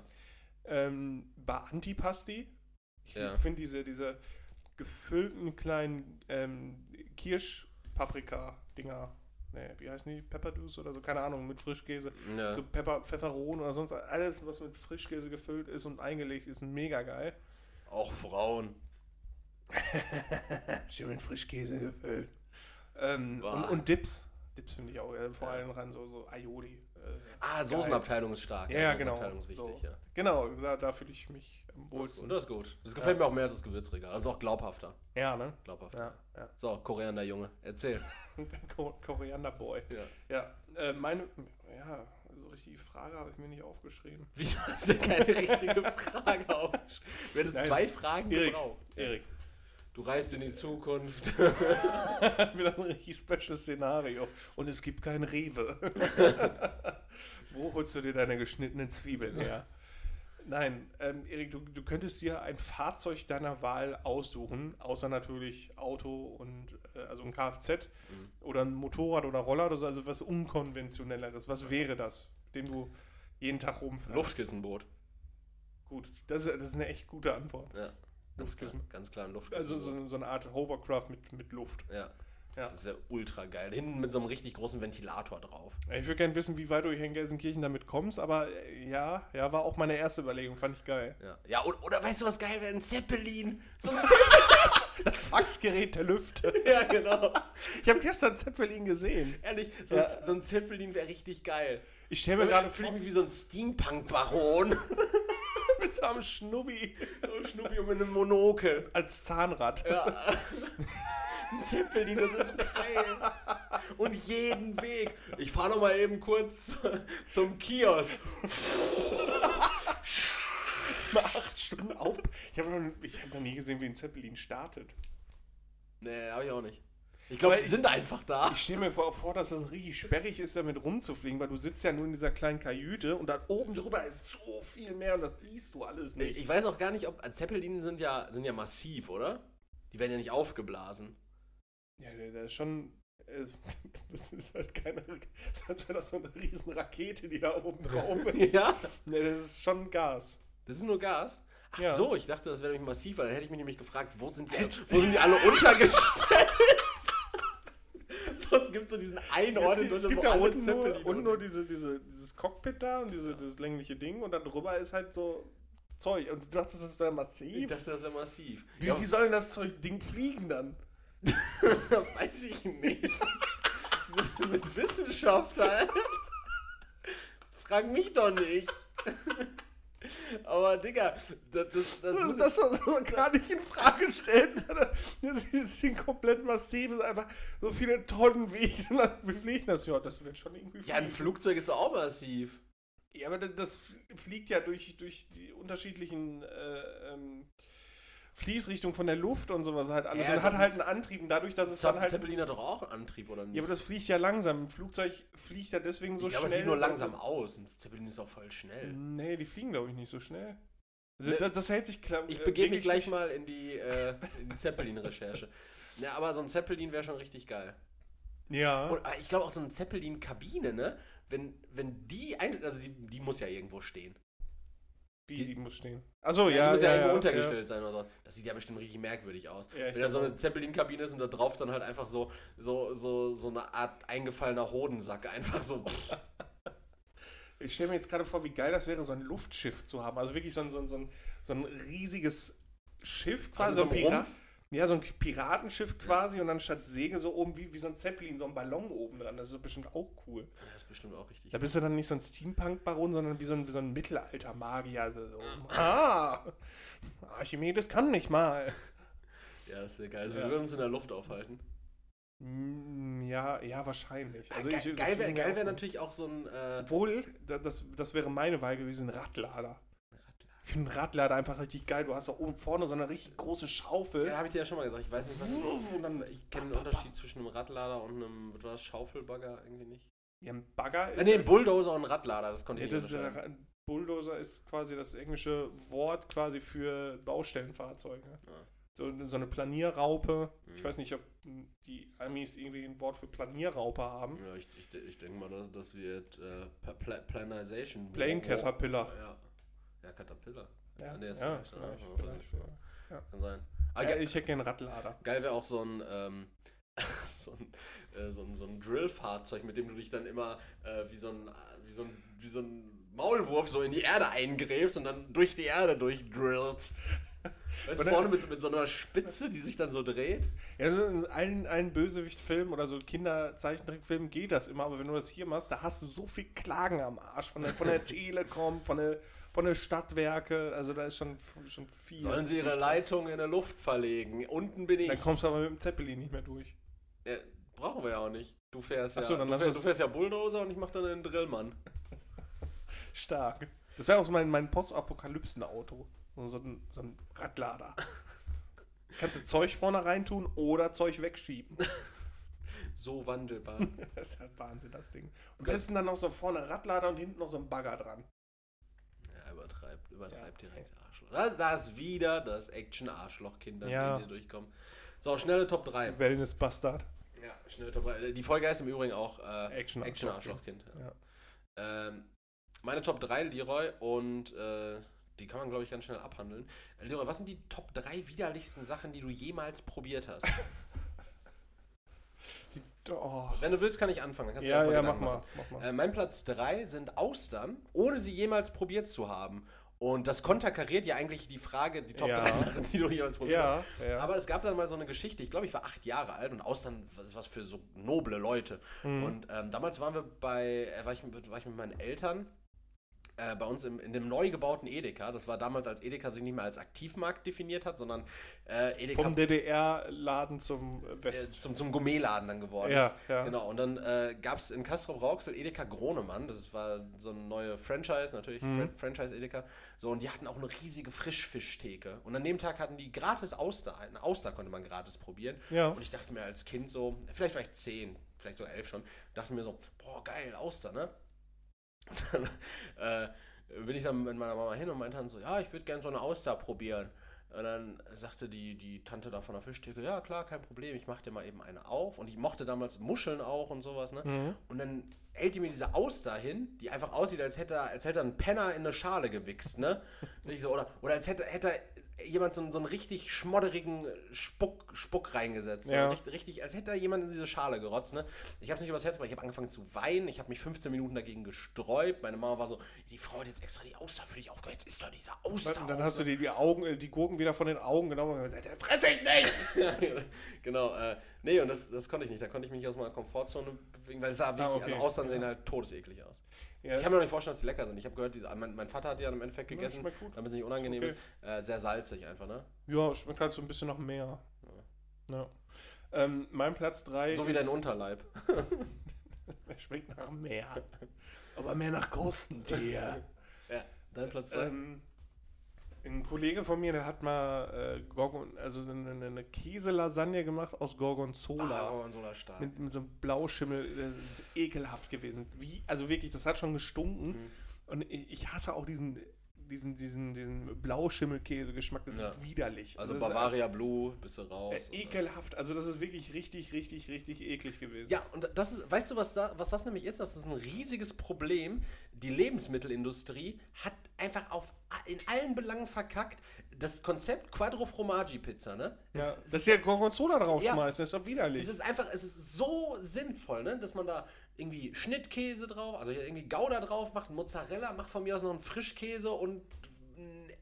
Ähm, bei Antipasti, ich Ja. finde diese, diese gefüllten kleinen ähm, Kirschpaprika-Dinger, nee, wie heißen die? Pepperdus oder so, keine Ahnung, mit Frischkäse. ja. So Pepper, Pfefferohn oder sonst alles, was mit Frischkäse gefüllt ist und eingelegt ist, mega geil. Auch Frauen. (laughs) Schön mit Frischkäse gefüllt. Ähm, und, und Dips. Dips finde ich auch, äh, vor allem ran so, so Aioli. Äh, Ah, geil. Soßenabteilung ist stark. Ja, ja, genau. Soßenabteilung ist wichtig, so. ja. Genau, da, da fühle ich mich am Das ist gut. wohlsten. Das ist gut. Das gefällt mir auch mehr als das Gewürzregal. Also auch glaubhafter. Ja, ne? Glaubhafter. Ja, ja. So, Koreaner Junge, erzähl. (laughs) Ko- Koriander Boy. Ja. Ja, äh, meine, ja, so richtig die Frage habe ich mir nicht aufgeschrieben. (laughs) Wie hast du keine richtige Frage aufgeschrieben? Du hättest zwei Fragen Erik, gebraucht. Erik, Du reist in die Zukunft. (laughs) wieder ein richtig special Szenario. Und es gibt kein Rewe. Wo holst du dir deine geschnittenen Zwiebeln her? Nein, ähm, Erik, du, du könntest dir ein Fahrzeug deiner Wahl aussuchen, außer natürlich Auto und äh, also ein Kfz oder ein Motorrad oder Roller oder so, also was unkonventionelleres. Was wäre das, den du jeden Tag rumfährst? Luftkissenboot. Gut, das ist, das ist eine echt gute Antwort. Ja. Ganz klar, Luftkissen. ganz klar ein Also Luftkissenboot. so, so eine Art Hovercraft mit, mit Luft. ja. Ja. Das wäre ultra geil. Hinten mit so einem richtig großen Ventilator drauf. Ich würde gerne wissen, wie weit du hier in Gelsenkirchen damit kommst, aber äh, ja, ja, war auch meine erste Überlegung, fand ich geil. Ja, ja oder, oder weißt du, was geil wäre? Ein Zeppelin. So ein (laughs) Zeppelin. Das Faxgerät der Lüfte. (laughs) ja, genau. Ich habe gestern Zeppelin gesehen. Ehrlich, so, Ja. ein, so ein Zeppelin wäre richtig geil. Ich stelle mir gerade fliegen wie so ein Steampunk-Baron. (laughs) mit so einem Schnubbi so Schnuppi und mit einem Monokel. als Zahnrad. Ja. Ein Zeppelin, das ist geil. Und jeden Weg. Ich fahre noch mal eben kurz zum Kiosk. Acht Stunden auf. Ich habe noch, ich hab noch nie gesehen, wie ein Zeppelin startet. Nee, hab ich auch nicht. Ich glaube, die sind einfach da. Ich stelle mir vor, dass das richtig sperrig ist, damit rumzufliegen, weil du sitzt ja nur in dieser kleinen Kajüte und da oben drüber ist so viel mehr und das siehst du alles nicht. Ich weiß auch gar nicht, ob Zeppelin sind ja, sind ja massiv, oder? Die werden ja nicht aufgeblasen. Ja, der, ist schon. äh, (laughs) Das ist halt keine. (laughs) Das wäre das so eine riesen Rakete, die da oben drauf (laughs) ist. ja? Nee, das ist schon Gas. Das ist nur Gas? Ach Ja. so, ich dachte, das wäre nämlich massiv, weil dann hätte ich mich nämlich gefragt, wo sind die, wo sind die alle untergestellt? so, es gibt so diesen in es Deutschland, gibt da unten nur, Zeppelin unten nur diese, diese, dieses Cockpit da und diese, dieses längliche Ding und da drüber ist halt so Zeug. Und du dachtest, das wäre massiv? Ich dachte, das ist ja massiv. wie, ja, wie soll denn das Zeug Ding fliegen dann? (laughs) weiß ich nicht. mit, mit Wissenschaft halt. Frag mich doch nicht. Aber Digga, das, das, das muss Das, das soll gar nicht in Frage sondern das ist Ding komplett massiv, ist einfach so viele Tonnen und (laughs) dann- Wie fliegt das? Ja, das wird schon irgendwie Ja, ein fliegen. Flugzeug ist auch massiv. Ja, aber das- das fliegt ja durch, durch die unterschiedlichen äh, ähm, Fließrichtungen von der Luft und sowas halt alles. Ja, und also- hat halt einen Antrieb und dadurch, dass es dann halt... Zeppelin hat doch auch einen Antrieb, oder nicht? Ja, aber das fliegt ja langsam. Ein Flugzeug fliegt ja deswegen so ich glaube, es schnell. sieht nur langsam aus. Ein Zeppelin ist auch voll schnell. Nee, die fliegen, glaube ich, nicht so schnell. Also Ne, das, das hält sich klar. Ich äh, begebe mich wirklich gleich mal in die, äh, die Zeppelin-Recherche. (laughs) Ja, aber so ein Zeppelin wäre schon richtig geil. Ja. Und äh, ich glaube auch so eine Zeppelin-Kabine, ne? Wenn, wenn die, ein, also die, die muss ja irgendwo stehen. Wie, die muss stehen. Achso, Ja, ja. die muss ja, ja, irgendwo ja, untergestellt sein oder so. Das sieht ja bestimmt richtig merkwürdig aus. Wenn da so eine. Zeppelin-Kabine ist und da drauf dann halt einfach so, so, so, so eine Art eingefallener Hodensack. Einfach so. (laughs) Ich stelle mir jetzt gerade vor, wie geil das wäre, so ein Luftschiff zu haben. Also wirklich so ein, so ein, so ein, so ein riesiges Schiff quasi. Also so ein Rumpf? Ja, so ein Piratenschiff quasi und dann statt Segel so oben wie, wie so ein Zeppelin, so ein Ballon oben dran. Das ist bestimmt auch cool. Das ist bestimmt auch richtig. Da bist du dann nicht so ein Steampunk-Baron, sondern wie so ein, wie so ein Mittelalter-Magier. Also so, ah, Archimedes kann nicht mal. Ja, das wäre geil. Also Ja. wir würden uns in der Luft aufhalten. Mm, Ja, ja, wahrscheinlich. Also geil ich- geil wäre ja wär natürlich auch so ein. Äh, Obwohl, da- das, das wäre meine Wahl gewesen, Radlader. Ich finde einen Radlader einfach richtig geil. Du hast da oben vorne so eine richtig große Schaufel. ja, habe ich dir ja schon mal gesagt. Ich weiß nicht, was. Und dann, ich kenne den Unterschied zwischen einem Radlader und einem, was war das, Schaufelbagger irgendwie nicht. Ja, ein Bagger ist. Äh, nee, ein Bulldozer und ein Radlader, das konnte ja, ich nicht das Bulldozer ist quasi das englische Wort quasi für Baustellenfahrzeuge. Ah. So, so eine Planierraupe. Ich Mhm. weiß nicht, ob die Amis irgendwie ein Wort für Planierraupe haben. Ja, ich, ich, ich denke mal, das, das wird äh, Pla- Pla Planization. Plane Caterpillar. Ja. Caterpillar. Ja, nee, ist ja, ne? vielleicht, Ja, vielleicht, ja. Kann sein. Ah, Ja, ich hätte gerne einen Radlader. geil wäre auch so ein, ähm, (laughs) so ein, äh, so ein, so ein Drill-Fahrzeug, mit dem du dich dann immer äh, wie, so ein, wie, so ein, wie so ein Maulwurf so in die Erde eingräbst und dann durch die Erde durchdrillst. (laughs) Weißt du, Oder- vorne mit, mit so einer Spitze, die sich dann so dreht. Ja, so in allen, allen Bösewicht-Filmen oder so Kinderzeichentrickfilmen geht das immer, aber wenn du das hier machst, da hast du so viel Klagen am Arsch von der, von der (laughs) Telekom, von der, von der Stadtwerke, also da ist schon, schon viel. Sollen sie ihre Leitung in der Luft verlegen? Unten bin ich. Dann kommst du aber mit dem Zeppelin nicht mehr durch. Ja, brauchen wir ja auch nicht. Du fährst Ach ja, dann du, fährst, du fährst ja Bulldozer und ich mach dann einen Drillmann. (laughs) Stark. Das wäre auch so mein, mein Postapokalypsen-Auto. So, so, ein, so ein Radlader. (laughs) Kannst du Zeug vorne reintun oder Zeug wegschieben. (laughs) So wandelbar. Das ist halt Wahnsinn, das Ding. Und am besten dann noch so vorne Radlader und hinten noch so ein Bagger dran. Ja, übertreibt, übertreibt Ja. direkt Arschloch. Da, da ist wieder das Action-Arschloch-Kind, Ja. die hier durchkommen. So, schnelle Top 3. Wellness-Bastard. Ja, schnelle Top 3. Die Folge heißt im Übrigen auch äh, Action- Action-Arschloch-Kind. Ja. Ähm, meine Top 3, Leroy, und äh, die kann man, glaube ich, ganz schnell abhandeln. Leroy, was sind die Top 3 widerlichsten Sachen, die du jemals probiert hast? (laughs) Oh. Wenn du willst, kann ich anfangen. Dann kannst du Ja, mal ja, mach mal, mach mal. Äh, mein Platz 3 sind Austern, ohne sie jemals probiert zu haben. Und das konterkariert ja eigentlich die Frage, die Top Ja. 3 Sachen, die du jemals probiert Ja, hast. ja. Aber es gab dann mal so eine Geschichte, ich glaube, ich war acht Jahre alt und Austern ist was für so noble Leute. Mhm. Und ähm, damals waren wir bei, äh, war, ich, war ich mit meinen Eltern äh, bei uns im, in dem neu gebauten Edeka. Das war damals, als Edeka sich nicht mehr als Aktivmarkt definiert hat, sondern äh, Edeka Vom DDR-Laden zum äh, äh, West. zum, zum Gourmetladen dann geworden Ja, ist. ja. Genau, und dann äh, gab es in Castro Rauxel Edeka Gronemann, das war so eine neue Franchise, natürlich, Mhm. Fran Franchise Edeka. So, und die hatten auch eine riesige Frischfischtheke. Und an dem Tag hatten die gratis Auster, eine Auster konnte man gratis probieren. Ja. Und ich dachte mir als Kind so, vielleicht war ich zehn, vielleicht sogar elf schon, dachte mir so, boah, geil, Auster, ne? Dann (laughs) äh, bin ich dann mit meiner Mama hin und meinte dann so, ja, ich würde gerne so eine Auster probieren. Und dann sagte die, die Tante da von der Fischtheke, ja klar, kein Problem, ich mach dir mal eben eine auf. Und ich mochte damals Muscheln auch und sowas, ne? Mhm. Und dann hält die mir diese Auster hin, die einfach aussieht, als hätte, er- als hätte er einen Penner in eine Schale gewichst, ne? (laughs) Und ich so, oder, oder als hätte, hätte er jemand so, einen- so einen richtig schmodderigen Spuck, Spuck reingesetzt. Ja. So, richtig, richtig, als hätte da jemand in diese Schale gerotzt. Ne? Ich habe es nicht übers Herz, aber ich habe angefangen zu weinen. Ich habe mich 15 Minuten dagegen gesträubt. Meine Mama war so, die Frau hat jetzt extra die Auster für dich aufgehört. Jetzt ist doch dieser Auster. Und dann hast du dir die Augen, äh, die Gurken wieder von den Augen genommen und gesagt, fress ich nicht! (laughs) genau. Äh, nee, und das, das konnte ich nicht. Da konnte ich mich aus meiner Komfortzone bewegen, weil es sah wirklich, okay. also Austern sehen halt todeseklig aus. Ja. Ich kann mir noch nicht vorstellen, dass die lecker sind. Ich habe gehört, diese, mein, mein Vater hat die ja im Endeffekt gegessen, gut. damit es nicht unangenehm Okay. ist. Äh, sehr salzig einfach, ne? Ja, schmeckt halt so ein bisschen nach mehr. Ja. Ähm, mein Platz 3 So wie dein Unterleib. (laughs) Schmeckt nach mehr. Aber mehr nach Krustentier. Ja, dein Platz zwei. ähm, ein Kollege von mir, der hat mal äh, Gorgon, also eine, eine- Käselasagne gemacht aus Gorgonzola. Ah, Gorgonzola stark. Mit, mit so einem Blauschimmel. Das ist ekelhaft gewesen. Wie, also wirklich, das hat schon gestunken. Mhm. Und ich hasse auch diesen, diesen, diesen, diesen Blauschimmelkäse-Geschmack. Das Ja. ist widerlich. Also das Bavaria Blue, bist du raus. Äh, ekelhaft. Also das ist wirklich richtig, richtig, richtig eklig gewesen. Ja, und das ist, weißt du, was, da, was das nämlich ist? Das ist ein riesiges Problem. Die Lebensmittelindustrie hat einfach auf, in allen Belangen verkackt. Das Konzept Quattro Formaggi Pizza, ne? Ja, Es- dass der Gorgonzola Ja. draufschmeißt, das ist doch widerlich. Es ist einfach, es ist so sinnvoll, ne? dass man da irgendwie Schnittkäse drauf, also irgendwie Gouda drauf macht, Mozzarella, macht von mir aus noch einen Frischkäse und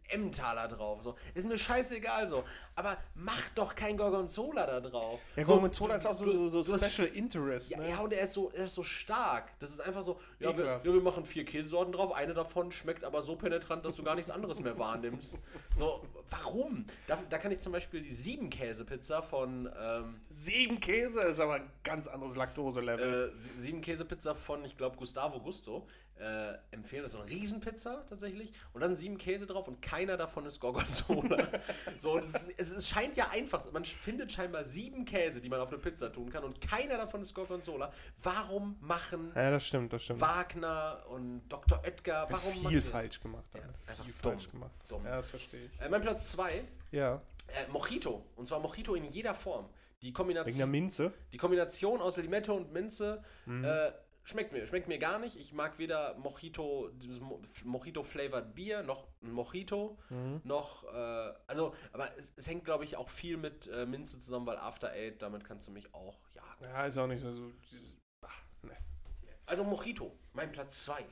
Emmentaler drauf. So. Ist mir scheißegal so. Aber mach doch kein Gorgonzola da drauf. So, Gorgonzola ist auch so, so, so du hast- Special Interest. ja, ne? ja, und er ist, so, er ist so stark. Das ist einfach so, ja wir, ja, wir machen vier Käsesorten drauf, eine davon schmeckt aber so penetrant, dass du gar nichts anderes mehr wahrnimmst. (laughs) So, warum? Da, da kann ich zum Beispiel die Sieben-Käse-Pizza von ähm, Sieben Käse ist aber ein ganz anderes Laktose-Level. äh, Sie- sieben Käsepizza von, ich glaube, Gustavo Gusto äh, empfehlen. Das ist so eine Riesenpizza tatsächlich. Und da sind sieben Käse drauf und keiner davon ist Gorgonzola. (laughs) so, und es, es, es scheint ja einfach. Man findet scheinbar sieben Käse, die man auf eine Pizza tun kann und keiner davon ist Gorgonzola. Warum machen ja, das stimmt, das stimmt. Wagner und Dr. Oetker, warum machen viel die das? falsch gemacht. Ja, haben. einfach viel dumm. falsch gemacht. Dumm. Ja, das verstehe ich. Äh, mein Platz zwei Ja, äh, Mojito. Und zwar Mojito in jeder Form. Die wegen der Kombination. Minze. Die Kombination aus Limette und Minze Mhm. äh, schmeckt mir. Schmeckt mir gar nicht. Ich mag weder Mojito, dieses Mo- Mojito-flavored Bier, noch ein Mojito, Mhm. noch, äh, also, aber es, es hängt, glaube ich, auch viel mit äh, Minze zusammen, weil After Eight, damit kannst du mich auch jagen. Ja, ist auch nicht so. so dieses, ah, ne. Also Mojito, mein Platz 2.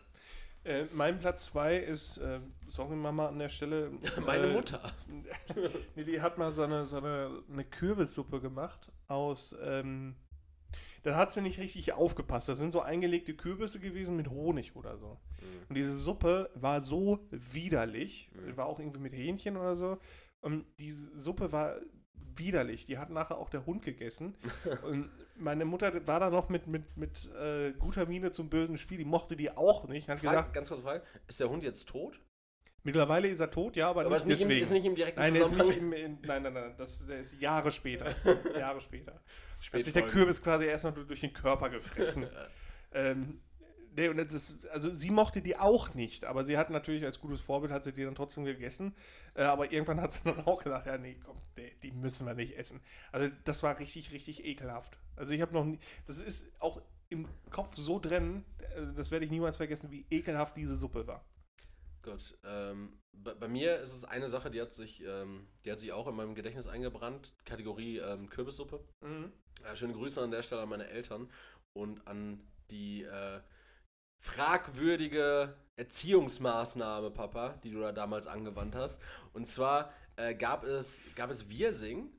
äh, mein Platz 2 ist, äh, sorry Mama an der Stelle. (laughs) Meine äh, Mutter. (laughs) Nee, die hat mal so eine, so eine, eine Kürbissuppe gemacht aus. Ähm, da hat sie nicht richtig aufgepasst. Das sind so eingelegte Kürbisse gewesen mit Honig oder so. Mhm. Und diese Suppe war so widerlich. War auch irgendwie mit Hähnchen oder so. Und diese Suppe war widerlich. Die hat nachher auch der Hund gegessen. (laughs) Und meine Mutter war da noch mit, mit, mit äh, guter Miene zum bösen Spiel. Die mochte die auch nicht. Hat Frage, gesagt, ganz kurze Frage, ist der Hund jetzt tot? Mittlerweile ist er tot, ja, aber, Aber nicht ist nicht, im, deswegen. ist nicht im direkten Nein, der ist Zusammenhang. nicht im, in, nein, nein, nein, das, der ist Jahre später. (laughs) Jahre später. Hat sich der. Kürbis quasi erstmal durch den Körper gefressen. (laughs) ähm, nee, und das ist, also sie mochte die auch nicht, aber sie hat natürlich als gutes Vorbild, hat sie die dann trotzdem gegessen. Äh, aber irgendwann hat sie dann auch gesagt, ja, nee, komm, nee, die müssen wir nicht essen. Also das war richtig, richtig ekelhaft. Also ich habe noch nie, das ist auch im Kopf so drin, äh, das werde ich niemals vergessen, wie ekelhaft diese Suppe war. Gut, ähm, bei, bei mir ist es eine Sache, die hat sich, ähm, die hat sich auch in meinem Gedächtnis eingebrannt. Kategorie ähm, Kürbissuppe. Ja, schöne Grüße an der Stelle an meine Eltern und an die äh, fragwürdige Erziehungsmaßnahme, Papa, die du da damals angewandt hast. Und zwar äh, gab es gab es Wirsing.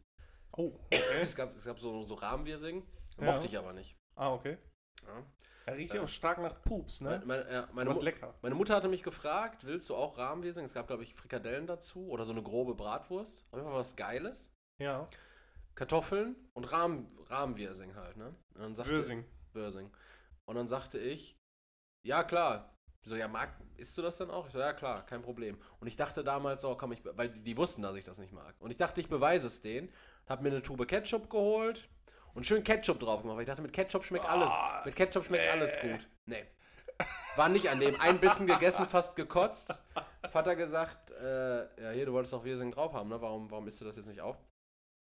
Oh, (coughs) okay. Es gab, es gab so, so Rahmenwirsing. Ja. Mochte ich aber nicht. ah, okay. Ja. Er riecht ja auch stark nach Pups, ne? Meine, meine, ja, meine, lecker. meine Mutter hatte mich gefragt, willst du auch Rahmenwirsing? Es gab, glaube ich, Frikadellen dazu oder so eine grobe Bratwurst. Auf jeden Fall was Geiles. Ja. Kartoffeln und Rahmenwirsing halt, ne? Und dann sagte, Würsing. Würsing. Und dann sagte ich, ja klar. Die so, ja, mag, isst du das dann auch? Ich so, ja klar, kein Problem. Und ich dachte damals so, komm, ich, weil die, die wussten, dass ich das nicht mag. Und ich dachte, ich beweise es denen. Hab mir eine Tube Ketchup geholt und schön Ketchup drauf gemacht. Weil ich dachte, mit Ketchup schmeckt alles. Ah, Mit Ketchup schmeckt alles gut. Nee. War nicht an dem. Ein Bissen gegessen, fast gekotzt. Vater gesagt, äh, ja, hier, du wolltest doch Wirsing drauf haben, ne? Warum, warum isst du das jetzt nicht auf?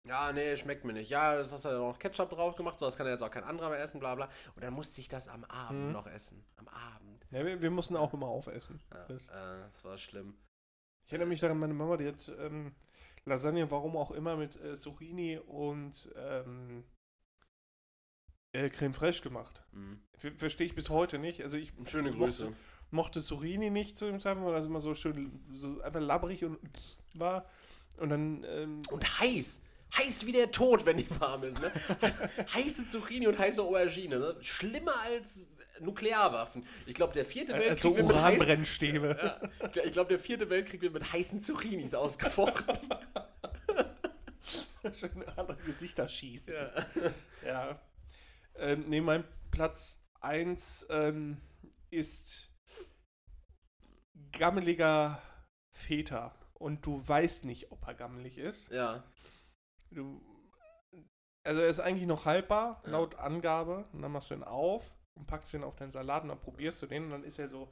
Ja, nee, schmeckt mir nicht. Ja, das hast du ja noch Ketchup drauf gemacht, so das kann ja jetzt auch kein anderer mehr essen, bla bla. Und dann musste ich das am Abend Mhm. noch essen. Am Abend. Ja, wir, wir mussten auch immer aufessen. Ja, Das, äh, das war schlimm. ich erinnere mich daran, meine Mama, die hat, ähm, Lasagne, warum auch immer, mit äh, Zucchini und ähm, äh, Creme fraiche gemacht. Mhm. Ver Verstehe ich bis heute nicht. Also ich Schöne mochte- Grüße. mochte Zucchini nicht zu dem Zeitpunkt, weil das immer so schön, so einfach labbrig und war. Und dann, ähm, Und heiß. Heiß wie der Tod, wenn die warm ist. Ne? (laughs) Heiße Zucchini und heiße Aubergine. Ne? Schlimmer als Nuklearwaffen. Ich glaube, der vierte Weltkrieg so wird mit heißen, Uranbrennstäbe. ja, ich glaube, der vierte Weltkrieg wird mit heißen Zucchinis ausgefochten. (laughs) Schön andere Gesichter schießen. ja. Ja. Ähm, nee, mein Platz 1 ähm, ist gammeliger Väter. Und du weißt nicht, ob er gammelig ist. ja. Du, also er ist eigentlich noch haltbar, Ja. laut Angabe. Und dann machst du ihn auf und packst ihn auf deinen Salat und dann probierst du den. Und dann ist er so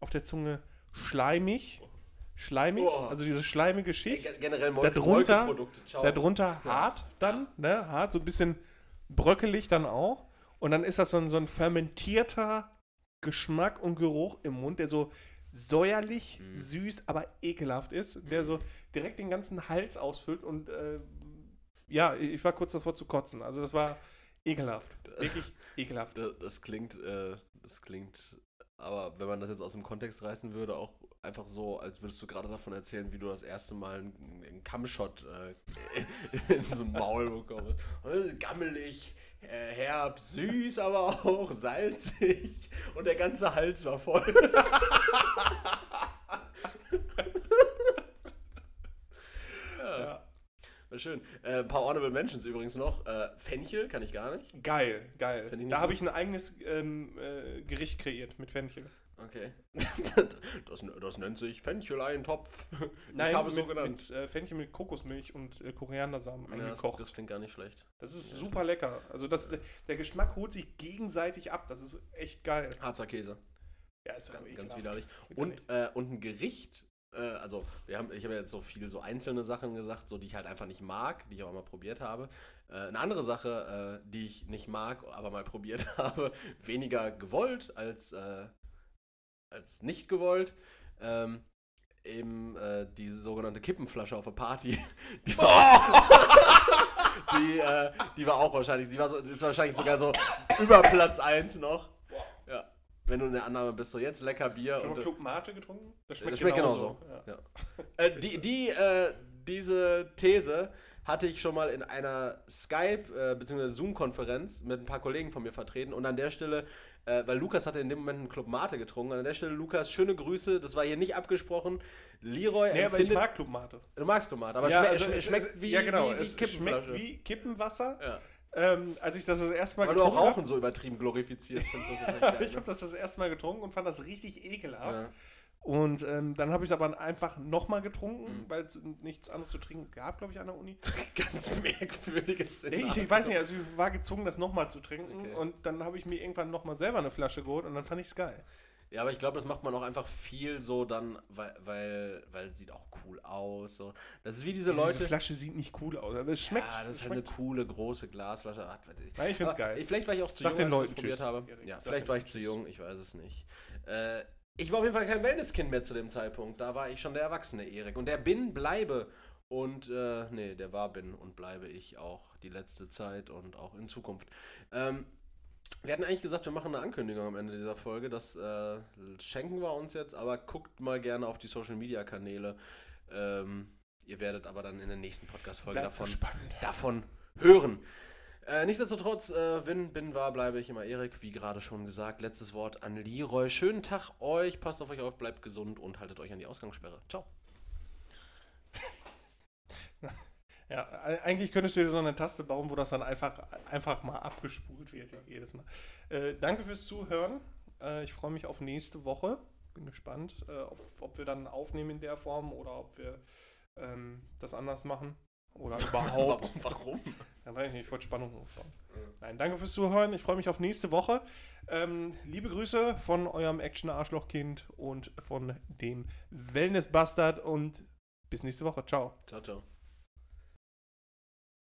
auf der Zunge schleimig. Schleimig, Oh. also diese schleimige Schicht. Generell Molke, Darunter-. Darunter hart dann, ne, hart, so ein bisschen bröckelig dann auch. Und dann ist das so ein, so ein fermentierter Geschmack und Geruch im Mund, der so säuerlich, Mhm. süß, aber ekelhaft ist, der so direkt den ganzen Hals ausfüllt und äh, ja, ich war kurz davor zu kotzen. Also das war ekelhaft. Wirklich (laughs) ekelhaft. Das, das klingt, äh, das klingt, aber wenn man das jetzt aus dem Kontext reißen würde, auch einfach so, als würdest du gerade davon erzählen, wie du das erste Mal einen, einen Kammshot äh, (laughs) in so ein Maul bekommen hast. Und das ist Gammelig, äh, herb, süß, aber auch salzig und der ganze Hals war voll. (laughs) Ja. War schön. Äh, ein paar Honorable Mentions übrigens noch. Äh, Fenchel kann ich gar nicht. Geil, geil. Da habe ich ein eigenes ähm, äh, Gericht kreiert mit Fenchel. Okay. (laughs) das, das nennt sich Fencheleintopf. (laughs) Nein, ich habe es mit, so genannt. mit äh, Fenchel mit Kokosmilch und äh, Koriandersamen Ja, das, eingekocht. das klingt gar nicht schlecht. Das ist super lecker. Also das, der Geschmack holt sich gegenseitig ab. Das ist echt geil. Harzer Käse. Ja, ist Ganz, ganz widerlich. Und, äh, und ein Gericht, äh, also wir haben, ich habe ja jetzt so viele so einzelne Sachen gesagt, so die ich halt einfach nicht mag, die ich aber mal probiert habe. Äh, eine andere Sache, äh, die ich nicht mag, aber mal probiert (laughs) habe, weniger gewollt als, äh, als nicht gewollt. Ähm, eben äh, die sogenannte Kippenflasche auf der Party. (laughs) Die war, (laughs) die, äh, die war auch wahrscheinlich, die war so, ist wahrscheinlich sogar so über Platz 1 noch. Ja. Wenn du in der Annahme bist, so jetzt lecker Bier. Schon Und, mal Club Mate getrunken? Das das schmeckt genauso. Ja. Ja. Äh, die, die, äh, diese These hatte ich schon mal in einer Skype- äh, bzw. Zoom-Konferenz mit ein paar Kollegen von mir vertreten und an der Stelle, äh, weil Lukas hatte in dem Moment einen Club Mate getrunken, an der Stelle, Lukas, schöne Grüße, das war hier nicht abgesprochen. Leroy Nee, aber ich empfindet, mag Club Mate. du magst Club Mate, aber ja, schme also schme es- schmeckt wie, ja, genau, wie es schmeckt wie Kippenwasser. ja. Ähm, als ich das das erste Mal Weil du auch getrunken Rauchen so übertrieben glorifizierst, findest du (laughs) natürlich ich habe das das erste Mal getrunken und fand das richtig ekelhaft. ja. Und ähm, dann habe ich es aber einfach nochmal getrunken, Mhm. weil es nichts anderes zu trinken gab, glaube ich, an der Uni. (laughs) Ganz merkwürdiges Nee, ich, ich weiß nicht, also ich war gezwungen, das nochmal zu trinken. Okay. Und dann habe ich mir irgendwann nochmal selber eine Flasche geholt und dann fand ich es geil. Ja, aber ich glaube, das macht man auch einfach viel so dann, weil, weil, weil es sieht auch cool aus. So. Das ist wie diese Leute. Diese Flasche sieht nicht cool aus, aber es schmeckt. ja, das ist es halt eine schmeckt. coole, große Glasflasche. Ach, warte, Nein, ich find's aber geil. ich- Vielleicht war ich auch zu Sag jung, als ich das Leuten probiert Tschüss, habe. Ja, vielleicht war ich zu jung, ich weiß es nicht. Äh, ich war auf jeden Fall kein Wellnesskind mehr zu dem Zeitpunkt. Da war ich schon der erwachsene Erik. Und der bin, bleibe. Und, äh, nee, der war, bin und bleibe ich auch die letzte Zeit und auch in Zukunft. Ähm, wir hatten eigentlich gesagt, wir machen eine Ankündigung am Ende dieser Folge. Das äh, schenken wir uns jetzt, aber guckt mal gerne auf die Social Media Kanäle. Ähm, ihr werdet aber dann in der nächsten Podcast-Folge davon, davon hören. Äh, nichtsdestotrotz, äh, wenn bin, war, bleibe ich immer Erik, wie gerade schon gesagt. Letztes Wort an Leroy. Schönen Tag euch, passt auf euch auf, bleibt gesund und haltet euch an die Ausgangssperre. Ciao. (laughs) Ja, eigentlich könntest du dir so eine Taste bauen, wo das dann einfach, einfach mal abgespult wird, jedes Mal. Äh, danke fürs Zuhören. Äh, ich freue mich auf nächste Woche. Bin gespannt, äh, ob, ob wir dann aufnehmen in der Form oder ob wir ähm, das anders machen. Oder (laughs) überhaupt. Warum? Ja, weiß ich nicht, ich wollte Spannung aufbauen. Nein, danke fürs Zuhören. Ich freue mich auf nächste Woche. Ähm, liebe Grüße von eurem Action-Arschlochkind und von dem Wellness-Bastard und bis nächste Woche. Ciao. Ciao, ciao.